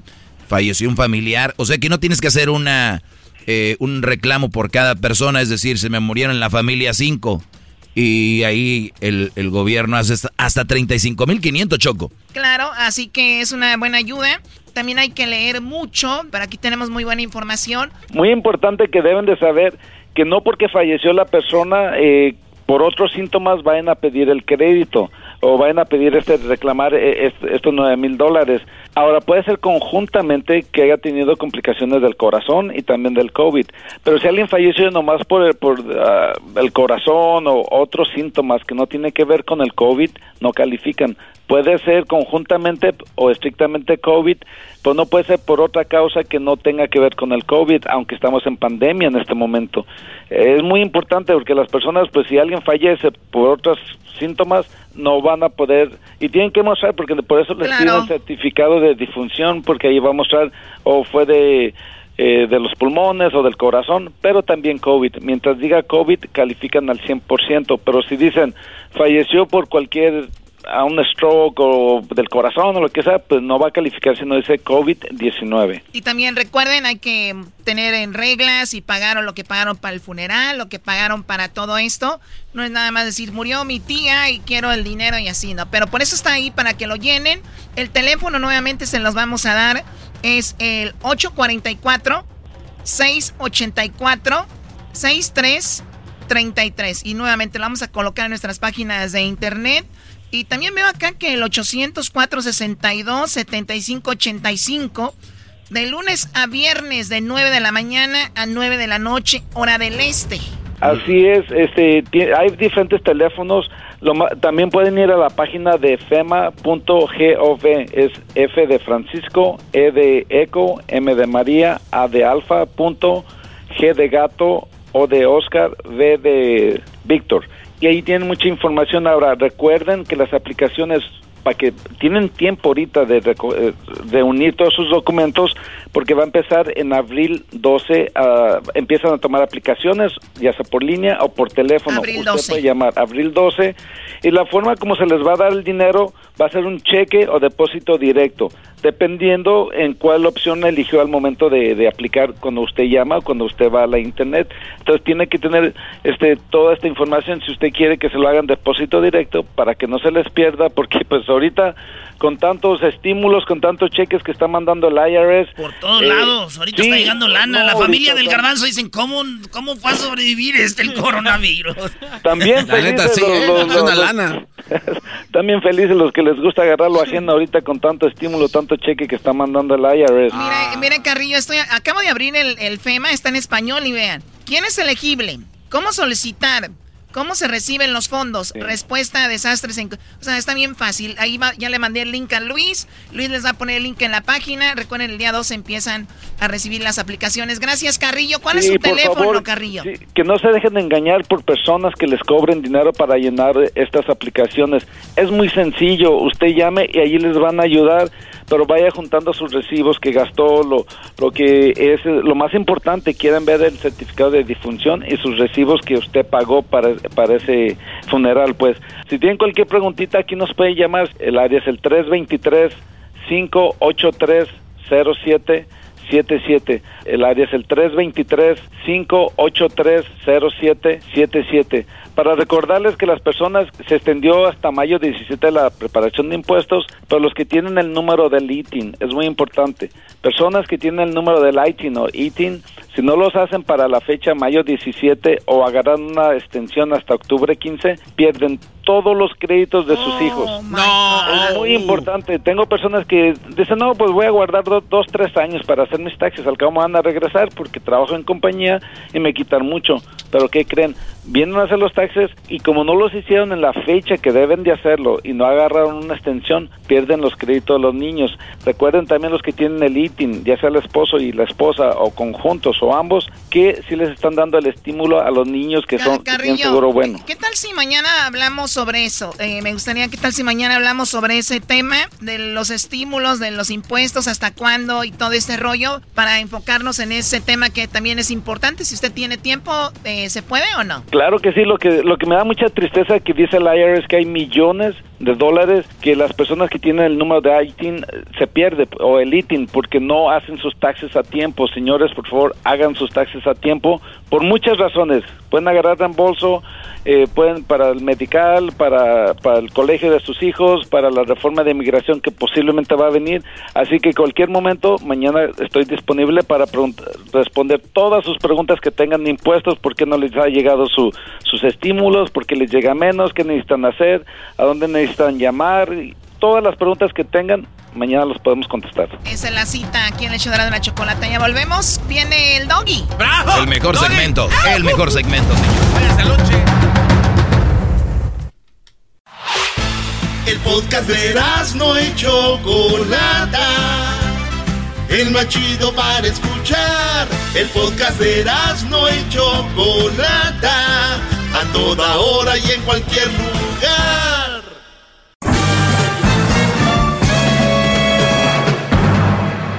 falleció un familiar, o sea que no tienes que hacer una eh, un reclamo por cada persona, es decir, se me murieron en la familia cinco y ahí el, el gobierno hace hasta 35.500, Choco. Claro, así que es una buena ayuda. También hay que leer mucho, pero aquí tenemos muy buena información. Muy importante que deben de saber que no porque falleció la persona eh, por otros síntomas vayan a pedir el crédito o vayan a pedir este reclamar eh, estos nueve mil dólares. Ahora puede ser conjuntamente que haya tenido complicaciones del corazón y también del COVID, pero si alguien falleció nomás por, el, por ah, el corazón o otros síntomas que no tienen que ver con el COVID, no califican. Puede ser conjuntamente o estrictamente COVID, pero no puede ser por otra causa que no tenga que ver con el COVID, aunque estamos en pandemia en este momento. Es muy importante porque las personas, pues si alguien fallece por otros síntomas, no van a poder, y tienen que mostrar, porque por eso les pido el certificado de difunción, porque ahí va a mostrar o fue de eh, de los pulmones o del corazón, pero también COVID. Mientras diga COVID, califican al 100%, pero si dicen falleció por cualquier a un stroke o del corazón o lo que sea, pues no va a calificar si no dice COVID-19. Y también recuerden, hay que tener en reglas y pagaron lo que pagaron para el funeral, lo que pagaron para todo esto. No es nada más decir, murió mi tía y quiero el dinero y así, ¿no? Pero por eso está ahí, para que lo llenen. El teléfono nuevamente se los vamos a dar. Es el 844 684 6333 Y nuevamente lo vamos a colocar en nuestras páginas de internet y también veo acá que el 800-462-7585, de lunes a viernes, de 9 de la mañana a 9 de la noche, hora del este. Así es, este, hay diferentes teléfonos. también pueden ir a la página de fema.gov, es F de Francisco, E de Eco, M de María, A de Alfa, punto, G de Gato, O de Oscar, V de Víctor y ahí tienen mucha información. Ahora, recuerden que las aplicaciones para que tienen tiempo ahorita de, eh, de, unir todos sus documentos porque va a empezar en abril 12 uh, empiezan a tomar aplicaciones ya sea por línea o por teléfono abril usted puede llamar abril 12 y la forma como se les va a dar el dinero va a ser un cheque o depósito directo dependiendo en cuál opción eligió al momento de, de aplicar cuando usted llama o cuando usted va a la internet. Entonces tiene que tener este toda esta información si usted quiere que se lo hagan depósito directo para que no se les pierda porque pues ahorita con tantos estímulos, con tantos cheques que está mandando el IRS. Por todos eh, lados, ahorita está llegando lana. la familia del garbanzo dicen, ¿cómo, cómo fue a sobrevivir este el coronavirus? También felices los, lana. También felices los que les gusta agarrar lo ajeno ahorita con tanto estímulo, tanto cheque que está mandando el IRS. Mira, mira Carrillo, estoy, acabo de abrir el, el FEMA, está en español y vean, ¿quién es elegible? ¿Cómo solicitar? ¿Cómo se reciben los fondos? Respuesta a desastres en... O sea, está bien fácil. Ahí va, ya le mandé el link a Luis. Luis les va a poner el link en la página. Recuerden, el día 2 empiezan a recibir las aplicaciones. Gracias, Carrillo. ¿Cuál es su teléfono, Carrillo? que no se dejen de engañar por personas que les cobren dinero para llenar estas aplicaciones. Es muy sencillo. Usted llame y allí les van a ayudar pero vaya juntando sus recibos que gastó, lo, lo que es lo más importante, quieren ver el certificado de difunción y sus recibos que usted pagó para, para ese funeral. Pues si tienen cualquier preguntita, aquí nos puede llamar. El área es el 323 583 0777 El área es el 323-583-0777. Para recordarles que las personas se extendió hasta mayo 17 la preparación de impuestos, pero los que tienen el número del ITIN, es muy importante. Personas que tienen el número del ITIN o ITIN, si no los hacen para la fecha mayo 17 o agarran una extensión hasta octubre 15, pierden todos los créditos de sus hijos. No, es muy importante. Tengo personas que dicen, no, pues voy a guardar dos, tres años para hacer mis taxis. Al cabo me van a regresar porque trabajo en compañía y me quitan mucho. Pero ¿qué creen? Vienen a hacer los taxes y como no los hicieron en la fecha que deben de hacerlo y no agarraron una extensión, pierden los créditos de los niños. Recuerden también los que tienen el ITIN, ya sea el esposo y la esposa o conjuntos o ambos, que sí les están dando el estímulo a los niños que son que tienen seguro bueno. ¿Qué tal si mañana hablamos sobre eso? Eh, me gustaría, ¿qué tal si mañana hablamos sobre ese tema de los estímulos, de los impuestos, hasta cuándo y todo este rollo para enfocarnos en ese tema que también es importante? Si usted tiene tiempo, eh, ¿se puede o no? Claro que sí, lo que, lo que me da mucha tristeza que dice el IRS que hay millones de dólares que las personas que tienen el número de ITIN eh, se pierde o el ITIN porque no hacen sus taxes a tiempo. Señores, por favor, hagan sus taxes a tiempo por muchas razones. Pueden agarrar reembolso, eh, pueden para el medical, para, para el colegio de sus hijos, para la reforma de inmigración que posiblemente va a venir. Así que cualquier momento, mañana estoy disponible para responder todas sus preguntas que tengan impuestos, por qué no les ha llegado su, sus estímulos, por qué les llega menos, qué necesitan hacer, a dónde necesitan llamar. Todas las preguntas que tengan, mañana los podemos contestar. Esa es la cita aquí en el de la chocolate. Ya volvemos. Viene el doggy. ¡Bravo! El mejor segmento. El mejor segmento, El podcast de no hecho Chocolata. El más chido para escuchar. El podcast de no hecho Chocolata. A toda hora y en cualquier lugar.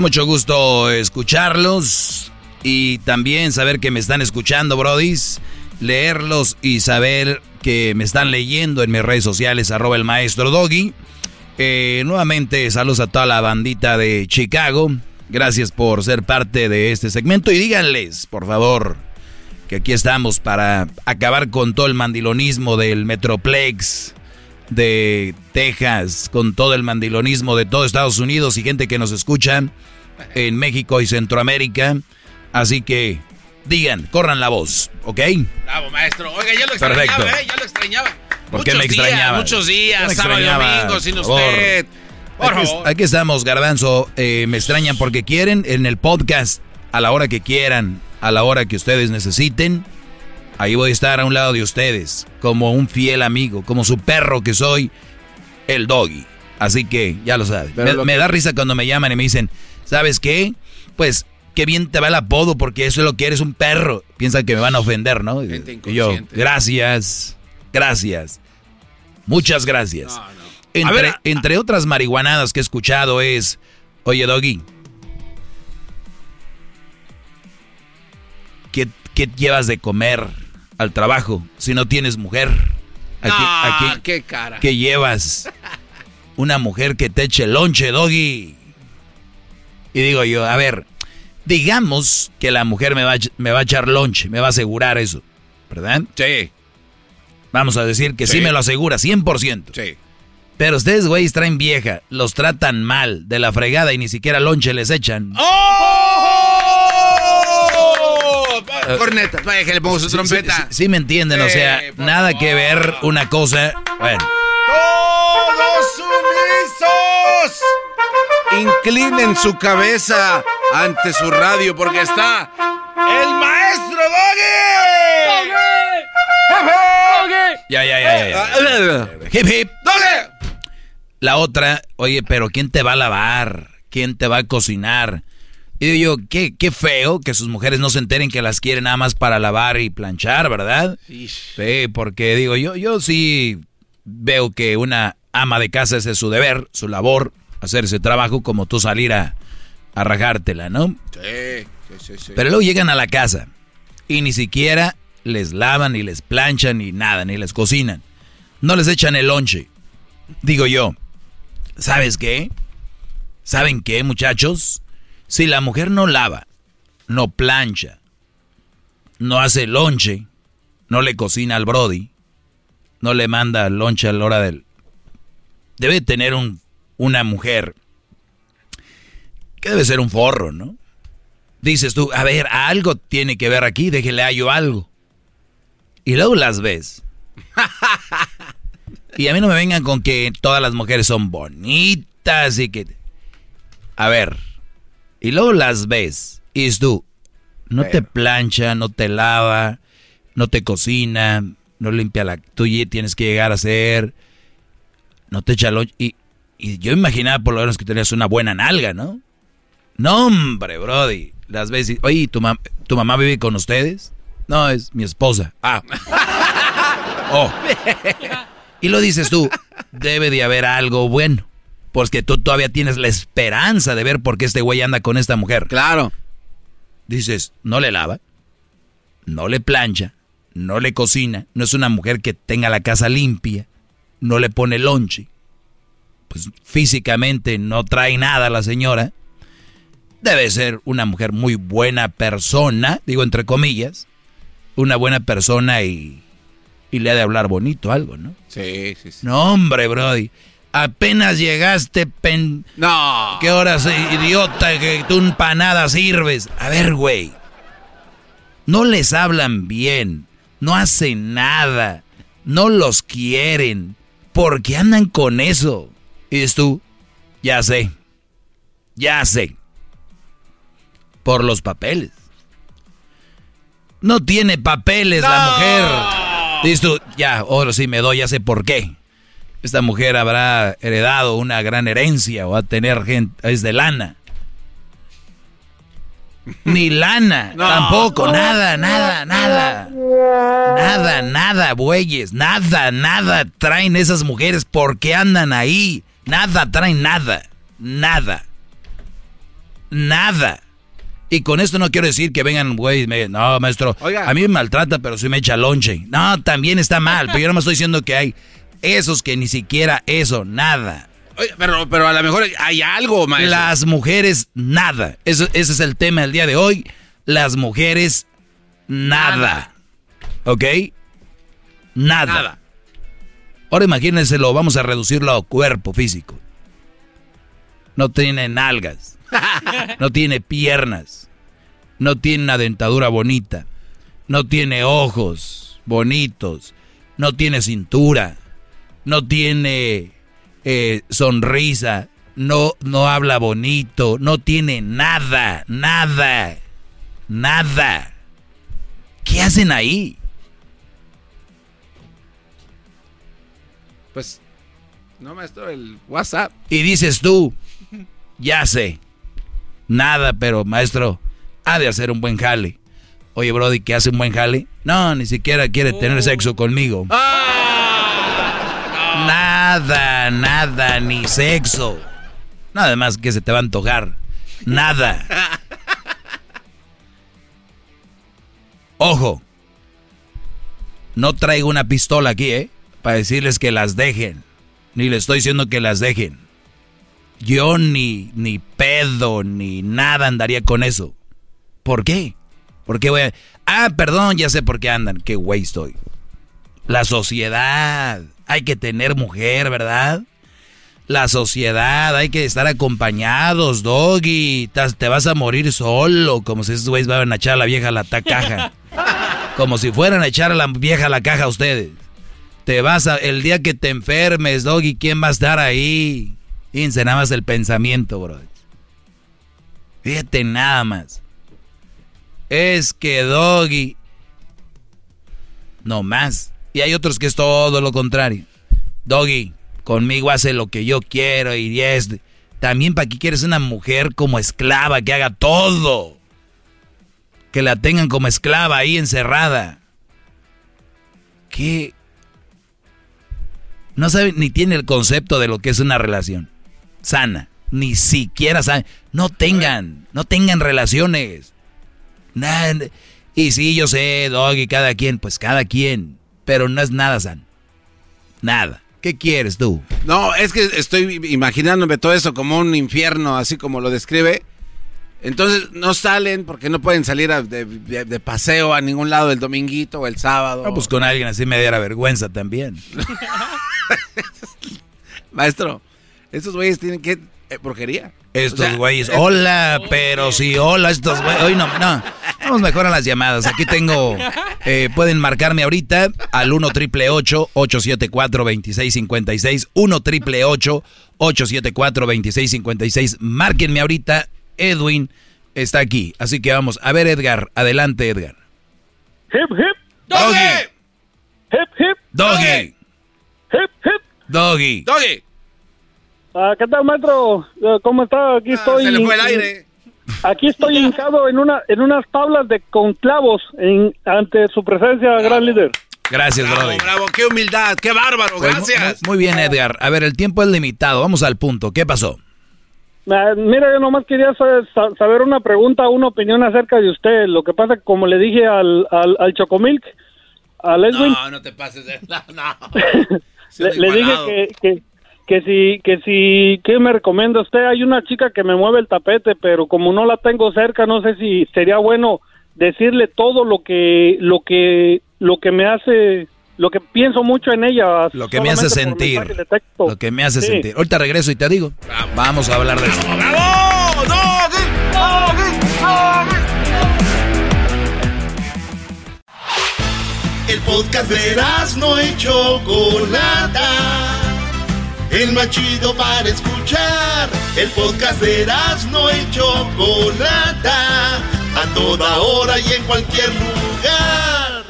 mucho gusto escucharlos y también saber que me están escuchando, brodis. Leerlos y saber que me están leyendo en mis redes sociales, arroba el maestro Doggy. Eh, nuevamente, saludos a toda la bandita de Chicago. Gracias por ser parte de este segmento y díganles, por favor, que aquí estamos para acabar con todo el mandilonismo del Metroplex, de Texas, con todo el mandilonismo de todo Estados Unidos y gente que nos escucha en México y Centroamérica. Así que digan, corran la voz, ¿ok? Bravo, maestro. Oiga, ya lo extrañaba, ¿eh? Ya lo extrañaba. ¿Por qué me extrañaba? muchos días, sábado y domingo, sin usted. Por aquí, favor. aquí, estamos, Garbanzo. Eh, me extrañan porque quieren en el podcast, a la hora que quieran, a la hora que ustedes necesiten. Ahí voy a estar a un lado de ustedes, como un fiel amigo, como su perro que soy, el doggy. Así que ya lo saben. Me, da risa cuando me llaman y me dicen, ¿sabes qué? Pues qué bien te va el apodo porque eso es lo que eres un perro. Piensan que me van a ofender, ¿no? Y yo, gracias, gracias. Muchas gracias. Entre, entre otras marihuanadas que he escuchado es, oye, doggy, ¿qué, ¿qué llevas de comer? Al trabajo si no tienes mujer? ¿A qué cara. ¿Qué llevas? una mujer que te eche lonche, doggy. Y digo yo, a ver, digamos que la mujer me va, a, me va a echar lonche, me va a asegurar eso, ¿verdad? Sí. Vamos a decir que sí, me lo asegura, 100%. Sí. Pero ustedes, güeyes, traen vieja, los tratan mal, de la fregada y ni siquiera lonche les echan. ¡Oh! Corneta, vaya que le pongo su Sí, trompeta. Sí, sí, sí me entienden, o sea, nada que ver una cosa. Bueno, ¡Todos sumisos! Inclinen su cabeza ante su radio porque está el maestro Doggy. ya, ya, ya, ya, ya. Hip, hip. ¡Doggy! La otra, oye, pero ¿quién te va a lavar? ¿Quién te va a cocinar? Y digo yo, qué, qué feo que sus mujeres no se enteren que las quieren nada más para lavar y planchar, ¿verdad? Sí, porque digo, yo, yo sí veo que una ama de casa ese es su deber, su labor, hacer ese trabajo como tú salir a, a rajártela, ¿no? Sí, sí, sí, sí. Pero luego llegan a la casa y ni siquiera les lavan, ni les planchan, ni nada, ni les cocinan. No les echan el lonche. Digo yo, ¿sabes qué? ¿Saben qué, muchachos? Si la mujer no lava, no plancha, no hace lonche, no le cocina al Brody, no le manda lonche a la hora del... Debe tener un, una mujer que debe ser un forro, ¿no? Dices tú, a ver, algo tiene que ver aquí, déjele yo algo. Y luego las ves. y a mí no me vengan con que todas las mujeres son bonitas y que... A ver, y luego las ves y dices tú, no te plancha, no te lava, no te cocina, no limpia la... Tú tienes que llegar a hacer, no te echa. Y, y yo imaginaba por lo menos que tenías una buena nalga, ¿no? No, hombre, Brody. Las ves y, oye, ¿tu, mam- ¿tu mamá vive con ustedes? No, es mi esposa. Ah. Oh. Y lo dices tú, debe de haber algo bueno. Porque tú todavía tienes la esperanza de ver por qué este güey anda con esta mujer. Claro. Dices, no le lava, no le plancha, no le cocina, no es una mujer que tenga la casa limpia, no le pone lonche. Pues físicamente no trae nada la señora. Debe ser una mujer muy buena persona, digo entre comillas, una buena persona y, y le ha de hablar bonito algo, ¿no? Sí, sí, sí. No, hombre, Brody. Apenas llegaste, pen... No. ¿Qué horas, idiota, que tú empanada sirves? A ver, güey. No les hablan bien. No hacen nada. No los quieren. ¿Por qué andan con eso? Y dices tú, ya sé. Ya sé. Por los papeles. No tiene papeles la mujer. Dices tú, ya, ahora sí me doy, ya sé por qué. Esta mujer habrá heredado una gran herencia o va a tener gente, es de lana. Ni lana, tampoco, nada, nada, nada. Nada, nada, bueyes, nada, nada traen esas mujeres porque andan ahí. Nada traen nada, nada. Nada. Y con esto no quiero decir que vengan, güey, me- no, maestro, a mí me maltrata, pero sí me echa lonche. No, también está mal, pero yo no me estoy diciendo que hay esos que ni siquiera eso, nada. Oye, pero, pero a lo mejor hay algo, maestro. Las mujeres, nada. Eso, ese es el tema del día de hoy. Las mujeres, nada. ¿Ok? Nada. Nada. Ahora imagínense, lo vamos a reducirlo a cuerpo físico. No tiene nalgas. No tiene piernas. No tiene una dentadura bonita. No tiene ojos bonitos. No tiene cintura. No tiene eh, sonrisa. No, no habla bonito. No tiene nada. Nada. Nada. ¿Qué hacen ahí? Pues, no, maestro, el WhatsApp. Y dices tú, ya sé. Nada, pero maestro, ha de hacer un buen jale. Oye, Brody, ¿qué hace un buen jale? No, ni siquiera quiere tener sexo conmigo. Nada, nada, ni sexo. Nada más que se te va a antojar. Nada. Ojo. No traigo una pistola aquí, ¿eh? Para decirles que las dejen. Ni le estoy diciendo que las dejen. Yo ni, ni pedo, ni nada andaría con eso. ¿Por qué? ¿Por qué voy a... Ah, perdón, ya sé por qué andan. Qué güey estoy. La sociedad. Hay que tener mujer, ¿verdad? La sociedad, hay que estar acompañados, doggy. Te vas a morir solo, como si esos güeyes van a echar a la vieja a la caja. Como si fueran a echar a la vieja a la caja a ustedes. Te vas a, el día que te enfermes, doggy, ¿quién va a estar ahí? Fíjense nada más el pensamiento, bro. Fíjate nada más. Es que Doggy. No más. Y hay otros que es todo lo contrario. Doggy, conmigo hace lo que yo quiero y es. También para qué quieres una mujer como esclava que haga todo. Que la tengan como esclava ahí encerrada. ¿Qué? No sabe ni tiene el concepto de lo que es una relación sana. Ni siquiera saben. No tengan, no tengan relaciones. Y sí, yo sé, Doggy, cada quien, pues cada quien. Pero no es nada san. Nada. ¿Qué quieres tú? No, es que estoy imaginándome todo eso como un infierno, así como lo describe. Entonces no salen porque no pueden salir de, paseo a ningún lado el dominguito o el sábado. No, pues con alguien así me diera vergüenza también. Maestro, estos güeyes tienen que... Eh, porquería. Estos güeyes, hola, pero sí, hola, estos güeyes. Hoy no, no, vamos mejor a las llamadas. Aquí tengo, eh, pueden marcarme ahorita al 1 triple 874 2656 1 triple 874 2656 Márquenme ahorita, Edwin está aquí. Así que vamos, a ver Edgar, adelante Edgar. Hip, hip. Doggy. Hip, hip. Doggy. Hip, hip. Doggy. Doggy. Ah, ¿Qué tal, maestro? Eh, ¿Cómo está? Aquí estoy. Ah, se le fue el aire. Aquí estoy hincado en una en unas tablas de con clavos en, ante su presencia, gran líder. Gracias, bravo, brother. Bravo, qué humildad, qué bárbaro, Pues, gracias. Muy, muy bien, Edgar. A ver, el tiempo es limitado. Vamos al punto. ¿Qué pasó? Ah, Mira, yo nomás quería sa- sa- saber una pregunta, una opinión acerca de usted. Lo que pasa, como le dije al, al, al Chocomilk, al Edwin, No, no te pases de... No, no. le, le dije que, que si, que si, ¿qué me recomienda usted? Hay una chica que me mueve el tapete, pero como no la tengo cerca, no sé si sería bueno decirle todo lo que, lo que, lo que me hace, lo que pienso mucho en ella. Lo que me hace sentir. Lo que me hace Sí. sentir. Ahorita regreso y te digo. Vamos a hablar de eso. ¡Bravo! ¡Doggy! ¡Doggy! El podcast de no y Chocolata. El más chido para escuchar. El podcast de no y Chocolata. A toda hora y en cualquier lugar.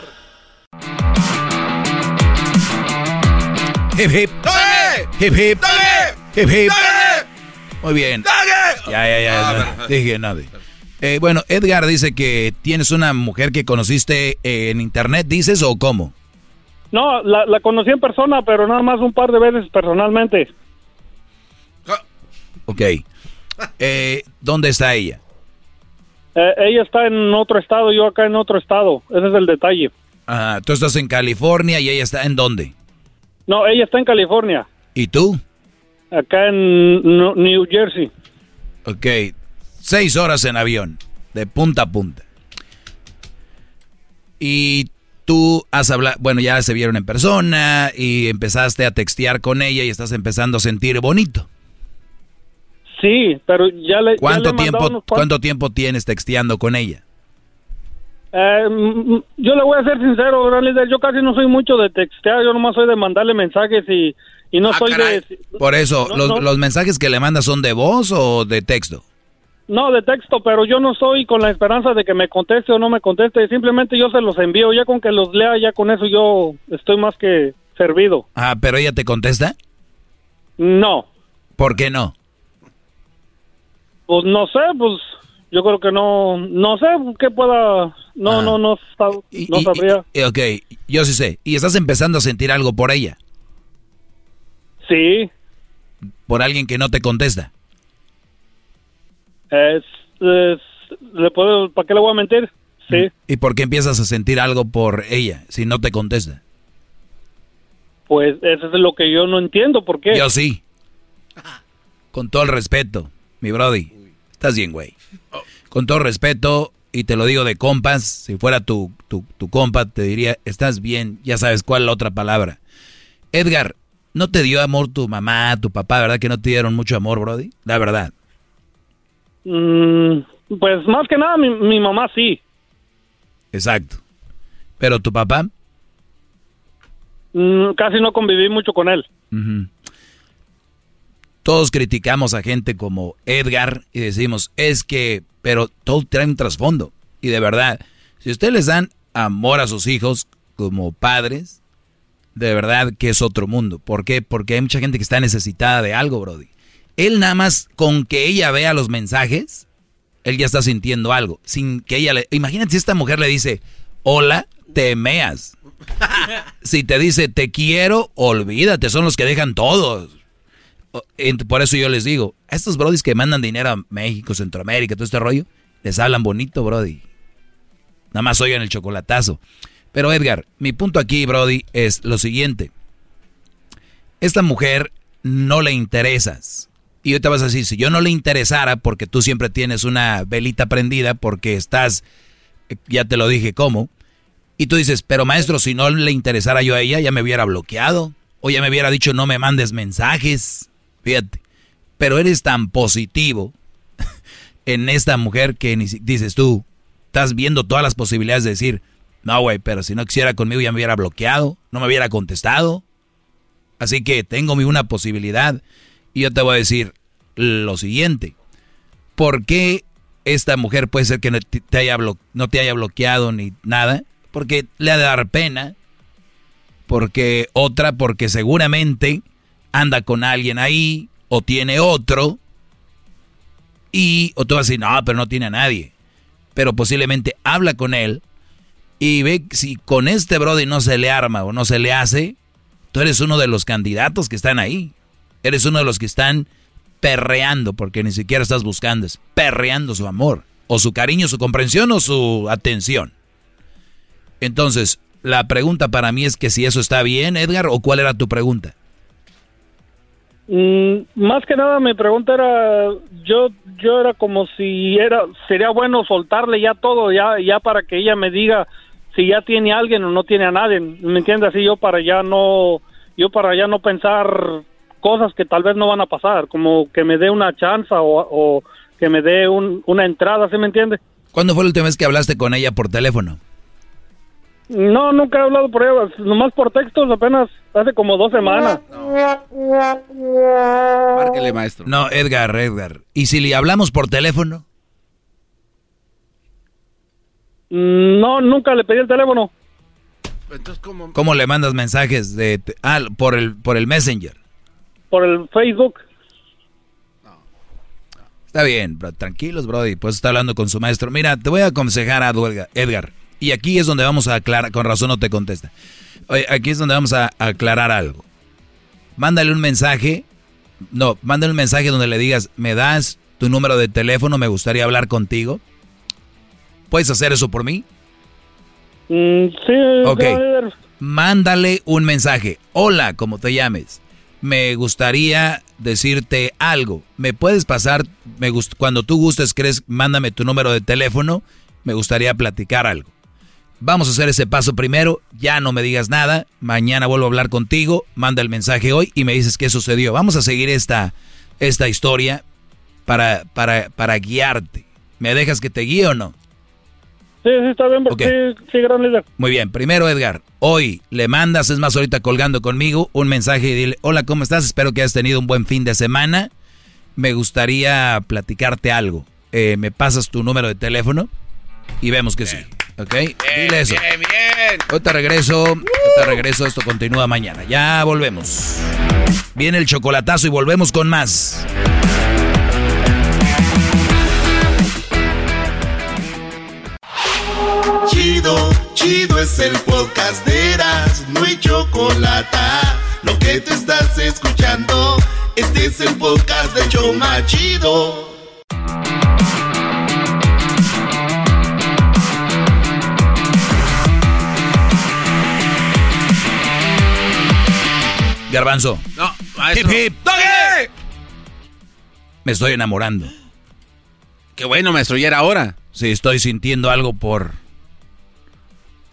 Hip hip. Hip hip. Hip hip. Muy bien. Ya, ya, ya. no, dije nada. Eh, bueno, Edgar dice que tienes una mujer que conociste en internet, dices, o cómo? No, la, la conocí en persona, pero nada más un par de veces personalmente. Ok. Eh, ¿Dónde está ella? Eh, ella está en otro estado, yo acá en otro estado. Ese es el detalle. Ajá, tú estás en California y ella está en dónde? No, ella está en California, ¿Y tú? acá en New Jersey. Ok. Seis horas en avión, de punta a punta. Y tú has hablado, bueno, ya se vieron en persona y empezaste a textear con ella y estás empezando a sentir bonito. Sí, pero ya le. ya ¿Cuánto le tiempo, unos cuánto tiempo tienes texteando con ella? Eh, yo le voy a ser sincero, líder. Yo casi no soy mucho de textear, yo nomás soy de mandarle mensajes y, y no soy de. Por eso, No, los, no. los mensajes que le mandas son de voz o de texto? No, de texto, pero yo no estoy con la esperanza de que me conteste o no me conteste. Simplemente yo se los envío. Ya con que los lea, ya con eso yo estoy más que servido. Ah, pero ella te contesta. No, ¿Por qué no? pues no sé, pues yo creo que no, no sé qué pueda, no, no, no, sab- no sabría. Eh, ok, yo sí sé. ¿Y estás empezando a sentir algo por ella? Sí, ¿Por alguien que no te contesta? Es, es- le puedo, ¿para qué le voy a mentir? Sí, ¿Y por qué empiezas a sentir algo por ella si no te contesta? Pues eso es lo que yo no entiendo, ¿por qué? Yo sí. Con todo el respeto, mi brody. Estás bien, güey. Con todo respeto, y te lo digo de compas, si fuera tu, tu, tu compa, te diría, estás bien, ya sabes cuál es la otra palabra. Edgar, ¿no te dio amor tu mamá, tu papá, verdad que no te dieron mucho amor, Brody? La verdad. Mm, pues más que nada mi, mi mamá sí. Exacto. ¿Pero tu papá? Mm, casi no conviví mucho con él. Todos criticamos a gente como Edgar y decimos, es que, pero todo trae un trasfondo. Y de verdad, si ustedes les dan amor a sus hijos como padres, de verdad que es otro mundo. ¿Por qué? Porque hay mucha gente que está necesitada de algo, Brody. Él nada más con que ella vea los mensajes, él ya está sintiendo algo. Sin que ella le... Imagínate si esta mujer le dice, hola, te meas. Si te dice te quiero, olvídate, son los que dejan todos. Por eso yo les digo, a estos brodis que mandan dinero a México, Centroamérica, todo este rollo, les hablan bonito, brody. Nada más oigan el chocolatazo. Pero Edgar, mi punto aquí, brody, es lo siguiente. Esta mujer no le interesas. Y te vas a decir, si yo no le interesara, porque tú siempre tienes una velita prendida, porque estás, eh, ya te lo dije, ¿cómo? Y tú dices, pero maestro, si no le interesara yo a ella, ya me hubiera bloqueado. O ya me hubiera dicho, no me mandes mensajes. Fíjate. Pero eres tan positivo en esta mujer que dices tú, estás viendo todas las posibilidades de decir, no, güey, pero si no quisiera conmigo ya me hubiera bloqueado, no me hubiera contestado. Así que tengo mi una posibilidad. Y yo te voy a decir lo siguiente. ¿Por qué esta mujer puede ser que no te haya bloqueado ni nada? Porque le ha de dar pena. Porque otra, porque seguramente anda con alguien ahí o tiene otro. Y, o tú vas a decir, no, pero no tiene a nadie. Pero posiblemente habla con él y ve si con este Brody no se le arma o no se le hace, tú eres uno de los candidatos que están ahí. Eres uno de los que están perreando, porque ni siquiera estás buscando, es perreando su amor, o su cariño, su comprensión o su atención. Entonces, la pregunta para mí es que si eso está bien, Edgar, o cuál era tu pregunta. Mm, más que nada mi pregunta era, yo yo era como si era sería bueno soltarle ya todo ya ya para que ella me diga si ya tiene a alguien o no tiene a nadie, ¿me entiendes? Así yo para ya no yo para ya no pensar cosas que tal vez no van a pasar, como que me dé una chance o, o que me dé un- una entrada, ¿sí me entiende? ¿Cuándo fue la última vez que hablaste con ella por teléfono? No, nunca he hablado por ella, nomás por textos apenas hace como dos semanas. Márquele, maestro. No, Edgar, Edgar. ¿Y si le hablamos por teléfono? Mm, No, nunca le pedí el teléfono. Entonces, ¿cómo? ¿Cómo le mandas mensajes de ah, por el por el Messenger? Por el Facebook. Está bien, bro, tranquilos, Brody. Pues está hablando con su maestro. Mira, te voy a aconsejar a Edgar. Y aquí es donde vamos a aclarar, con razón no te contesta. Oye, aquí es donde vamos a aclarar algo. Mándale un mensaje. No, mándale un mensaje donde le digas, me das tu número de teléfono, me gustaría hablar contigo. ¿Puedes hacer eso por mí? Mm, sí, Ok. Mándale un mensaje. Hola, como te llames. Me gustaría decirte algo. ¿Me puedes pasar? Me gust- cuando tú gustes, crees, mándame tu número de teléfono. Me gustaría platicar algo. Vamos a hacer ese paso primero. Ya no me digas nada. Mañana vuelvo a hablar contigo. Manda el mensaje hoy y me dices qué sucedió. Vamos a seguir esta, esta historia para, para, para guiarte. ¿Me dejas que te guíe o no? Sí, sí, está bien, porque sí, sí, gran líder. Muy bien, primero Edgar, hoy le mandas, es más ahorita colgando conmigo, un mensaje y dile, hola, ¿cómo estás? Espero que hayas tenido un buen fin de semana. Me gustaría platicarte algo. Eh, ¿Me pasas tu número de teléfono? Y vemos que sí. ¿Ok? dile eso. Bien, bien. Ahorita regreso, ahorita regreso, esto continúa mañana. Ya volvemos. Viene el chocolatazo y volvemos con más. Chido, chido es el podcast de Eras, no hay chocolate. Lo que te estás escuchando, este es el podcast de Choma Chido. Garbanzo. No, maestro. Hip, hip. ¡Doggy! Me estoy enamorando. Qué bueno, maestro, ya era hora. Sí, estoy sintiendo algo por.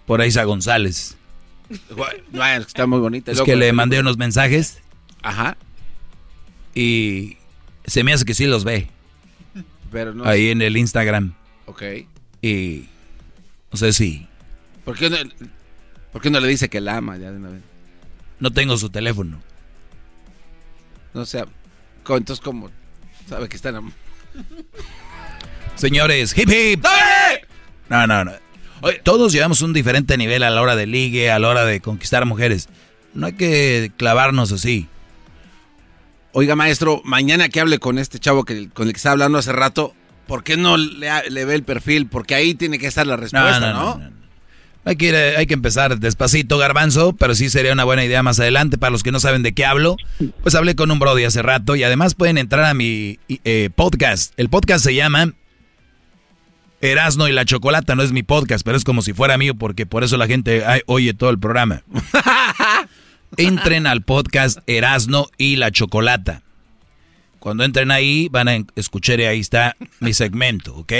Por Aiza González. Bueno, está muy bonita. Es loco. que le mandé unos mensajes Ajá. y se me hace que sí los ve. Pero no. Ahí en el Instagram. Ok. Y. No sé si. ¿Por qué, no, ¿Por qué no le dice que la ama ya de una vez? No tengo su teléfono. No sé. Entonces, ¿cómo sabe que está enamorado? Señores, hip hip. No, no, no. Oye, todos llevamos un diferente nivel a la hora de ligue, a la hora de conquistar mujeres. No hay que clavarnos así. Oiga, maestro, mañana que hable con este chavo que, con el que estaba hablando hace rato, ¿por qué no le, le ve el perfil? Porque ahí tiene que estar la respuesta, ¿no? no, Hay que, ir, hay que empezar despacito, garbanzo, pero sí sería una buena idea más adelante. Para los que no saben de qué hablo, pues hablé con un Brody hace rato y además pueden entrar a mi eh, podcast. El podcast se llama Erasno y la Chocolata, no es mi podcast, pero es como si fuera mío porque por eso la gente oye todo el programa. Entren al podcast Erasno y la Chocolata. Cuando entren ahí van a escuchar y ahí está mi segmento, ¿ok?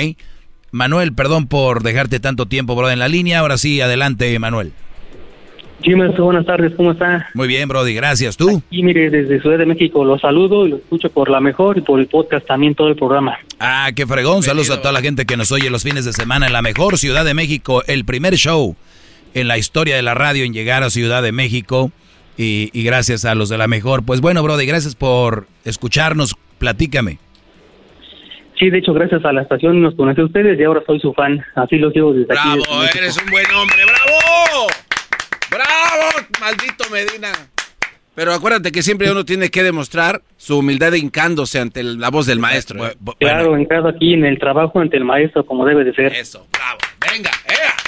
Manuel, perdón por dejarte tanto tiempo, bro, en la línea. Ahora sí, adelante, Manuel. Maestro, buenas tardes, ¿cómo está? Muy bien, Brody, gracias. ¿Tú? Y mire, desde Ciudad de México lo saludo y lo escucho por la mejor y por el podcast también todo el programa. Ah, qué fregón. Saludos a toda la gente que nos oye los fines de semana en la mejor Ciudad de México. El primer show en la historia de la radio en llegar a Ciudad de México. Y, y gracias a los de la mejor. Pues bueno, Brody, gracias por escucharnos. Platícame. Sí, de hecho, gracias a la estación nos conocí a ustedes y ahora soy su fan. Así lo sigo desde aquí. ¡Bravo! ¡Eres un buen hombre! ¡Bravo! ¡Maldito Medina! Pero acuérdate que siempre uno tiene que demostrar su humildad hincándose ante el- la voz del maestro. ¿eh? Claro, entrado aquí en el trabajo ante el maestro como debe de ser. Eso, bravo. Venga,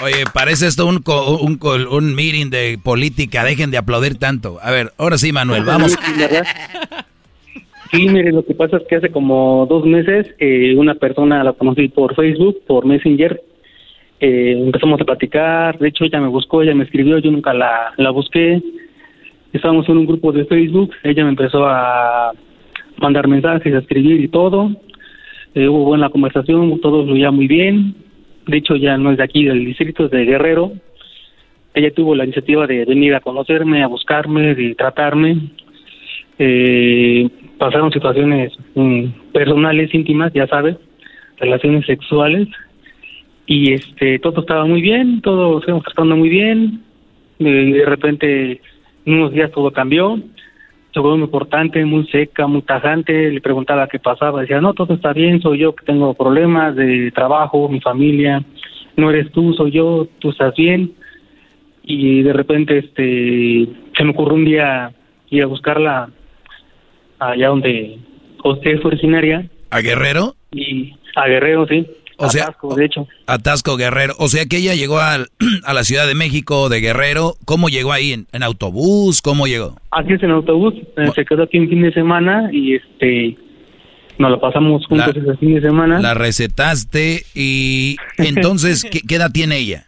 Oye, parece esto un, co- un, co- un meeting de política. Dejen de aplaudir tanto. A ver, ahora sí, Manuel, vamos. Sí, ¿verdad? Sí, mire, lo que pasa es que hace como dos meses eh, una persona la conocí por Facebook, por Messenger. Eh, empezamos a platicar, de hecho ella me buscó, ella me escribió, yo nunca la, la busqué. Estábamos en un grupo de Facebook, ella me empezó a mandar mensajes, a escribir y todo. Eh, hubo buena conversación, todo fluía muy bien. De hecho ya no es de aquí, del distrito, es de Guerrero. Ella tuvo la iniciativa de venir a conocerme, a buscarme, de tratarme eh, pasaron situaciones mm, personales íntimas ya sabes relaciones sexuales y este todo estaba muy bien todo se tratando muy bien. De repente en unos días todo cambió. Se volvió muy importante muy seca muy tajante. Le preguntaba qué pasaba. Decía no todo está bien soy yo que tengo problemas de trabajo mi familia. No eres tú soy yo tú estás bien y de repente este se me ocurrió un día ir a buscarla allá donde usted es originaria. ¿A Guerrero? y a Guerrero, sí. O sea, Atasco, de hecho. Atasco Guerrero. O sea que ella llegó al- a la Ciudad de México de Guerrero. ¿Cómo llegó ahí? ¿En, en autobús? ¿Cómo llegó? Aquí es en autobús, eh, se quedó aquí un fin de semana y este nos lo pasamos juntos La- ese fin de semana. La recetaste y entonces, ¿qué, qué edad tiene ella?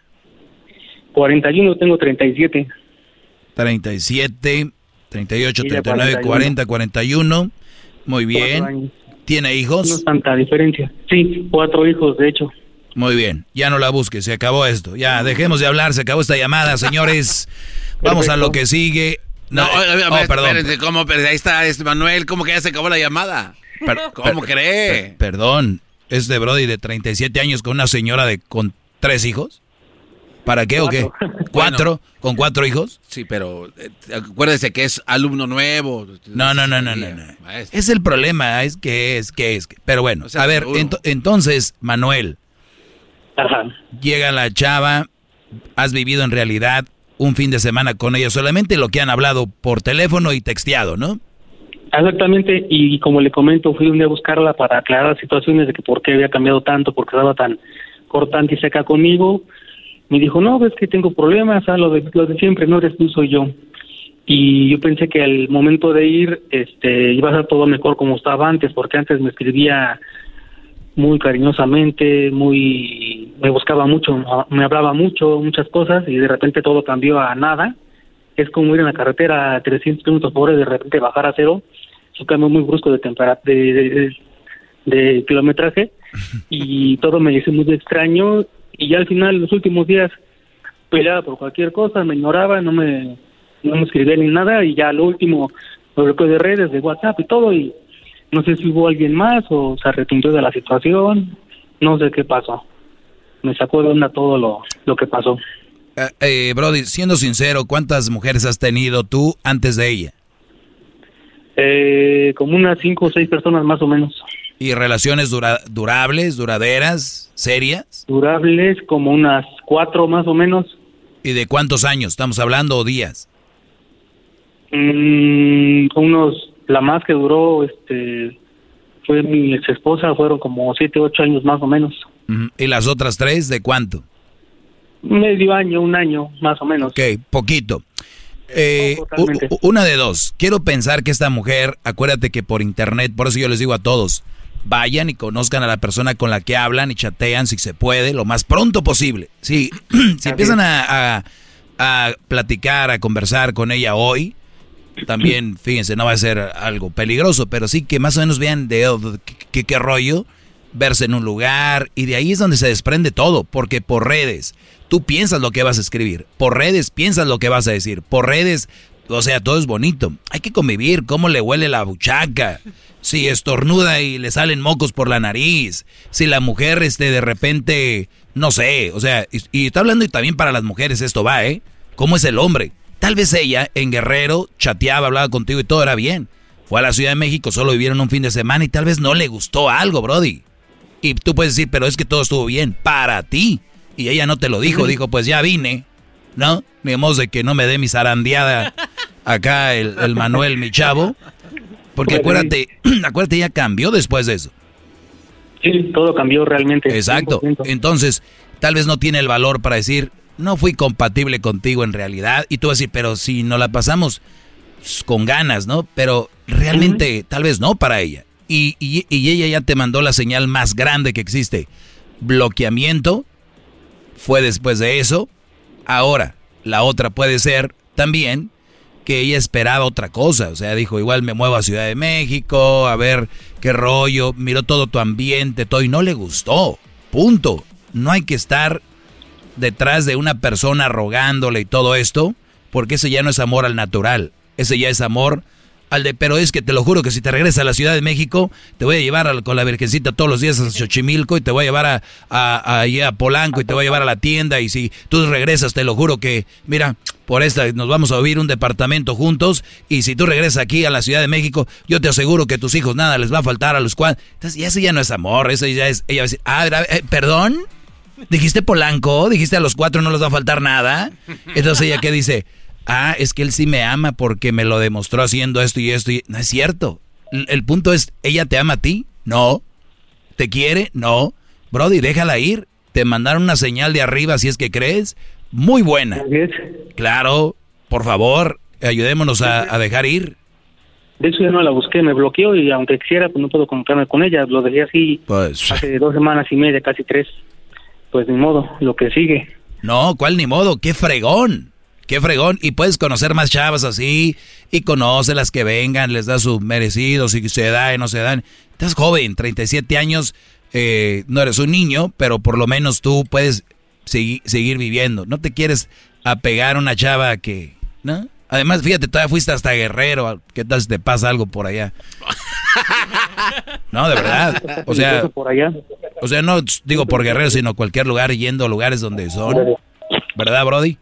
41, tengo 37. 37, 38, Ella 39, 40, 41. Muy bien. ¿Tiene No hijos? es tanta diferencia. Sí, cuatro hijos, de hecho. Muy bien. Ya no la busques, se acabó esto. Ya, dejemos de hablar, se acabó esta llamada, señores. Vamos a lo que sigue. No, No, oye, oye, oh, perdón. espérate, ¿cómo? Pero ahí está este Manuel, ¿cómo que ya se acabó la llamada? ¿Cómo Per- cree? per- perdón, ¿es de Brody de 37 años con una señora de con tres hijos? ¿Para qué o qué? ¿Cuatro? ¿Con cuatro hijos? Sí, pero eh, acuérdese que es alumno nuevo. No, no, no, no, no. no. Es el problema, es que es, que es. Pero bueno, O sea, a ver, entonces, Manuel, llega la chava, has vivido en realidad un fin de semana con ella, solamente lo que han hablado por teléfono y texteado, ¿no? Exactamente, y como le comento, fui un día a buscarla para aclarar situaciones de que por qué había cambiado tanto, por qué estaba tan cortante y seca conmigo. Me dijo, no, ves que tengo problemas, ah, lo, de, lo de siempre, no eres tú, soy yo. Y yo pensé que al momento de ir este, iba a ser todo mejor como estaba antes, porque antes me escribía muy cariñosamente, muy me buscaba mucho, me hablaba mucho, muchas cosas, y de repente todo cambió a nada es como ir en la carretera a 300 kilómetros por hora y de repente bajar a cero. Es un cambio muy brusco de, temperatura de, de, de kilometraje y todo me hizo muy extraño y ya al final los últimos días peleaba por cualquier cosa, me ignoraba, no me no me escribía ni nada y ya lo último lo bloqueó de redes, de WhatsApp y todo y no sé si hubo alguien más o se arrepintió de la situación, no sé qué pasó. Me sacó de onda todo lo, lo que pasó. Eh, eh, Brody, siendo sincero, ¿cuántas mujeres has tenido tú antes de ella? Eh, como unas cinco o seis personas más o menos. ¿Y relaciones dura durables, duraderas, serias? Durables como unas cuatro más o menos. ¿Y de cuántos años estamos hablando o días? Mm, unos, la más que duró, este, fue mi ex esposa, fueron como siete, ocho años más o menos. ¿Y las otras tres de cuánto? Medio año, un año, más o menos. Ok, poquito. Eh, una de dos. Quiero pensar que esta mujer, acuérdate que por internet, por eso yo les digo a todos, vayan y conozcan a la persona con la que hablan y chatean si se puede, lo más pronto posible. Sí, si empiezan a, a, platicar, a conversar con ella hoy, también, fíjense, no va a ser algo peligroso, pero sí que más o menos vean de qué rollo, verse en un lugar, y de ahí es donde se desprende todo, porque por redes, tú piensas lo que vas a escribir, por redes piensas lo que vas a decir, por redes, o sea, todo es bonito. Hay que convivir, cómo le huele la buchaca, si estornuda y le salen mocos por la nariz, si la mujer este de repente, no sé, o sea, y, y está hablando y también para las mujeres esto va, ¿eh? ¿Cómo es el hombre? Tal vez ella en Guerrero chateaba, hablaba contigo y todo era bien. Fue a la Ciudad de México, solo vivieron un fin de semana y tal vez no le gustó algo, Brody. Y tú puedes decir, pero es que todo estuvo bien para ti. Y ella no te lo dijo, dijo, pues ya vine, ¿no? Digamos de que no me dé mi zarandeada acá el, el Manuel, mi chavo. Porque acuérdate, acuérdate, ella cambió después de eso. Sí, todo cambió realmente. Exacto. 100%. Entonces, tal vez no tiene el valor para decir, no fui compatible contigo en realidad. Y tú vas a decir, pero si no la pasamos con ganas, ¿no? Pero realmente, uh -huh. tal vez no para ella. Y, y, y, ella ya te mandó la señal más grande que existe. Bloqueamiento. Fue después de eso. Ahora, la otra puede ser también que ella esperaba otra cosa. O sea, dijo, igual me muevo a Ciudad de México, a ver qué rollo. Miró todo tu ambiente, todo, y no le gustó. Punto. No hay que estar detrás de una persona rogándole y todo esto, porque ese ya no es amor al natural, ese ya es amor al de, pero es que te lo juro que si te regresas a la Ciudad de México, te voy a llevar con la Virgencita todos los días a Xochimilco y te voy a llevar a, a, a, Polanco y te voy a llevar a la tienda y si tú regresas, te lo juro que, mira, por esta nos vamos a vivir un departamento juntos y si tú regresas aquí a la Ciudad de México, yo te aseguro que a tus hijos nada les va a faltar a los cuales, entonces, ese ya no es amor, ese ya es, ella va a decir, ah, eh, perdón, dijiste Polanco, dijiste a los cuatro no les va a faltar nada, entonces ella que dice, ah, es que él sí me ama porque me lo demostró haciendo esto y esto. Y... No es cierto. El, el, punto es, ¿ella te ama a ti? No. ¿Te quiere? No. Brody, déjala ir. Te mandaron una señal de arriba, si es que crees. Muy buena. Claro, por favor, ayudémonos a, a, dejar ir. De hecho, ya no la busqué, me bloqueó y aunque quisiera, pues no puedo comunicarme con ella. Lo dejé así pues... hace dos semanas y media, casi tres. Pues ni modo, lo que sigue. No, ¿cuál ni modo? ¡Qué fregón! Qué fregón. Y puedes conocer más chavas así. Y conoce las que vengan, les da su merecido, si se da y no se dan. Estás joven, 37 años. Eh, no eres un niño, pero por lo menos tú puedes seguir, viviendo. No te quieres apegar a una chava que. ¿No? Además, fíjate, todavía fuiste hasta Guerrero. ¿Qué tal si te pasa algo por allá? No, de verdad. O sea, o sea, no digo por Guerrero, sino cualquier lugar yendo a lugares donde son. ¿Verdad, Brody?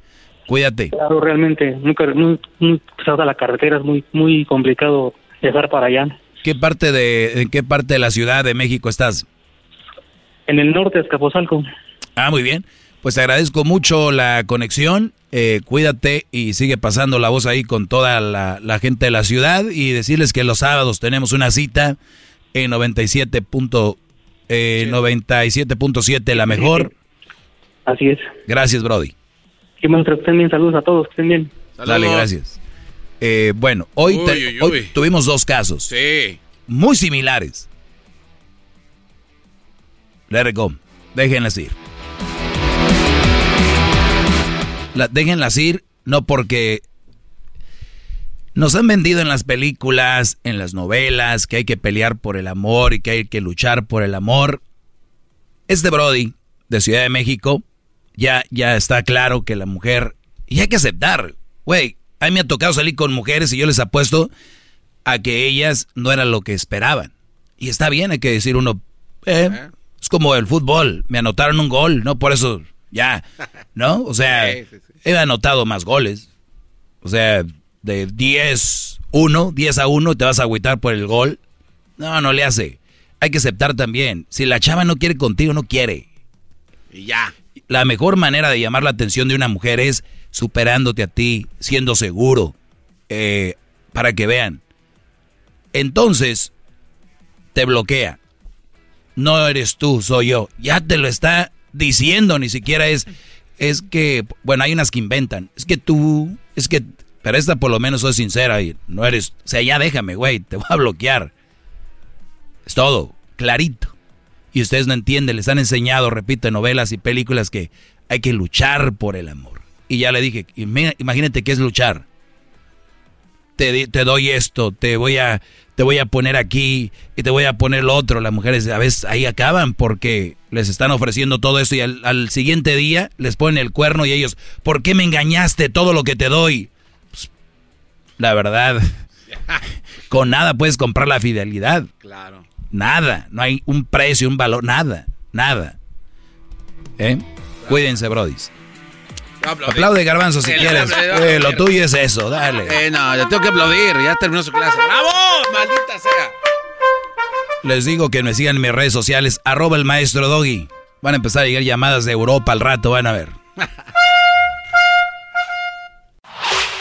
Cuídate. Claro, realmente, nunca, muy, muy pesada la carretera, es muy, muy complicado llegar para allá. ¿Qué parte de, en qué parte de la Ciudad de México estás? En el norte, Escapozalco. Ah, muy bien. Pues te agradezco mucho la conexión, eh, cuídate y sigue pasando la voz ahí con toda la, la gente de la ciudad y decirles que los sábados tenemos una cita en 97. Eh, 97.7 la mejor. Así es. Gracias, Brody. Que me estén bien, saludos a todos, que estén bien. Saludos. Dale, gracias. Eh, bueno, hoy, te, uy, uy, hoy, tuvimos dos casos. Sí. Muy similares. Let it go. Déjenlas ir. La, déjenlas ir, no porque Nos han vendido en las películas, en las novelas, que hay que pelear por el amor y que hay que luchar por el amor. Este Brody, de Ciudad de México, ya, ya está claro que la mujer... Y hay que aceptar, güey, a mí me ha tocado salir con mujeres y yo les apuesto a que ellas no eran lo que esperaban. Y está bien, hay que decir uno, eh, es como el fútbol, me anotaron un gol, no por eso, ya, ¿no? O sea, he anotado más goles. O sea, de 10, 1, 10 a 1, te vas a agüitar por el gol. No, no le hace. Hay que aceptar también. Si la chava no quiere contigo, no quiere. Y ya. La mejor manera de llamar la atención de una mujer es superándote a ti, siendo seguro, eh, para que vean. Entonces, te bloquea. No eres tú, soy yo. Ya te lo está diciendo, ni siquiera es, es que, bueno, hay unas que inventan. Es que tú, es que pero esta por lo menos soy sincera y no eres... O sea, ya déjame, güey, te voy a bloquear. Es todo, clarito. Y ustedes no entienden, les han enseñado, repito, en novelas y películas que hay que luchar por el amor. Y ya le dije, imagínate qué es luchar. Te, doy esto, te voy a te voy a poner aquí y te voy a poner lo otro. Las mujeres a veces ahí acaban porque les están ofreciendo todo eso y al, al siguiente día les ponen el cuerno y ellos, ¿por qué me engañaste todo lo que te doy? La verdad, con nada puedes comprar la fidelidad. Claro. Nada, no hay un precio, un valor, nada, nada. ¿Eh? Cuídense, brodis. Aplaude, Garbanzo, si quieres. Eh, lo tuyo es eso, dale. Eh, no, yo tengo que aplaudir, ya terminó su clase. ¡Bravo! ¡Maldita sea! Les digo que me sigan en mis redes sociales, arroba el maestro Doggy. Van a empezar a llegar llamadas de Europa al rato, van a ver.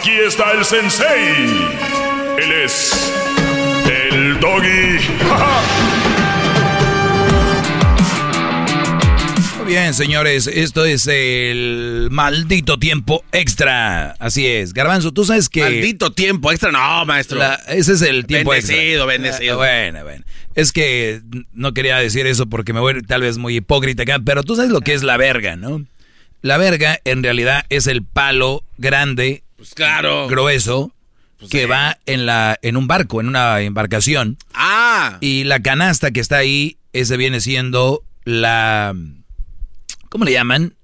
Aquí está el sensei. Él es el doggy. Muy bien, señores, esto es el maldito tiempo extra. Así es. Garbanzo, tú sabes que... Maldito tiempo extra, no, maestro. ese es el tiempo bendecido, extra. Bendecido, Bueno, bueno. Es que no quería decir eso porque me voy tal vez muy hipócrita acá, pero tú sabes lo que es la verga, ¿no? La verga en realidad es el palo grande pues claro. grueso Pues que va en la en un barco, en una embarcación. Ah. Y la canasta que está ahí, ese viene siendo la ¿cómo le llaman?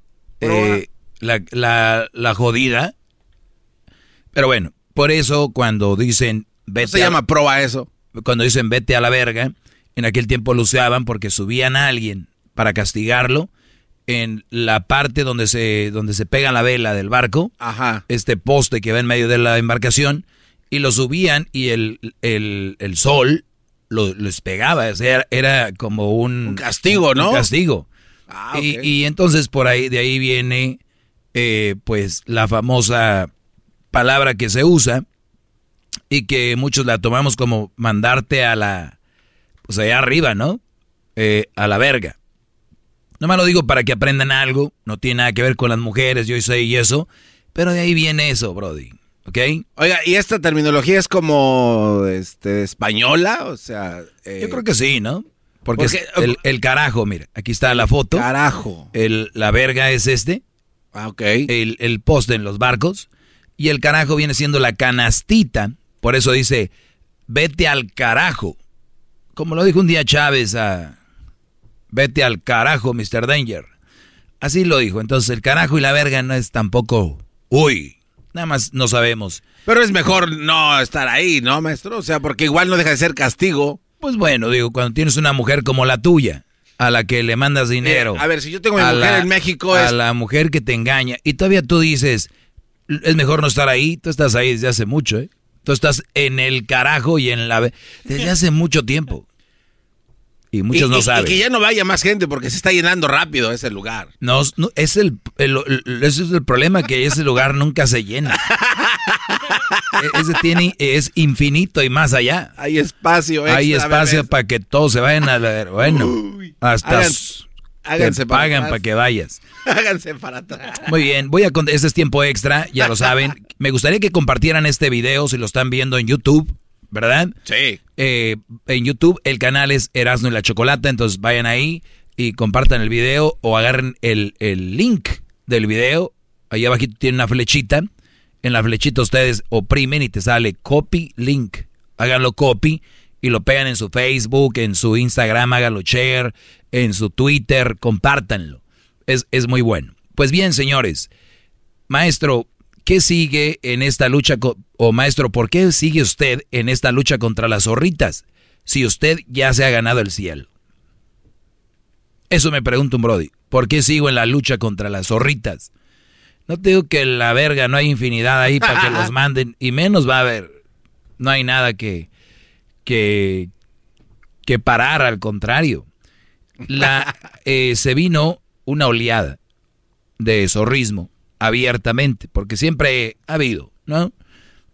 Eh, la, la, la jodida. Pero bueno, por eso cuando dicen vete se llama proa eso? Cuando dicen vete a la verga, en aquel tiempo lo usaban porque subían a alguien para castigarlo en la parte donde se, donde se pega la vela del barco, Ajá. este poste que va en medio de la embarcación, y lo subían y el, el, el sol lo, les pegaba, o sea, era, como un, castigo, ¿no? un castigo. Ah, y, y entonces por ahí, de ahí viene, eh, pues, la famosa palabra que se usa y que muchos la tomamos como mandarte a la, pues allá arriba, ¿no? Eh, a la verga. No me lo digo para que aprendan algo, no tiene nada que ver con las mujeres, yo sé y eso, pero de ahí viene eso, Brody, ¿ok? Oiga, ¿y esta terminología es como este, española? O sea. eh, Yo creo que sí, ¿no? Porque, Porque- es el, el carajo, mira, aquí está la foto. Carajo. El, la verga es este. Ah, ok. El, el poste en los barcos. Y el carajo viene siendo la canastita. Por eso dice, vete al carajo. Como lo dijo un día Chávez a... Vete al carajo, Mr. Danger. Así lo dijo. Entonces el carajo y la verga no es tampoco... Uy, nada más no sabemos. Pero es mejor no estar ahí, ¿no, maestro? O sea, porque igual no deja de ser castigo. Pues bueno, digo, cuando tienes una mujer como la tuya, a la que le mandas dinero. Eh, a ver, si yo tengo mi a mujer en México, A es- la mujer que te engaña. Y todavía tú dices, es mejor no estar ahí. Tú estás ahí desde hace mucho, ¿eh? Tú estás en el carajo y en la... Desde hace mucho tiempo. Y muchos Y- no y- saben. Y que ya no vaya más gente porque se está llenando rápido ese lugar. No, no, es el, el- el- ese es el problema, que ese lugar nunca se llena. ese tiene, es infinito y más allá. Hay espacio extra, Hay espacio para que todos se vayan a la... Bueno, hasta háganse te para pagan atrás. para que vayas. Háganse para atrás. Muy bien, voy a cont- este es tiempo extra, ya lo saben. Me gustaría que compartieran este video si lo están viendo en YouTube, ¿verdad? Sí. Eh, en YouTube el canal es Erasmo y la Chocolata, entonces vayan ahí y compartan el video o agarren el, el link del video. Ahí abajito tiene una flechita. En la flechita ustedes oprimen y te sale copy link. Háganlo copy y lo pegan en su Facebook, en su Instagram, háganlo share, en su Twitter, compártanlo. Es, es muy bueno. Pues bien, señores, maestro, ¿qué sigue en esta lucha? o maestro, ¿por qué sigue usted en esta lucha contra las zorritas si usted ya se ha ganado el cielo? Eso me pregunta un Brody. ¿Por qué sigo en la lucha contra las zorritas? No te digo que la verga no hay infinidad ahí para que los manden y menos va a haber. No hay nada que que que parar, al contrario. La eh, se vino una oleada de zorrismo abiertamente, porque siempre ha habido, ¿no?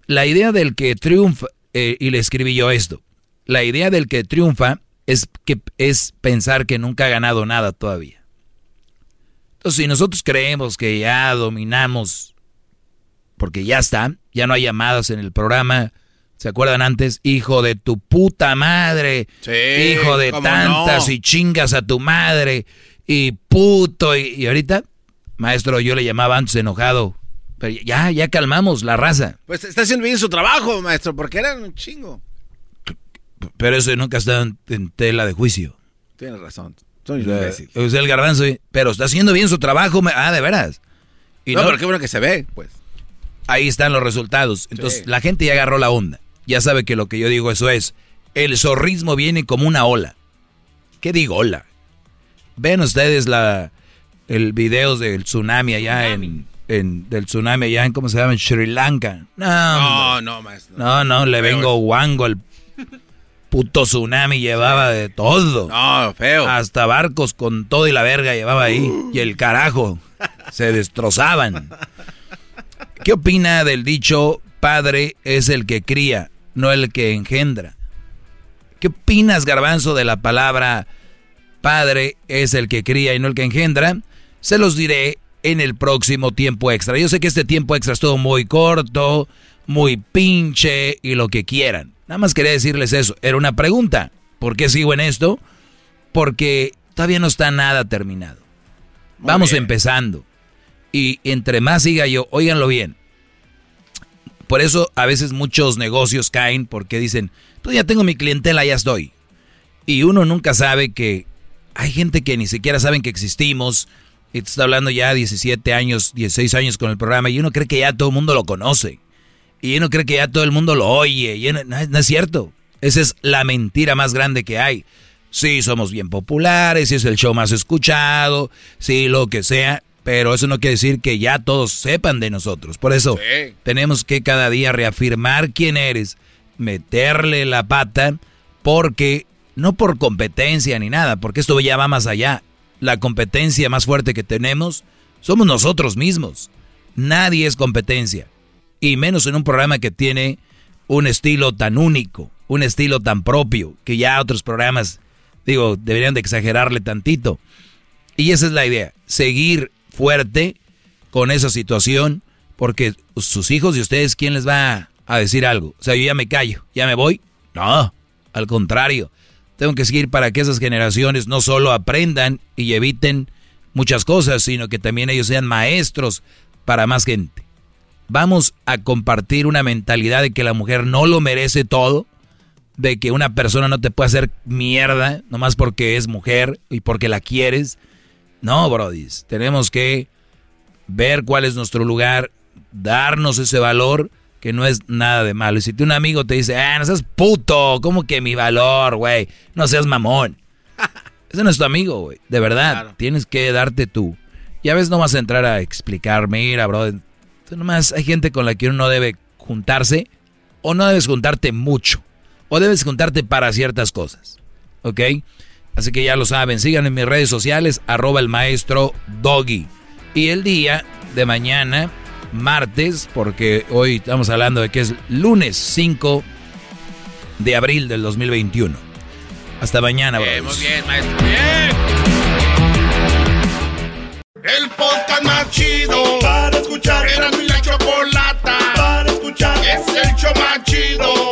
La idea del que triunfa, eh, y le escribí yo esto, la idea del que triunfa es, que, es pensar que nunca ha ganado nada todavía. Entonces, si nosotros creemos que ya dominamos, porque ya está, ya no hay llamadas en el programa, ¿se acuerdan antes? Hijo de tu puta madre, hijo de tantas no. y chingas a tu madre, y puto, y, y ahorita, maestro, yo le llamaba antes enojado, pero ya, ya calmamos la raza. Pues está haciendo bien su trabajo, maestro, porque eran un chingo. Pero eso nunca está en, en tela de juicio. Tienes razón. O sea, el garbanzo, pero está haciendo bien su trabajo. Ah, de veras. Y no, pero qué bueno que se ve, pues. Ahí están los resultados. Entonces, Sí. la gente ya agarró la onda. Ya sabe que lo que yo digo, eso es. El zorrismo viene como una ola. ¿Qué digo ola? Ven ustedes la el video del tsunami allá en, en del tsunami allá en cómo se llama en Sri Lanka. No, No, no, maestro. no, no, le vengo guango el puto tsunami llevaba de todo. No, feo. Hasta barcos con todo y la verga llevaba ahí. Y el carajo. Se destrozaban. ¿Qué opina del dicho padre es el que cría, no el que engendra? ¿Qué opinas, garbanzo, de la palabra padre es el que cría y no el que engendra? Se los diré en el próximo tiempo extra. Yo sé que este tiempo extra estuvo muy corto, muy pinche y lo que quieran. Nada más quería decirles eso. Era una pregunta. ¿Por qué sigo en esto? Porque todavía no está nada terminado. Vamos empezando. Y entre más siga yo, óiganlo bien. Por eso a veces muchos negocios caen porque dicen, tú ya tengo mi clientela, ya estoy. Y uno nunca sabe que hay gente que ni siquiera saben que existimos. Y te está hablando ya 17 años, 16 años con el programa y uno cree que ya todo el mundo lo conoce. Y uno cree que ya todo el mundo lo oye. Y uno- no, es- no es cierto. Esa es la mentira más grande que hay. Sí, somos bien populares, sí es el show más escuchado, sí, lo que sea, pero eso no quiere decir que ya todos sepan de nosotros. Por eso Sí. tenemos que cada día reafirmar quién eres, meterle la pata, porque no por competencia ni nada, porque esto ya va más allá. La competencia más fuerte que tenemos somos nosotros mismos. Nadie es competencia, y menos en un programa que tiene un estilo tan único, un estilo tan propio, que ya otros programas, digo, deberían de exagerarle tantito. Y esa es la idea, seguir fuerte con esa situación, porque sus hijos y ustedes, ¿quién les va a decir algo? O sea, yo ya me callo, ya me voy. No, al contrario, tengo que seguir para que esas generaciones no solo aprendan y eviten muchas cosas, sino que también ellos sean maestros para más gente. Vamos a compartir una mentalidad de que la mujer no lo merece todo, de que una persona no te puede hacer mierda nomás porque es mujer y porque la quieres. No, brodis, tenemos que ver cuál es nuestro lugar, darnos ese valor que no es nada de malo. Y si tú un amigo te dice, ah, no seas puto, ¿cómo que mi valor, güey? No seas mamón. Ese no es tu amigo, güey, de verdad. Tienes que darte tú. Y a veces no vas a entrar a explicar, mira, bro. Tú nomás hay gente con la que uno no debe juntarse o no debes juntarte mucho o debes juntarte para ciertas cosas. ¿Ok? Así que ya lo saben, sigan en mis redes sociales, arroba el maestro Doggy. Y el día de mañana martes, porque hoy estamos hablando de que es lunes 5 de abril del 2021. Hasta mañana, bien, Muy bien, maestro. Bien. El podcast más chido para escuchar. Era mi la chocolata para escuchar. Es el show más chido